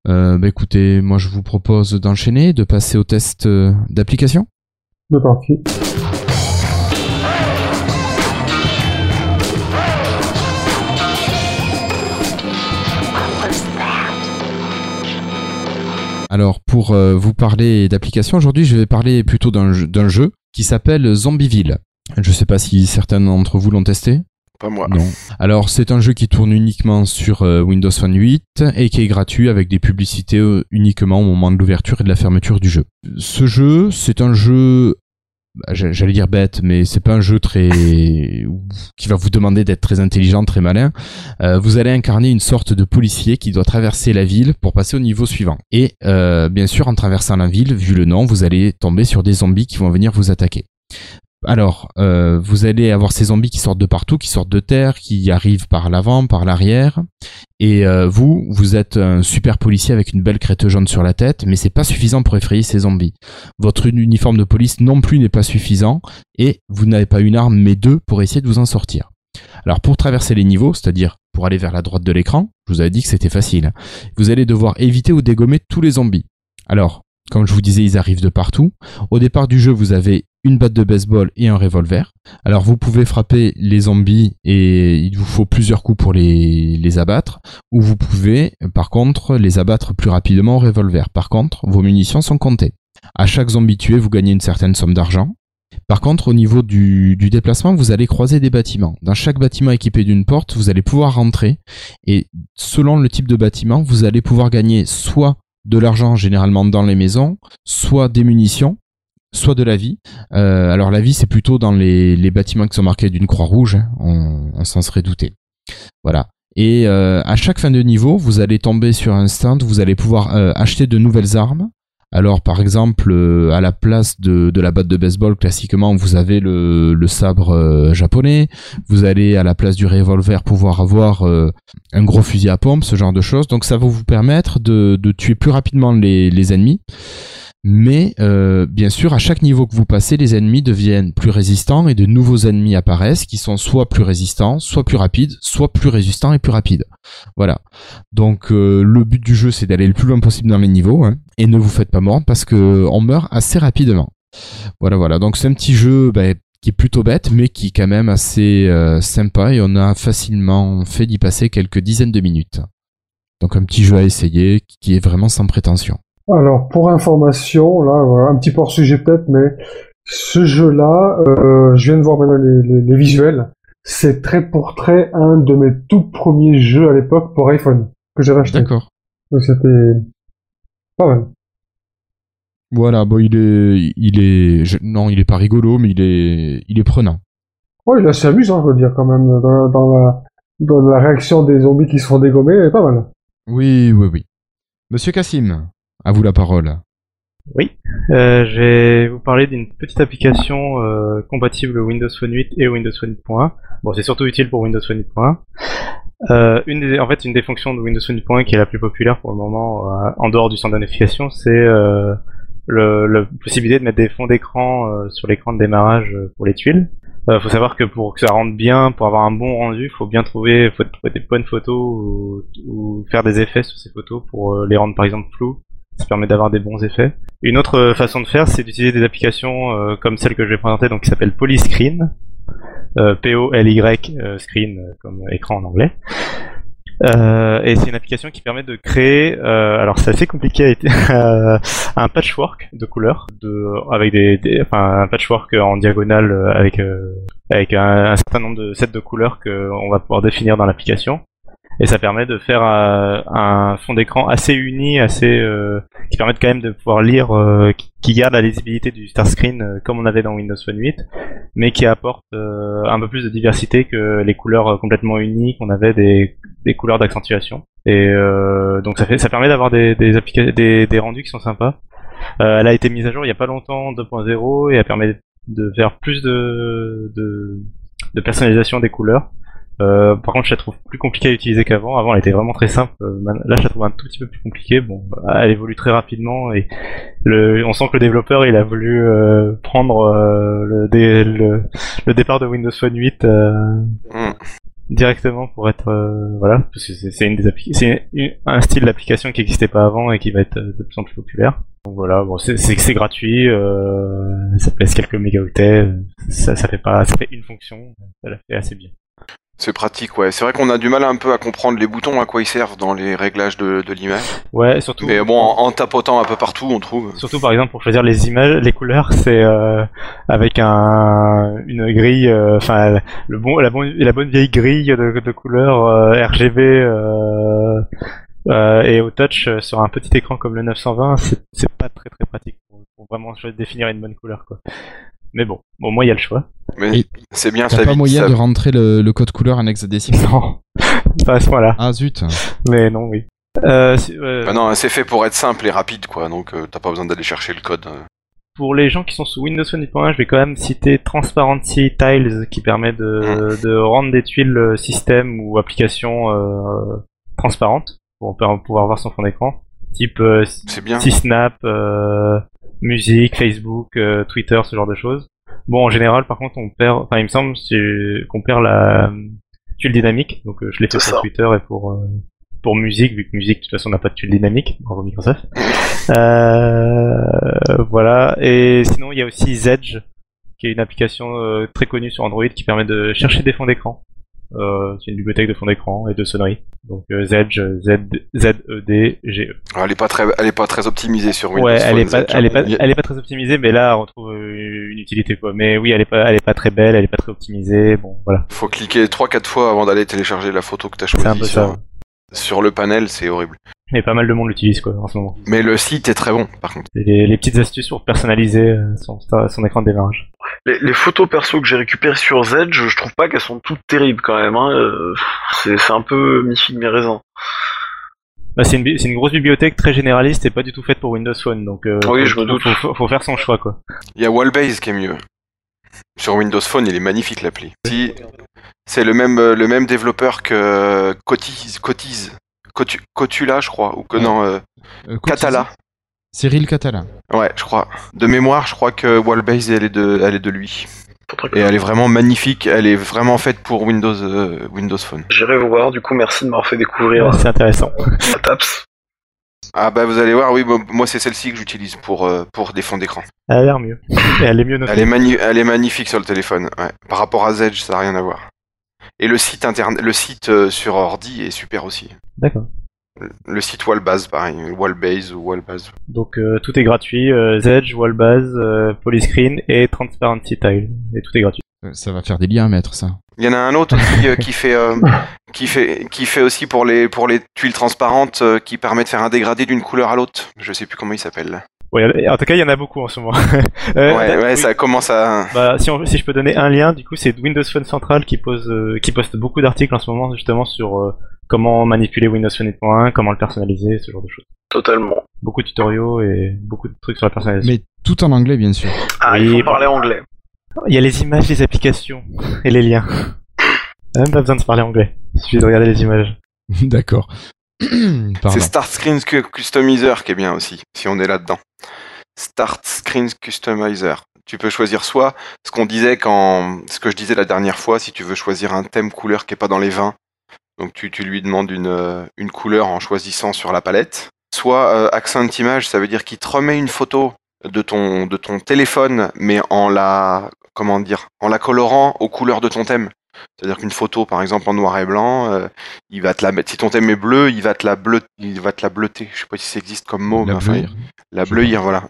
Euh, bah écoutez, moi je vous propose d'enchaîner, de passer au test euh, d'application. De parti. Alors pour euh, vous parler d'application, aujourd'hui je vais parler plutôt d'un jeu, qui s'appelle Zombieville. Je ne sais pas si certains d'entre vous l'ont testé. Pas moi. Non. Alors, c'est un jeu qui tourne uniquement sur euh, Windows Phone 8 et qui est gratuit avec des publicités euh, uniquement au moment de l'ouverture et de la fermeture du jeu. Ce jeu, c'est un jeu j'allais dire bête, mais c'est pas un jeu très qui va vous demander d'être très intelligent, très malin. Euh, vous allez incarner une sorte de policier qui doit traverser la ville pour passer au niveau suivant. Et bien sûr, en traversant la ville, vu le nom, vous allez tomber sur des zombies qui vont venir vous attaquer. Alors, euh, vous allez avoir ces zombies qui sortent de partout, qui sortent de terre, qui arrivent par l'avant, par l'arrière. Et euh, vous, vous êtes un super policier avec une belle crête jaune sur la tête, mais c'est pas suffisant pour effrayer ces zombies. Votre uniforme de police non plus n'est pas suffisant, et vous n'avez pas une arme, mais deux pour essayer de vous en sortir. Alors pour traverser les niveaux, c'est-à-dire pour aller vers la droite de l'écran, je vous avais dit que c'était facile. Vous allez devoir éviter ou dégommer tous les zombies. Alors, comme je vous disais, ils arrivent de partout. Au départ du jeu, vous avez une batte de baseball et un revolver. Alors vous pouvez frapper les zombies et il vous faut plusieurs coups pour les, abattre. Ou vous pouvez par contre les abattre plus rapidement au revolver. Par contre, vos munitions sont comptées. À chaque zombie tué, vous gagnez une certaine somme d'argent. Par contre, au niveau du, déplacement, vous allez croiser des bâtiments. Dans chaque bâtiment équipé d'une porte, vous allez pouvoir rentrer. Et selon le type de bâtiment, vous allez pouvoir gagner soit de l'argent généralement dans les maisons, soit des munitions, soit de la vie. Euh, alors la vie, c'est plutôt dans les, bâtiments qui sont marqués d'une croix rouge, hein. on, s'en serait douté. Voilà. Et euh, à chaque fin de niveau, vous allez tomber sur un stand, vous allez pouvoir euh, acheter de nouvelles armes. Alors par exemple, à la place de, la batte de baseball, classiquement, vous avez le, sabre japonais. Vous allez à la place du revolver pouvoir avoir un gros fusil à pompe, ce genre de choses. Donc ça va vous permettre de, tuer plus rapidement les, les ennemis. Mais euh, bien sûr, à chaque niveau que vous passez, les ennemis deviennent plus résistants et de nouveaux ennemis apparaissent qui sont soit plus résistants, soit plus rapides, soit plus résistants et plus rapides. Voilà. Donc euh, le but du jeu, c'est d'aller le plus loin possible dans les niveaux hein, et ne vous faites pas mordre parce que on meurt assez rapidement. Voilà, voilà. Donc c'est un petit jeu bah, qui est plutôt bête, mais qui est quand même assez euh, sympa et on a facilement fait d'y passer quelques dizaines de minutes. Donc un petit jeu à essayer qui est vraiment sans prétention. Alors, pour information, là, un petit peu hors sujet peut-être, mais ce jeu-là, euh, je viens de voir maintenant les, visuels, c'est très pour très un de mes tout premiers jeux à l'époque pour iPhone que j'avais acheté. D'accord. Donc c'était pas mal. Voilà, bon, il est, il est, non, il est pas rigolo, mais il est, il est prenant. Ouais, il est assez amusant, je veux dire, quand même, dans, la, dans la réaction des zombies qui se font dégommer, pas mal. Oui, oui, oui. Monsieur Cassim, à vous la parole. Oui, euh, je vais vous parler d'une petite application euh, compatible Windows Phone 8 et Windows Phone 8.1. Bon, c'est surtout utile pour Windows Phone 8.1. Euh, une des, en fait, une des fonctions de Windows Phone 8.1 qui est la plus populaire pour le moment, euh, en dehors du centre de notification, c'est euh, la possibilité de mettre des fonds d'écran euh, sur l'écran de démarrage pour les tuiles. Euh, faut savoir que pour que ça rentre bien, pour avoir un bon rendu, faut bien trouver, faut trouver des bonnes photos ou, ou, faire des effets sur ces photos pour les rendre par exemple floues ça permet d'avoir des bons effets. Une autre euh, façon de faire, c'est d'utiliser des applications euh, comme celle que je vais présenter, donc qui s'appelle Polyscreen, euh, P-O-L-Y euh, screen comme écran en anglais. Euh, et c'est une application qui permet de créer, euh, alors c'est assez compliqué, euh, un patchwork de couleurs, de, avec des, enfin un patchwork en diagonale avec avec un, un, certain nombre de sets de couleurs qu'on va pouvoir définir dans l'application et ça permet de faire un, un fond d'écran assez uni, assez euh, qui permet quand même de pouvoir lire, euh, qui, garde la lisibilité du start screen euh, comme on avait dans Windows Phone 8, mais qui apporte un peu plus de diversité que les couleurs complètement unies qu'on avait des, des couleurs d'accentuation. Et donc ça fait, ça permet d'avoir des des, des, des rendus qui sont sympas. elle a été mise à jour il y a pas longtemps 2.0 et elle permet de faire plus de, de, de personnalisation des couleurs. Euh, par contre, je la trouve plus compliquée à utiliser qu'avant. Avant, elle était vraiment très simple. Euh, là, je la trouve un tout petit peu plus compliquée. Bon, bah, elle évolue très rapidement et le, on sent que le développeur, il a voulu euh, prendre euh, le, le, le, départ de Windows Phone 8 mm. directement pour être voilà, parce que c'est une des c'est un style d'application qui n'existait pas avant et qui va être de plus en plus populaire. Donc voilà, bon, c'est c'est gratuit, ça pèse quelques mégaoctets, ça, ça fait pas, ça fait une fonction, ça la fait assez bien. C'est pratique, ouais. C'est vrai qu'on a du mal un peu à comprendre les boutons, à quoi ils servent dans les réglages de, de l'image. Ouais, surtout. Mais bon, en, tapotant un peu partout, on trouve. Surtout, par exemple, pour choisir les images, les couleurs, c'est euh, avec un une grille, euh, enfin le bon, la bonne, la bonne vieille grille de, de couleurs euh, RGB euh, et au touch sur un petit écran comme le 920, c'est pas très très pratique pour, pour vraiment définir une bonne couleur, quoi. Mais bon, au moins il y a le choix. Mais c'est bien, ça pas moyen de rentrer le, code couleur en hexadécimal Non, pas à ce point-là. Ah zut. Mais non, oui. Euh, euh, bah non, c'est fait pour être simple et rapide, quoi. Donc euh, t'as pas besoin d'aller chercher le code. Pour les gens qui sont sous Windows 8.1, je vais quand même citer Transparency Tiles qui permet de, mmh. de rendre des tuiles système ou application transparentes pour pouvoir voir son fond d'écran. Type bien. Snap, musique, Facebook, euh, Twitter, ce genre de choses. Bon, en général, par contre, on perd, enfin, il me semble qu'on perd la tuile dynamique. Donc, euh, je l'ai fait pour Twitter et pour euh, pour musique, vu que musique, de toute façon, n'a pas de tuile dynamique. Bravo Microsoft. voilà. Et sinon, il y a aussi Zedge, qui est une application très connue sur Android qui permet de chercher des fonds d'écran. Euh, c'est une bibliothèque de fond d'écran et de sonnerie. Donc euh, Zedge, Z, Z, E, D, G, E. elle est pas très, elle est pas très optimisée sur Windows. Ouais, elle est pas, elle est pas, elle est pas très optimisée, mais là on retrouve euh, une utilité quoi. Mais oui, elle est pas, elle est pas très belle, elle est pas très optimisée. Bon, voilà. Faut cliquer 3-4 fois avant d'aller télécharger la photo que t'as choisie. C'est un peu ça. Sur le panel, c'est horrible. Mais pas mal de monde l'utilise quoi en ce moment. Mais le site est très bon par contre. Les, les petites astuces pour personnaliser son, son écran de démarrage les, photos perso que j'ai récupérées sur Z, je, trouve pas qu'elles sont toutes terribles quand même. Hein. Euh, c'est un peu mi figue mes raisins. Bah, c'est une, une, grosse bibliothèque très généraliste et pas du tout faite pour Windows Phone, donc euh, oui, je me doute. Faut, faut, faire son choix quoi. Il y a Wallbase qui est mieux. Sur Windows Phone, il est magnifique l'appli. Si, c'est le même euh, le même développeur que Cotiz, Cotiz, Cotula, je crois, ou que non, Catala. Cyril Catala. Ouais, je crois. De mémoire, je crois que Wallbase, elle est de, elle est de lui. Et elle est vraiment magnifique, elle est vraiment faite pour Windows, euh, Windows Phone. J'irai voir, du coup, merci de m'avoir fait découvrir. c'est intéressant. Taps. Ah bah vous allez voir, oui, moi c'est celle-ci que j'utilise pour, euh, pour des fonds d'écran. Elle a l'air mieux. elle est mieux Elle est, elle est magnifique sur le téléphone, ouais. Par rapport à Zedge, ça n'a rien à voir. Et le site, interne... le site euh, sur ordi est super aussi. D'accord. Le site Wallbase, pareil, Wallbase ou Wallbase. Donc euh, tout est gratuit, euh, Zedge, Wallbase, euh, Polyscreen et Transparency Tile, et tout est gratuit. Ça va faire des liens à mettre ça. Il y en a un autre aussi qui fait qui fait qui fait aussi pour les pour les tuiles transparentes qui permet de faire un dégradé d'une couleur à l'autre. Je sais plus comment il s'appelle. Ouais, en tout cas, il y en a beaucoup en ce moment. ouais, ouais, ça commence à. Bah, si, si je peux donner un lien, du coup, c'est Windows Phone Central qui pose, qui poste beaucoup d'articles en ce moment justement sur comment manipuler Windows Phone 8.1, comment le personnaliser, ce genre de choses. Totalement. Beaucoup de tutoriaux et beaucoup de trucs sur la personnalisation. Mais tout en anglais, bien sûr. Ah, il faut parler anglais. Il y a les images des applications et les liens. Même pas besoin de parler anglais. Il suffit de regarder les images. D'accord. C'est Start Screen Customizer qui est bien aussi, si on est là-dedans. Start Screen Customizer. Tu peux choisir soit ce qu'on disait quand, ce que je disais la dernière fois, si tu veux choisir un thème couleur qui est pas dans les 20, donc tu, lui demandes une, euh, une, couleur en choisissant sur la palette. Soit euh, accent image, ça veut dire qu'il te remet une photo de ton, de ton téléphone, mais en la, comment dire, en la colorant aux couleurs de ton thème. C'est-à-dire qu'une photo, par exemple, en noir et blanc, euh, il va te la mettre. Si ton thème est bleu, il va te la bleu, il va te la bleuter. Je sais pas si ça existe comme mot, La mais enfin, bleuir. la bleuir, voilà.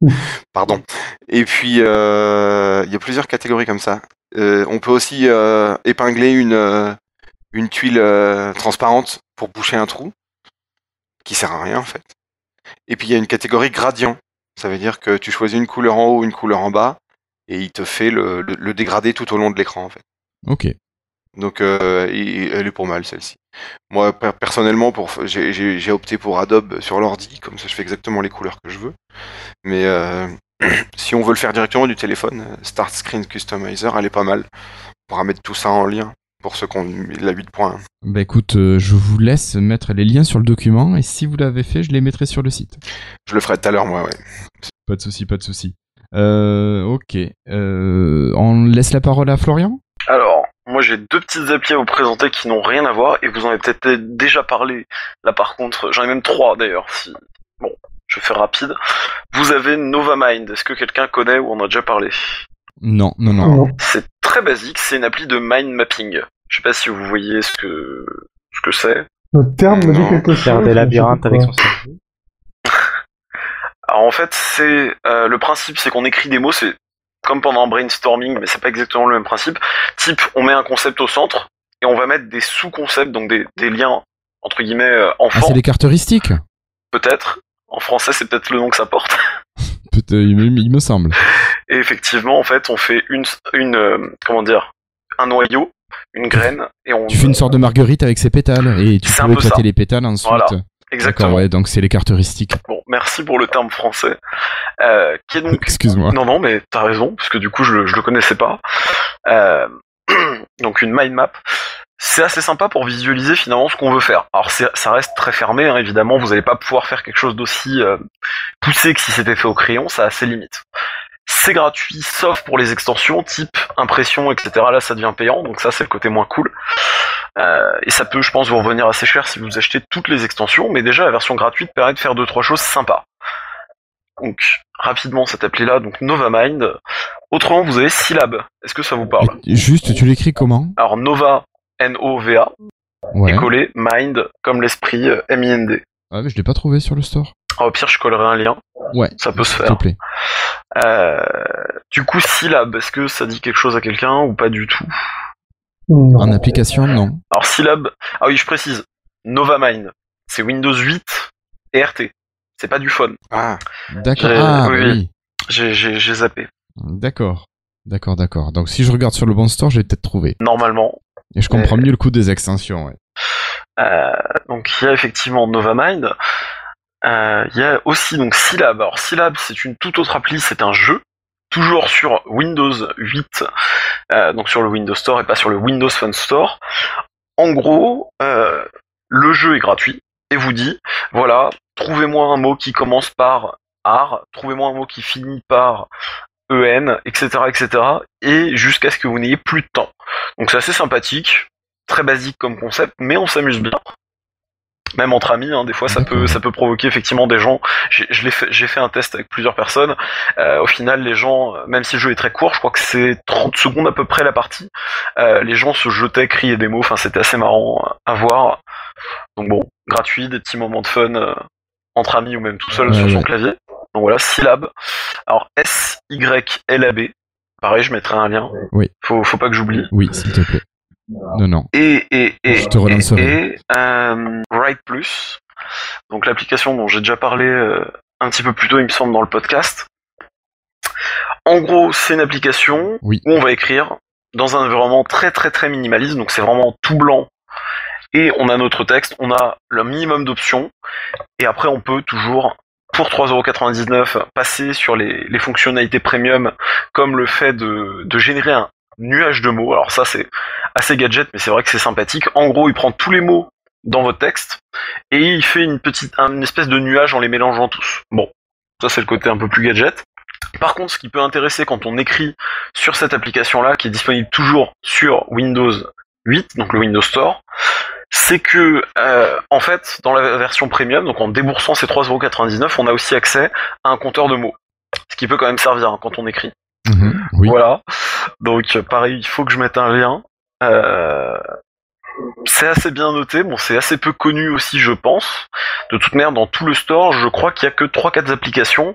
Pardon. Et puis, euh, il y a plusieurs catégories comme ça. Euh, on peut aussi épingler une, une tuile transparente pour boucher un trou, qui sert à rien en fait. Et puis il y a une catégorie gradient. Ça veut dire que tu choisis une couleur en haut, une couleur en bas, et il te fait le, le- le dégradé tout au long de l'écran en fait. Ok. Donc euh, elle est pour mal celle-ci. Moi per- personnellement, pour j'ai- opté pour Adobe sur l'ordi, comme ça je fais exactement les couleurs que je veux. Mais euh, si on veut le faire directement du téléphone, euh, Start Screen Customizer, elle est pas mal. On pourra mettre tout ça en lien pour ceux qui ont la 8 points. Bah écoute, euh, je vous laisse mettre les liens sur le document et si vous l'avez fait, je les mettrai sur le site. Je le ferai tout à l'heure moi, ouais. Pas de souci, pas de souci. Euh, ok. Euh, on laisse la parole à Florian? Alors, moi j'ai deux petites applis à vous présenter qui n'ont rien à voir et vous en avez peut-être déjà parlé. Là par contre, j'en ai même trois d'ailleurs. Si... Bon, je vais faire rapide. Vous avez NovaMind. Est-ce que quelqu'un connaît ou en a déjà parlé? Non, non, non. Non. C'est très basique. C'est une appli de mind mapping. Je sais pas si vous voyez ce que ce que c'est. Le terme me dit Non, quelque chose. Faire des labyrinthes avec son cerveau. Alors en fait, c'est euh, le principe, c'est qu'on écrit des mots. C'est comme pendant un brainstorming, mais c'est pas exactement le même principe. Type, on met un concept au centre et on va mettre des sous-concepts, donc des, des liens entre guillemets euh, Ah, enfants c'est les caractéristiques peut-être. En français, c'est peut-être le nom que ça porte. Peut-être, il me, semble. Et effectivement, en fait, on fait une, une euh, comment dire, un noyau, une graine, et on. Tu fais une sorte de marguerite avec ses pétales et tu peux peu éclater les pétales ensuite. Voilà, Exactement. ouais, donc c'est les caractéristiques. Bon, merci pour le terme français. Euh, qui est donc. Excuse-moi. Non, non, mais t'as raison, parce que du coup, je, le- je le connaissais pas. Euh, donc, une mind map. C'est assez sympa pour visualiser finalement ce qu'on veut faire. Alors, ça reste très fermé, hein, évidemment. Vous n'allez pas pouvoir faire quelque chose d'aussi euh, poussé que si c'était fait au crayon. Ça a ses limites. C'est gratuit, sauf pour les extensions type impression, etc. Là, ça devient payant, donc ça, c'est le côté moins cool. Euh, et ça peut, je pense, vous revenir assez cher si vous achetez toutes les extensions, mais déjà, la version gratuite permet de faire deux trois choses sympas. Donc, rapidement, cette appli-là, donc NovaMind. Autrement, vous avez Syllab. Est-ce que ça vous parle? Juste, tu l'écris comment? Alors, Nova, N-O-V-A, Ouais. et collé Mind, comme l'esprit, euh, M-I-N-D. Ah, mais je l'ai pas trouvé sur le store. Ah, au pire, je collerai un lien, Ouais. ça peut se S'il te faire. plaît. Euh, du coup, Syllab, est-ce que ça dit quelque chose à quelqu'un ou pas du tout? Non. En application, non. Alors, Syllab, ah oui, je précise, NovaMind, c'est Windows 8 et RT. C'est pas du phone. Ah, D'accord. J'ai- Ah, oui, oui. J'ai, j'ai, j'ai zappé. D'accord. D'accord, d'accord. Donc si je regarde sur le bon store, j'ai peut-être trouvé. Normalement, Et je comprends mieux le coup des extensions, ouais. Euh, donc il y a effectivement NovaMind. Euh, il y a aussi donc Syllab. Alors Syllab, c'est une toute autre appli, c'est un jeu, toujours sur Windows 8, euh, donc sur le Windows Store et pas sur le Windows Phone Store. En gros, euh, le jeu est gratuit et vous dit, voilà, trouvez-moi un mot qui commence par art, trouvez-moi un mot qui finit par EN, etc., etc., et jusqu'à ce que vous n'ayez plus de temps. Donc c'est assez sympathique, très basique comme concept, mais on s'amuse bien. Même entre amis, hein, des fois ça peut ça peut provoquer effectivement des gens. J'ai fait un test avec plusieurs personnes. Euh, au final, les gens, même si le jeu est très court, je crois que c'est 30 secondes à peu près la partie. euh, les gens se jetaient, criaient des mots. Enfin, c'était assez marrant à voir. Donc bon, gratuit, des petits moments de fun euh, entre amis ou même tout seul Ouais, sur son clavier. Donc voilà, Syllab. Alors S Y L A B. Pareil, je mettrai un lien. Oui. Faut faut pas que j'oublie. Oui, s'il te plaît. Non, non. Et, et, et, Je te relancerai. et, et, euh, Write Plus, donc l'application dont j'ai déjà parlé euh, un petit peu plus tôt, il me semble, dans le podcast. En gros, c'est une application Oui. où on va écrire dans un environnement très très très minimaliste, donc c'est vraiment tout blanc. Et on a notre texte, on a le minimum d'options, et après on peut toujours, pour 3,99€, passer sur les, les fonctionnalités premium, comme le fait de, de générer un nuage de mots. Alors ça c'est assez gadget, mais c'est vrai que c'est sympathique. En gros, il prend tous les mots dans votre texte et il fait une petite, une espèce de nuage en les mélangeant tous. Bon, ça c'est le côté un peu plus gadget. Par contre, ce qui peut intéresser quand on écrit sur cette application-là, qui est disponible toujours sur Windows 8, donc le Windows Store, c'est que euh, en fait, dans la version premium, donc en déboursant ces 3,99€, on a aussi accès à un compteur de mots, ce qui peut quand même servir hein, quand on écrit. Oui. Voilà. Donc euh, pareil, il faut que je mette un lien. c'est assez bien noté, bon c'est assez peu connu aussi je pense. De toute manière dans tout le store je crois qu'il y a que 3-4 applications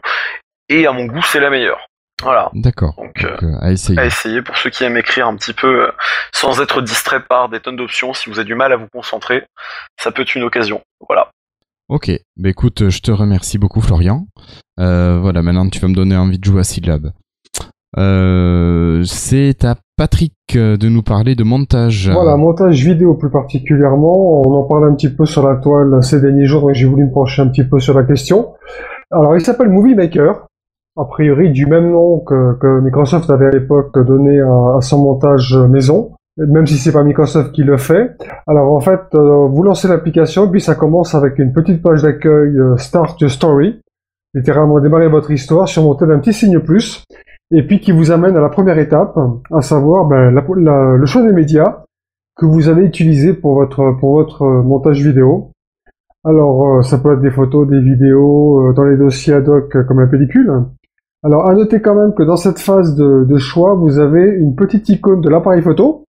et à mon goût c'est la meilleure. Voilà. D'accord. Donc, euh, euh, à essayer. À essayer pour ceux qui aiment écrire un petit peu euh, sans être distrait par des tonnes d'options. Si vous avez du mal à vous concentrer, ça peut être une occasion. Voilà. Ok. Bah écoute, je te remercie beaucoup, Florian. voilà, maintenant tu vas me donner envie de jouer à Syllab. c'est à Patrick de nous parler de montage. Voilà, montage vidéo plus particulièrement. On en parle un petit peu sur la toile ces derniers jours, donc j'ai voulu me pencher un petit peu sur la question. Alors, il s'appelle Movie Maker a priori du même nom que, que Microsoft avait à l'époque donné à, son montage maison, même si c'est pas Microsoft qui le fait. Alors en fait, euh, vous lancez l'application, puis ça commence avec une petite page d'accueil euh, Start Your Story, littéralement démarrer votre histoire, surmontée d'un petit signe plus, et puis qui vous amène à la première étape, à savoir ben, le choix des médias que vous allez utiliser pour votre, pour votre montage vidéo. Alors, euh, ça peut être des photos, des vidéos dans les dossiers ad hoc comme la pellicule, alors, à noter quand même que dans cette phase de, choix, vous avez une petite icône de l'appareil photo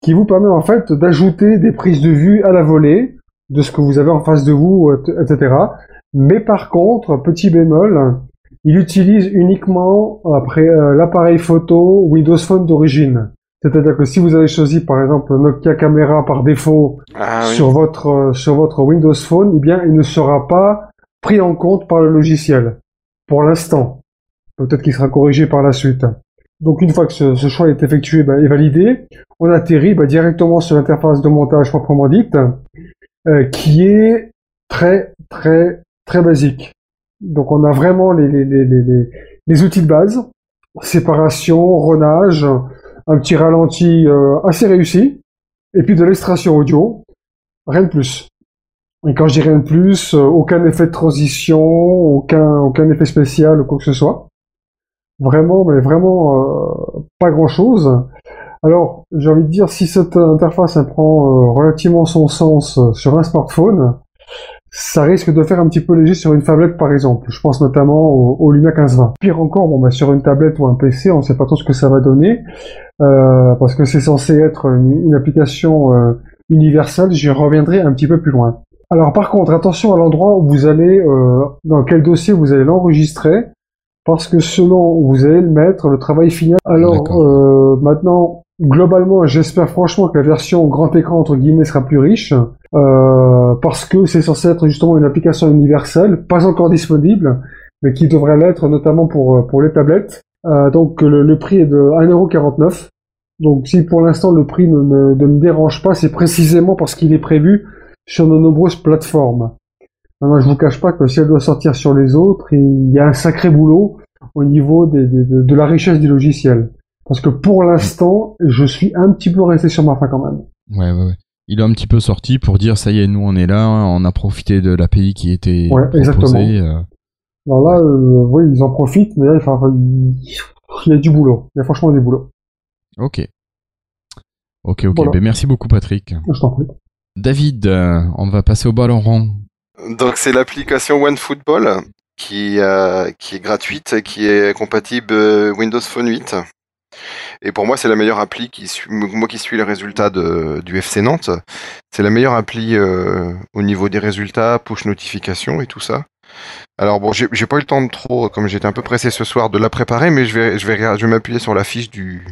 qui vous permet en fait d'ajouter des prises de vue à la volée de ce que vous avez en face de vous, etc. Mais par contre, petit bémol, il utilise uniquement après euh, l'appareil photo Windows Phone d'origine. C'est-à-dire que si vous avez choisi par exemple Nokia Camera par défaut ah sur votre euh, sur votre Windows Phone, eh bien il ne sera pas pris en compte par le logiciel pour l'instant. Peut-être qu'il sera corrigé par la suite. Donc une fois que ce, choix est effectué bah, et validé, on atterrit bah, directement sur l'interface de montage proprement dite, euh, qui est très très très basique. Donc on a vraiment les, outils de base, séparation, renage, un petit ralenti euh, assez réussi, et puis de l'extraction audio, rien de plus. Et quand je dis rien de plus, euh, aucun effet de transition, aucun, effet spécial ou quoi que ce soit. Vraiment, mais vraiment euh, pas grand-chose. Alors, j'ai envie de dire, si cette interface prend relativement son sens sur un smartphone, ça risque de faire un petit peu léger sur une tablette par exemple. Je pense notamment au, Luna 1520. Pire encore, bon, bah, sur une tablette ou un PC, on ne sait pas trop ce que ça va donner, parce que c'est censé être une, application universelle. J'y reviendrai un petit peu plus loin. Alors par contre, attention à l'endroit où vous allez, dans quel dossier vous allez l'enregistrer parce que selon où vous allez le mettre, le travail final. Alors euh, maintenant, globalement, j'espère franchement que la version grand écran entre guillemets sera plus riche, euh, parce que c'est censé être justement une application universelle, pas encore disponible, mais qui devrait l'être notamment pour euh, pour les tablettes. Euh, donc le, le, prix est de 1,49€. Donc si pour l'instant le prix ne me, ne me dérange pas, c'est précisément parce qu'il est prévu sur de nombreuses plateformes. Moi, je vous cache pas que si elle doit sortir sur les autres, il y a un sacré boulot au niveau de, la richesse du logiciel. Parce que pour l'instant, je suis un petit peu resté sur ma fin quand même. Ouais, ouais, ouais. Il est un petit peu sorti pour dire ça y est, nous on est là, on a profité de l'API qui était ouais, exactement. Euh. Alors là, euh, oui, ils en profitent, mais là, il y a du boulot. Il y a franchement du boulot. Ok. Ok, ok. Ben, merci beaucoup, Patrick. Je t'en prie. David, euh, on va passer au ballon rond. Donc c'est l'application OneFootball qui, euh, qui est gratuite, qui est compatible euh, Windows Phone 8. Et pour moi, c'est la meilleure appli qui moi qui suis les résultats du FC Nantes. C'est la meilleure appli euh, au niveau des résultats, push notification et tout ça. Alors bon, j'ai pas eu le temps de trop, comme j'étais un peu pressé ce soir, de la préparer, mais je vais m'appuyer sur la fiche du,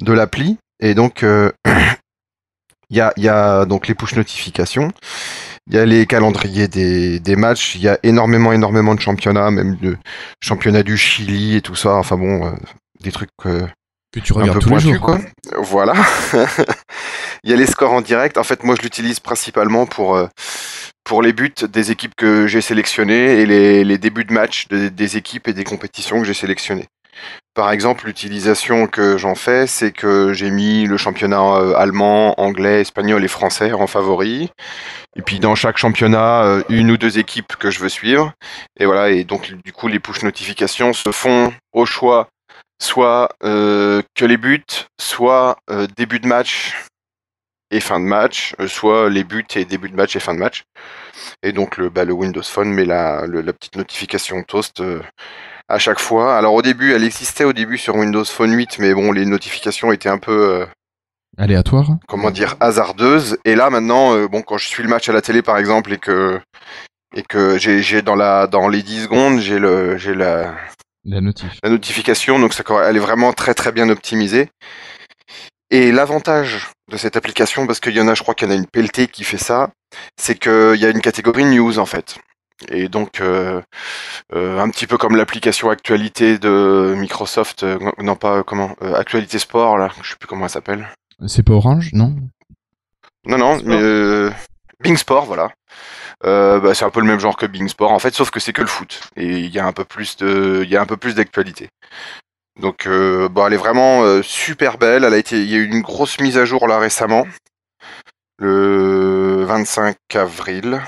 de l'appli. Et donc, il y, a, y a donc les push notifications. Il y a les calendriers des, des matchs. Il y a énormément, énormément de championnats, même de championnat du Chili et tout ça. Enfin bon, euh, des trucs euh, que tu regardes un peu tous les jours. Quoi. Voilà. il y a les scores en direct. En fait, moi, je l'utilise principalement pour euh, pour les buts des équipes que j'ai sélectionnées et les, les débuts de match des équipes et des compétitions que j'ai sélectionnées. Par exemple, l'utilisation que j'en fais, c'est que j'ai mis le championnat euh, allemand, anglais, espagnol et français en favori. Et puis dans chaque championnat, euh, une ou deux équipes que je veux suivre. Et voilà, et donc du coup, les push notifications se font au choix soit euh, que les buts, soit début de match et fin de match, soit les buts et début de match et fin de match. Et donc le, bah, Windows Phone met la petite notification toast à chaque fois. Alors au début, elle existait au début sur Windows Phone 8, mais bon, les notifications étaient un peu, euh, aléatoire. Comment dire hasardeuse. Et là maintenant, bon, quand je suis le match à la télé par exemple et que et que j'ai dans la dans les 10 secondes, j'ai le j'ai la la, la notification, donc ça, elle est vraiment très très bien optimisée. Et l'avantage de cette application, parce qu'il y en a, je crois qu'il y en a une pelletée qui fait ça, c'est qu'il y a une catégorie news en fait. Et donc, euh, euh, un petit peu comme l'application actualité de Microsoft, euh, non pas comment, actualité sport là, je sais plus comment elle s'appelle. C'est pas Orange, non? Non, non, mais Bing Sport, voilà. Bah, c'est un peu le même genre que Bing Sport en fait, sauf que c'est que le foot et il y a un peu plus de, il y a un peu plus d'actualité. Donc, bon, elle est vraiment super belle. Elle a été, il y a eu une grosse mise à jour là récemment, le 25 avril.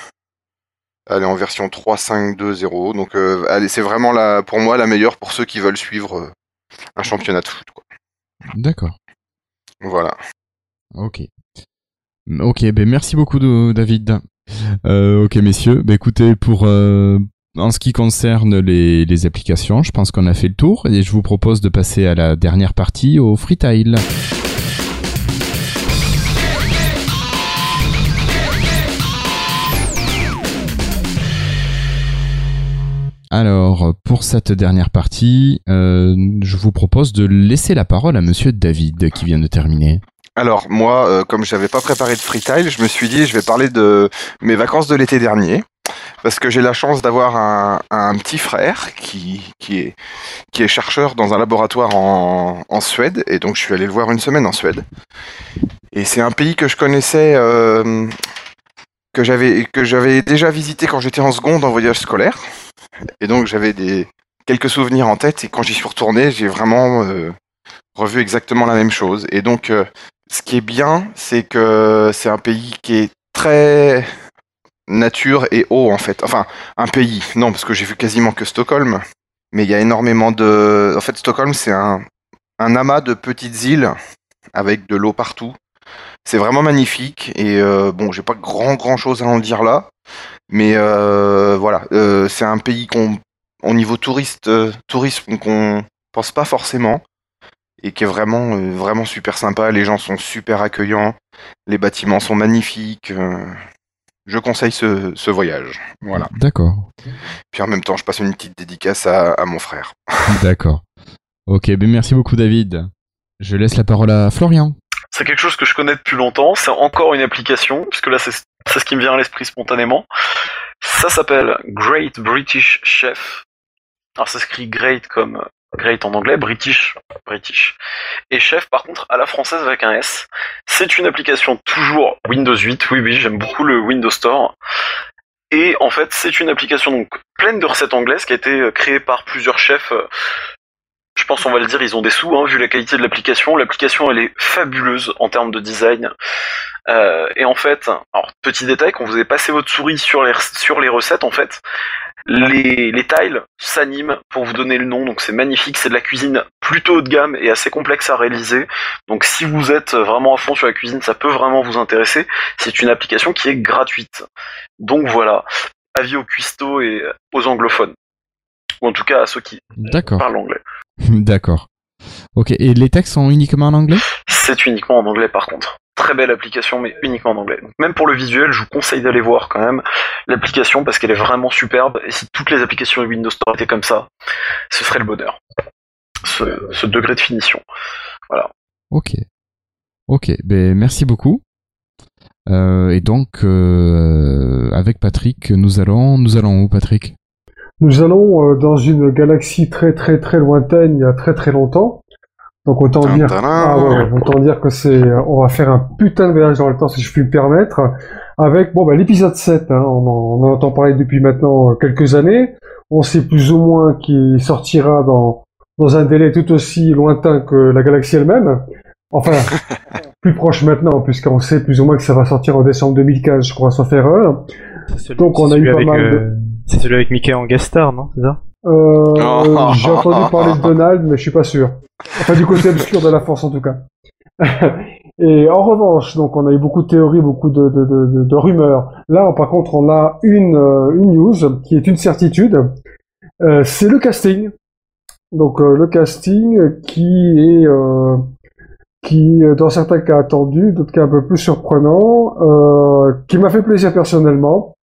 Elle est en version 3.5.2.0. Donc euh, c'est vraiment la, pour moi la meilleure pour ceux qui veulent suivre euh, un championnat de foot. D'accord. Voilà. Ok. Ok, ben merci beaucoup David. Euh, ok messieurs, ben écoutez pour en ce qui concerne les, les applications, je pense qu'on a fait le tour et je vous propose de passer à la dernière partie au freetile. Alors, pour cette dernière partie, euh, je vous propose de laisser la parole à Monsieur David qui vient de terminer. Alors moi, euh, comme je n'avais pas préparé de freetile, je me suis dit je vais parler de mes vacances de l'été dernier parce que j'ai la chance d'avoir un, petit frère qui, est, chercheur dans un laboratoire en, en, Suède et donc je suis allé le voir une semaine en Suède. Et c'est un pays que je connaissais, euh, que j'avais que j'avais déjà visité quand j'étais en seconde en voyage scolaire. Et donc j'avais des quelques souvenirs en tête et quand j'y suis retourné, j'ai vraiment euh, revu exactement la même chose. Et donc euh, ce qui est bien, c'est que c'est un pays qui est très nature et eau en fait. Enfin, un pays, non, parce que j'ai vu quasiment que Stockholm, mais il y a énormément de... En fait, Stockholm, c'est un, un amas de petites îles avec de l'eau partout. C'est vraiment magnifique et euh, bon, j'ai pas grand grand chose à en dire là, mais euh, voilà, euh, c'est un pays qu'on, au niveau touriste, tourisme qu'on pense pas forcément et qui est vraiment vraiment super sympa. Les gens sont super accueillants, les bâtiments sont magnifiques. je conseille ce, voyage. Voilà. D'accord. Puis en même temps, je passe une petite dédicace à, à mon frère. D'accord. Ok, ben merci beaucoup David. Je laisse la parole à Florian. C'est quelque chose que je connais depuis longtemps. C'est encore une application, puisque là, c'est ce qui me vient à l'esprit spontanément. Ça s'appelle Great British Chef. Alors, ça s'écrit Great comme Great en anglais, British, British. Et Chef, par contre, à la française avec un S. C'est une application toujours Windows 8. Oui, oui, j'aime beaucoup le Windows Store. Et en fait, c'est une application pleine de recettes anglaises qui a été créée par plusieurs chefs je pense on va le dire, ils ont des sous, hein, vu la qualité de l'application. L'application, elle est fabuleuse en termes de design. Euh, et en fait, alors petit détail, quand vous avez passé votre souris sur les, sur les recettes, en fait, les, les tiles s'animent pour vous donner le nom, donc c'est magnifique, c'est de la cuisine plutôt haut de gamme et assez complexe à réaliser. Donc si vous êtes vraiment à fond sur la cuisine, ça peut vraiment vous intéresser. C'est une application qui est gratuite. Donc voilà, avis aux cuistots et aux anglophones. Ou en tout cas à ceux qui parlent anglais. D'accord. Ok, et les textes sont uniquement en anglais? C'est uniquement en anglais par contre. Très belle application, mais uniquement en anglais. même pour le visuel, je vous conseille d'aller voir quand même l'application parce qu'elle est vraiment superbe. Et si toutes les applications Windows Store étaient comme ça, ce serait le bonheur. Ce, degré de finition. Voilà. Ok. Ok, ben merci beaucoup. Euh, et donc, euh, avec Patrick, nous allons, nous allons où, Patrick? Nous allons euh, dans une galaxie très très très lointaine il y a très très longtemps. Donc autant dire, ah autant dire que c'est, on va faire un putain de voyage dans le temps si je puis me permettre, avec bon bah l'épisode 7, hein, on, en, on, entend parler depuis maintenant euh, quelques années. On sait plus ou moins qu'il sortira dans dans un délai tout aussi lointain que la galaxie elle-même. Enfin, plus proche maintenant, puisqu'on sait plus ou moins que ça va sortir en décembre 2015, je crois, sans faire un. Donc on a eu pas mal de... C'est celui avec Mickey en guest star, non C'est ça? Euh, J'ai entendu parler de Donald, mais je suis pas sûr. Enfin, du côté obscur de la force, en tout cas. Et en revanche, donc on a eu beaucoup de théories, beaucoup de, de, de, de rumeurs. Là, par contre, on a une, euh, une news qui est une certitude. Euh, c'est le casting. Donc euh, le casting qui est qui, dans certains cas attendu, d'autres cas un peu plus surprenant, qui m'a fait plaisir personnellement.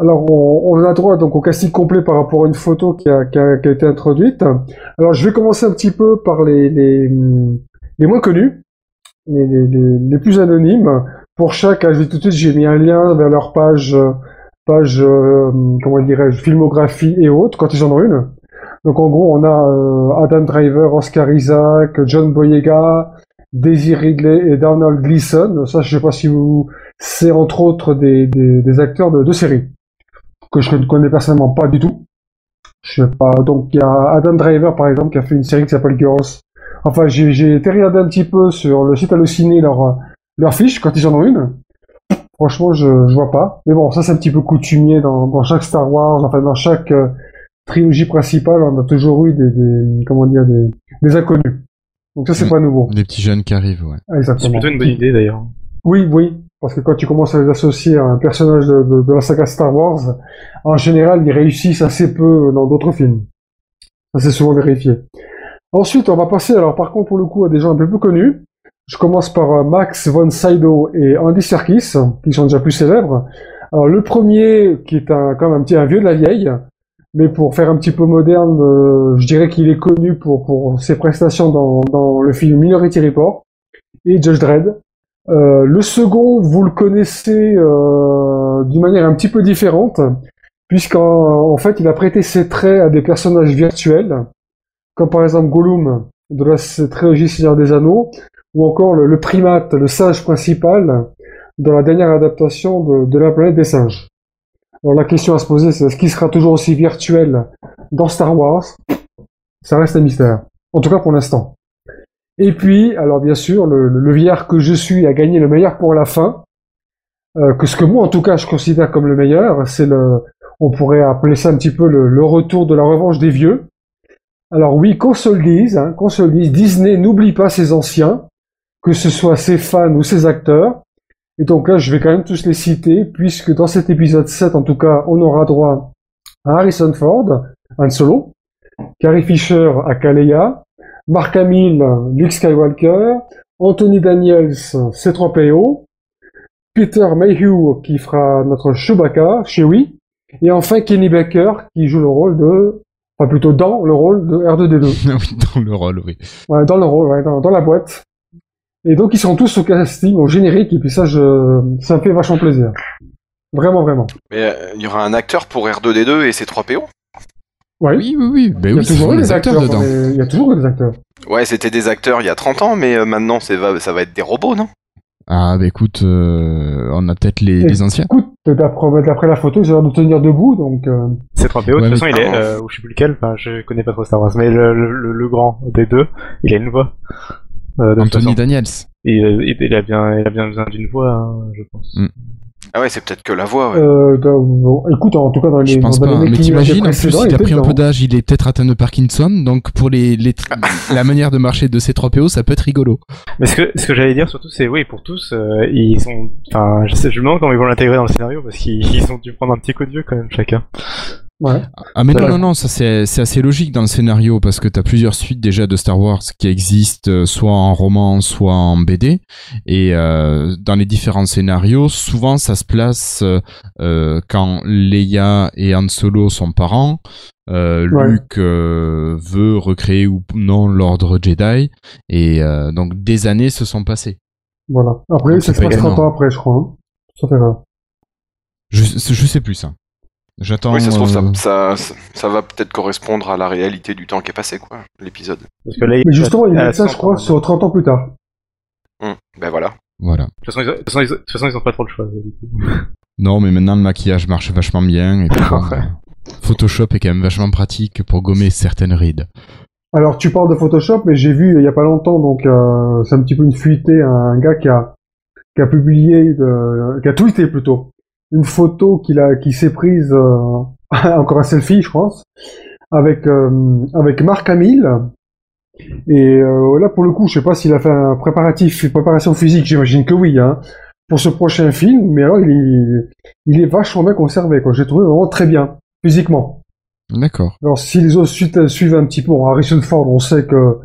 Alors, on, a droit donc au casting complet par rapport à une photo qui a, qui a, qui a été introduite. Alors, je vais commencer un petit peu par les, les, les moins connus, les, les, les, plus anonymes. Pour chaque, je vais tout de suite, j'ai mis un lien vers leur page, page, euh, comment dirais-je, filmographie et autres, quand ils en ont une. Donc, en gros, on a euh, Adam Driver, Oscar Isaac, John Boyega, Daisy Ridley et Donald Gleason. Ça, je sais pas si vous, c'est entre autres des, des, des acteurs de, de que je ne connais personnellement pas du tout. Je sais pas. Donc il y a Adam Driver par exemple qui a fait une série qui s'appelle Girls. Enfin, j'ai été regarder un petit peu sur le site Allociné leur leur fiche quand ils en ont une. Franchement, je, je vois pas. Mais bon, ça c'est un petit peu coutumier dans, dans chaque Star Wars, enfin dans chaque euh, trilogie principale, on a toujours eu des, des comment dire des, des inconnus. Donc ça c'est pas nouveau. Des petits jeunes qui arrivent, ouais. exactement. C'est plutôt une bonne idée d'ailleurs. Oui, oui, parce que quand tu commences à les associer à un personnage de, la saga Star Wars, en général, ils réussissent assez peu dans d'autres films. Ça, c'est souvent vérifié. Ensuite, on va passer, alors par contre, pour le coup, à des gens un peu plus connus. Je commence par euh, Max von Sydow et Andy Serkis, qui sont déjà plus célèbres. Alors, le premier, qui est un, quand même un petit un vieux de la vieille, mais pour faire un petit peu moderne, euh, je dirais qu'il est connu pour, pour ses prestations dans, dans le film Minority Report et Judge Dredd. Euh, le second, vous le connaissez euh, d'une manière un petit peu différente, puisqu'en en fait, il a prêté ses traits à des personnages virtuels, comme par exemple Gollum de la trilogie Seigneur des Anneaux, ou encore le, primate, le singe principal, dans la dernière adaptation de, de la planète des singes. Alors la question à se poser, c'est est-ce qu'il sera toujours aussi virtuel dans Star Wars? Ça reste un mystère. En tout cas pour l'instant. Et puis, alors bien sûr, le, le, vieillard que je suis a gagné le meilleur pour la fin. Euh, que ce que moi, en tout cas, je considère comme le meilleur, c'est le, on pourrait appeler ça un petit peu le, le retour de la revanche des vieux. Alors oui, qu'on se le dise, hein, qu'on se dise, Disney n'oublie pas ses anciens, que ce soit ses fans ou ses acteurs. Et donc là, je vais quand même tous les citer, puisque dans cet épisode 7, en tout cas, on aura droit à Harrison Ford, Han Solo, Carrie Fisher à Kaleya, Mark Hamill, Luke Skywalker, Anthony Daniels, C3PO, Peter Mayhew qui fera notre Chewbacca, Chewie, et enfin Kenny Baker qui joue le rôle de, enfin plutôt dans le rôle de R2D2. oui, dans le rôle, oui. Ouais, dans le rôle, ouais, dans, la boîte. Et donc ils sont tous au casting, au générique, et puis ça, je, ça me fait vachement plaisir. Vraiment, vraiment. Mais euh, il y aura un acteur pour R2D2 et C3PO oui, oui, oui. Ben il y a toujours eu des acteurs, dedans. Il y a toujours eu des acteurs. Ouais, c'était des acteurs il y a 30 ans, mais euh, maintenant ça va être des robots, non? Ah, bah écoute, euh, on a peut-être les, les, anciens. Écoute, d'après la photo, j'ai l'air de tenir debout, donc. Euh... C'est 3PO, de toute façon, il est, euh, ou je sais plus lequel, enfin, je connais pas trop Star Wars, mais le, le, le grand des deux, il a une voix. Euh, Anthony Daniels. Il, a bien, il a bien besoin d'une voix, hein, je pense. Mm. Ah ouais, c'est peut-être que la voix. Ouais. Euh, écoute, en tout cas dans les. Je pense pas. Mais t'imagines, en plus, il a pris un peu d'âge, il est peut-être atteint de Parkinson, donc pour les, les la manière de marcher de ces 3PO, ça peut être rigolo. Mais ce que ce que j'allais dire surtout, c'est oui, pour tous, euh, ils sont. Enfin, je sais, je me demande comment ils vont l'intégrer dans le scénario parce qu'ils ont dû prendre un petit coup de vieux quand même chacun. Ah mais non, non, non, ça c'est, c'est assez logique dans le scénario parce que tu as plusieurs suites déjà de Star Wars qui existent euh, soit en roman, soit en BD. Et euh, dans les différents scénarios, souvent ça se place euh, quand Leia et Han Solo sont parents. Euh, Luke veut recréer ou non l'ordre Jedi. Et donc des années se sont passées. Voilà. Après, ça se passe 30 ans après, je crois. Hein. Ça fait Je, je sais plus ça. J'attends. Oui, ça se trouve, euh, ça, ça, va peut-être correspondre à la réalité du temps qui est passé, quoi, l'épisode. Parce que là, Mais justement, il met ça, je crois, sur 30 ans plus tard. Hum, ben voilà. Voilà. De toute façon, ils ont, de toute façon, ils ont pas trop le choix. non, mais maintenant, le maquillage marche vachement bien. Et Photoshop est quand même vachement pratique pour gommer certaines rides. Alors, tu parles de Photoshop, mais j'ai vu il y a pas longtemps, donc euh, c'est un petit peu une fuité, un gars qui a, qui a publié, de, qui a tweeté plutôt, une photo qu'il a, qui s'est prise, euh, encore un selfie, je pense, avec euh, avec Marc Hamill. Et euh, là, pour le coup, je sais pas s'il a fait un préparatif, une préparation physique, j'imagine que oui, hein, pour ce prochain film. Mais alors, il est, il est vachement bien conservé, quoi. J'ai trouvé vraiment très bien, physiquement. D'accord. Alors, si les autres suites suivent un petit peu, Harrison Ford, on sait que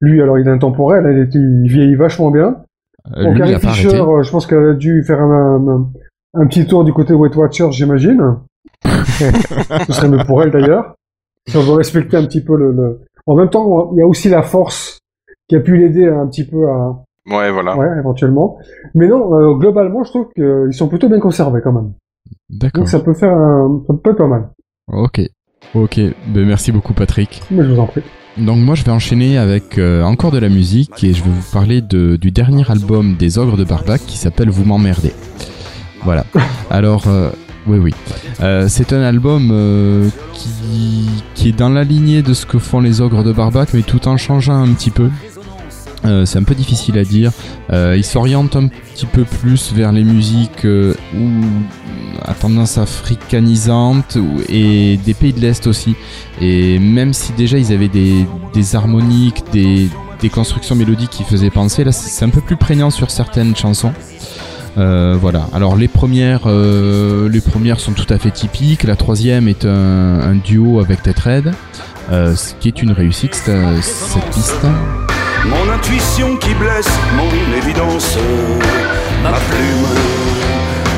Lui, alors il est intemporel, il, est, il vieillit vachement bien. Euh, Donc lui, pas Fisher, je pense qu'elle a dû faire un, un, un petit tour du côté Weight Watchers, j'imagine. Ce serait mieux pour elle d'ailleurs. Si on veut respecter un petit peu le, le- En même temps, il y a aussi la force qui a pu l'aider un petit peu à... Ouais, voilà. Ouais, éventuellement. Mais non, euh, globalement, je trouve qu'ils sont plutôt bien conservés quand même. D'accord. Donc ça peut faire un... ça peut être pas mal. Ok. Ok. Ben, merci beaucoup, Patrick. Mais je vous en prie. Donc moi je vais enchaîner avec euh, encore de la musique et je vais vous parler de, du dernier album des Ogres de Barbac qui s'appelle Vous m'emmerdez. Voilà. Alors euh, oui oui. Euh, c'est un album euh, qui, qui est dans la lignée de ce que font les Ogres de Barbac mais tout en changeant un petit peu. C'est un peu difficile à dire. Il s'oriente un petit peu plus vers les musiques ou à tendance africanisante et des pays de l'Est aussi. Et même si déjà ils avaient des, des harmoniques, des, des constructions mélodiques qui faisaient penser, là c'est un peu plus prégnant sur certaines chansons. Euh, voilà. Alors les premières, euh, les premières sont tout à fait typiques. La troisième est un, un duo avec Tetraed, euh, ce qui est une réussite cette, cette piste. Mon intuition qui blesse, mon évidence, ma plume,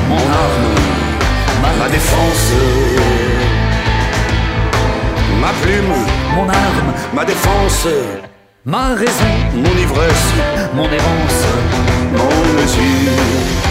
mon arme, ma défense. Ma plume, Mon arme, ma défense, ma raison, mon ivresse, mon errance, mon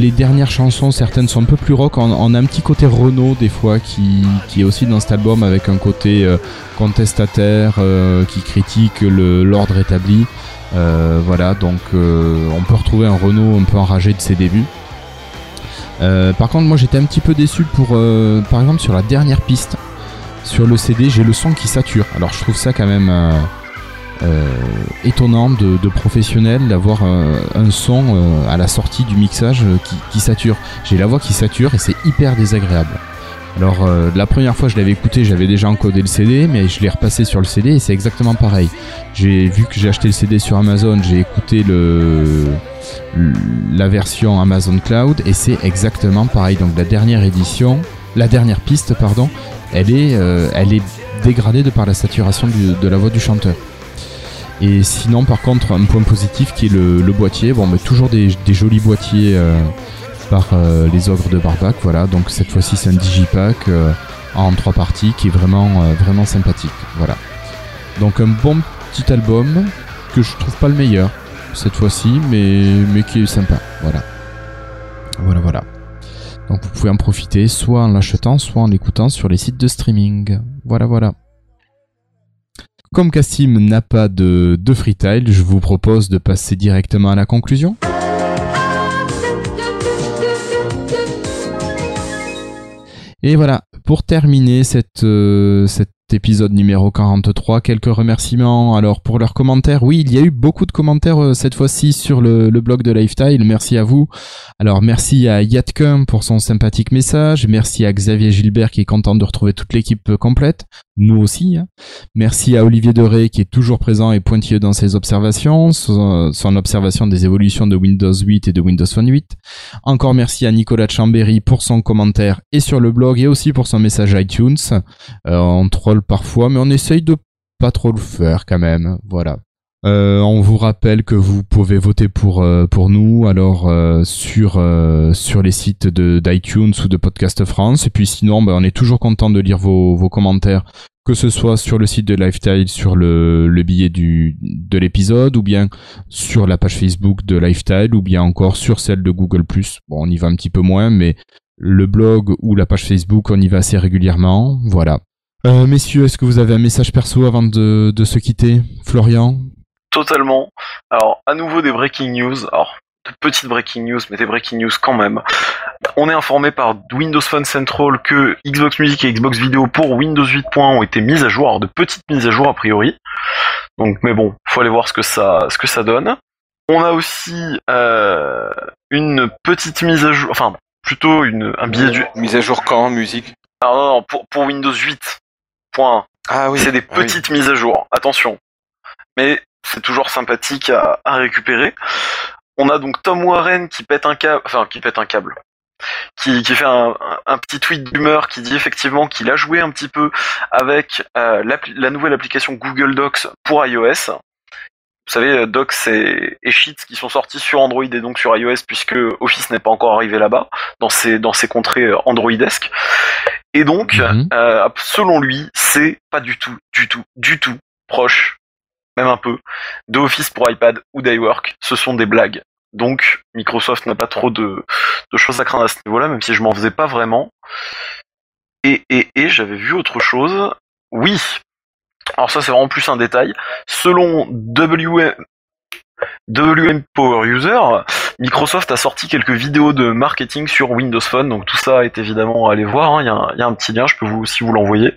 les dernières chansons, certaines sont un peu plus rock. On, a un petit côté Renault des fois qui, est aussi dans cet album avec un côté euh, contestataire euh, qui critique l'ordre établi. Euh, voilà, donc on peut retrouver un Renault un peu enragé de ses débuts. Euh, par contre, moi j'étais un petit peu déçu pour, euh, par exemple, sur la dernière piste. Sur le CD, j'ai le son qui sature. Alors je trouve ça quand même euh, étonnant de, professionnel d'avoir un, son à la sortie du mixage qui sature. J'ai la voix qui sature et c'est hyper désagréable. Alors euh, la première fois je l'avais écouté, j'avais déjà encodé le CD, mais je l'ai repassé sur le CD et c'est exactement pareil. J'ai vu que j'ai acheté le CD sur Amazon, j'ai écouté le, la version Amazon Cloud et c'est exactement pareil. Donc la dernière édition, la dernière piste pardon, elle est, euh, dégradée de par la saturation de la voix du chanteur. Et sinon, par contre, un point positif qui est le, boîtier. Bon, mais toujours des, des jolis boîtiers euh, par euh, les ogres de Barbac. Voilà, donc cette fois-ci, c'est un digipack euh, en trois parties qui est vraiment, euh, vraiment sympathique. Voilà. Donc, un bon petit album que je trouve pas le meilleur cette fois-ci, mais, qui est sympa. Voilà. Voilà, voilà. Donc, vous pouvez en profiter soit en l'achetant, soit en l'écoutant sur les sites de streaming. Voilà, voilà. Comme Cassim n'a pas de, de freetile, je vous propose de passer directement à la conclusion. Et voilà, pour terminer euh, cet épisode numéro 43, quelques remerciements. Alors pour leurs commentaires, oui, il y a eu beaucoup de commentaires euh, cette fois-ci sur le, le blog de Lifestyle, merci à vous. Alors merci à Yatkum pour son sympathique message, merci à Xavier Gilbert qui est content de retrouver toute l'équipe euh, complète, nous aussi. hein. Merci à Olivier Doré qui est toujours présent et pointilleux dans ses observations, son, observation des évolutions de Windows 8 et de Windows Phone 8. Encore merci à Nicolas Chambéry pour son commentaire et sur le blog et aussi pour son message iTunes. Euh, on troll parfois, mais on essaye de pas trop le faire quand même. Voilà. Euh, on vous rappelle que vous pouvez voter pour euh, pour nous alors sur sur les sites de d'iTunes ou de Podcast France et puis sinon ben, on est toujours content de lire vos, vos commentaires que ce soit sur le site de Lifestyle sur le, le billet du de l'épisode ou bien sur la page Facebook de Lifestyle ou bien encore sur celle de Google+. Bon, on y va un petit peu moins mais le blog ou la page Facebook, on y va assez régulièrement. Voilà. Euh, messieurs, est-ce que vous avez un message perso avant de, de se quitter? Florian? Totalement. Alors, à nouveau des breaking news. Alors, de petites breaking news, mais des breaking news quand même. On est informé par Windows Phone Central que Xbox Music et Xbox Video pour Windows 8.1 ont été mises à jour, alors de petites mises à jour a priori. Donc, mais bon, faut aller voir ce que ça, ce que ça donne. On a aussi euh, une petite mise à jour, enfin plutôt une, un billet du. Mise à jour quand, musique? Ah non, non, pour, pour Windows 8.1. Ah oui. C'est des ah oui. petites mises à jour. Attention. Mais c'est toujours sympathique à, à récupérer. On a donc Tom Warren qui pète un câble, enfin qui pète un câble, qui, qui fait un, un petit tweet d'humeur qui dit effectivement qu'il a joué un petit peu avec euh, la nouvelle application Google Docs pour iOS. Vous savez, Docs et, et Sheets qui sont sortis sur Android et donc sur iOS puisque Office n'est pas encore arrivé là-bas, dans ces, dans ces contrées euh, androidesques. Et donc, Mhm. euh, selon lui, c'est pas du tout, du tout, du tout proche, même un peu, de Office pour iPad ou d'iWork. Ce sont des blagues. Donc, Microsoft n'a pas trop de, choses à craindre à ce niveau-là, même si je m'en faisais pas vraiment. Et, et, et j'avais vu autre chose. Oui. Alors ça, c'est vraiment plus un détail. Selon WM, Power User, Microsoft a sorti quelques vidéos de marketing sur Windows Phone, donc tout ça est évidemment à aller voir. hein. Il y, a un- petit lien, je peux vous aussi vous l'envoyer.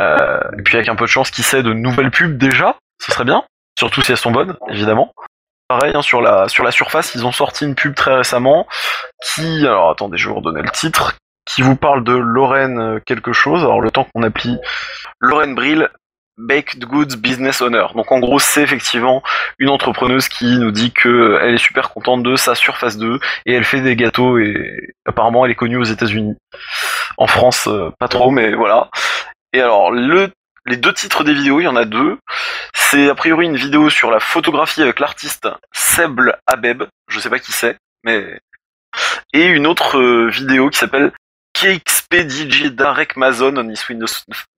Euh, et puis avec un peu de chance, qui sait de nouvelles pubs déjà, ce serait bien. Surtout si elles sont bonnes, évidemment. Pareil, hein, sur la sur la surface, ils ont sorti une pub très récemment qui, alors attendez, je vais vous redonner le titre, qui vous parle de Lorraine euh, quelque chose. Alors le temps qu'on applie Lorraine Brill, Baked Goods Business Owner. Donc en gros, c'est effectivement une entrepreneuse qui nous dit que elle est super contente de sa Surface 2 et elle fait des gâteaux et apparemment elle est connue aux États-Unis. En France, euh, pas trop, mais voilà. Et alors le les deux titres des vidéos, il y en a deux. C'est a priori une vidéo sur la photographie avec l'artiste Seble Abeb, je sais pas qui c'est, mais et une autre euh, vidéo qui s'appelle KXP DJ Darek Mason on his Windows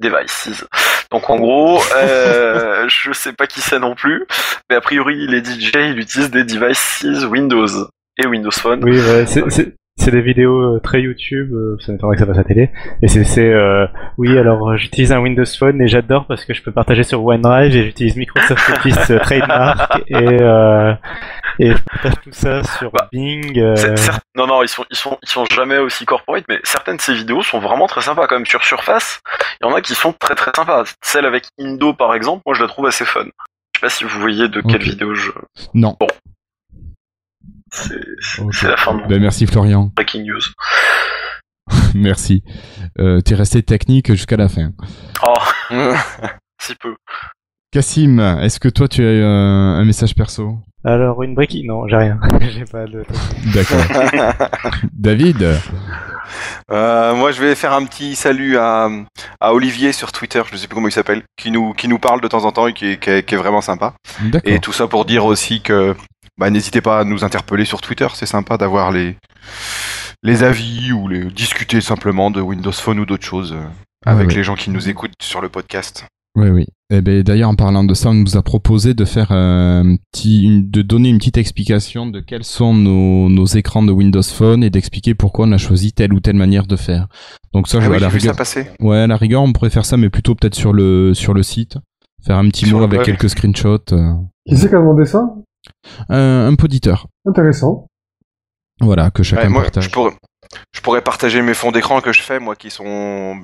devices. Donc en gros, euh, je sais pas qui c'est non plus, mais a priori il est DJ, il utilise des devices Windows et Windows Phone. Oui, ouais, c'est- c'est des vidéos euh, très YouTube, euh, ça m'étonnerait que ça passe à la télé. Et c'est, c'est, euh, oui, alors euh, j'utilise un Windows Phone et j'adore parce que je peux partager sur OneDrive et j'utilise Microsoft Office Trademark et, euh, et je partage tout ça sur Bah, Bing. euh, Non, non, ils sont, ils sont, ils sont jamais aussi corporate, mais certaines de ces vidéos sont vraiment très sympas, quand même sur Surface. Il y en a qui sont très très sympas. Celle avec Indo, par exemple, moi je la trouve assez fun. Je sais pas si vous voyez de quelle vidéo je. Non. C'est c'est- la fin Ben, merci Florian. breaking news. merci. Euh, T'es resté technique jusqu'à la fin. Oh, si peu. Cassim, est-ce que toi tu as euh, un message perso? Alors une breaking, non, j'ai rien. j'ai pas de. D'accord. David? Euh, moi, je vais faire un petit salut à, à Olivier sur Twitter, je ne sais plus comment il s'appelle, qui nous, qui nous parle de temps en temps et qui est, qui est- qui est vraiment sympa. D'accord. Et tout ça pour dire aussi que bah, n'hésitez pas à nous interpeller sur Twitter, c'est sympa d'avoir les, les avis ou les discuter simplement de Windows Phone ou d'autres choses euh, Ah avec ouais. les gens qui nous écoutent sur le podcast. Oui, oui. Eh ben, d'ailleurs, en parlant de ça, on nous a proposé de faire un petit, une- de donner une petite explication de quels sont nos, nos écrans de Windows Phone et d'expliquer pourquoi on a choisi telle ou telle manière de faire. Donc ça, je Ah vais oui, à la j'ai vu ça rigueur. passer. Ouais, à la rigueur, on pourrait faire ça, mais plutôt peut-être sur le sur le site, faire un petit Sur mot avec quelques screenshots. euh, Qui c'est qui a demandé ça? Un, un poditeur. Intéressant. Voilà, que chacun Ouais, moi, partage. je, pourrais, je pourrais partager mes fonds d'écran que je fais, moi, qui sont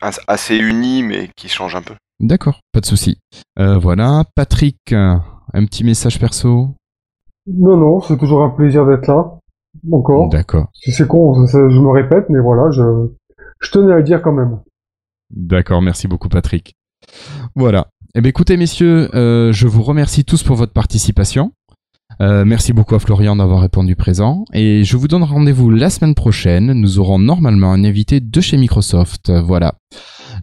as- assez unis, mais qui changent un peu. D'accord, pas de souci. Euh, voilà, Patrick, euh, un petit message perso? Non, non, c'est toujours un plaisir d'être là. Encore. D'accord. C'est c'est con, je me répète, mais voilà, je, je tenais à le dire quand même. D'accord, merci beaucoup Patrick. Voilà. Eh bien écoutez messieurs, euh, je vous remercie tous pour votre participation. Euh, merci beaucoup à Florian d'avoir répondu présent. Et je vous donne rendez-vous la semaine prochaine. Nous aurons normalement un invité de chez Microsoft. Voilà.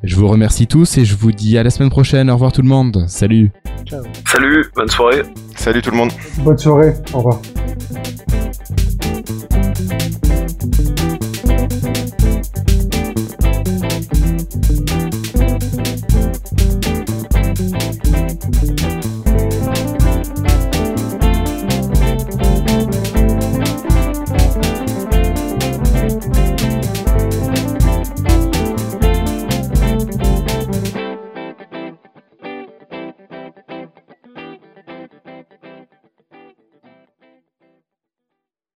Je vous remercie tous et je vous dis à la semaine prochaine. Au revoir tout le monde. Salut. Ciao. Salut, bonne soirée. Salut tout le monde. Bonne soirée, au revoir.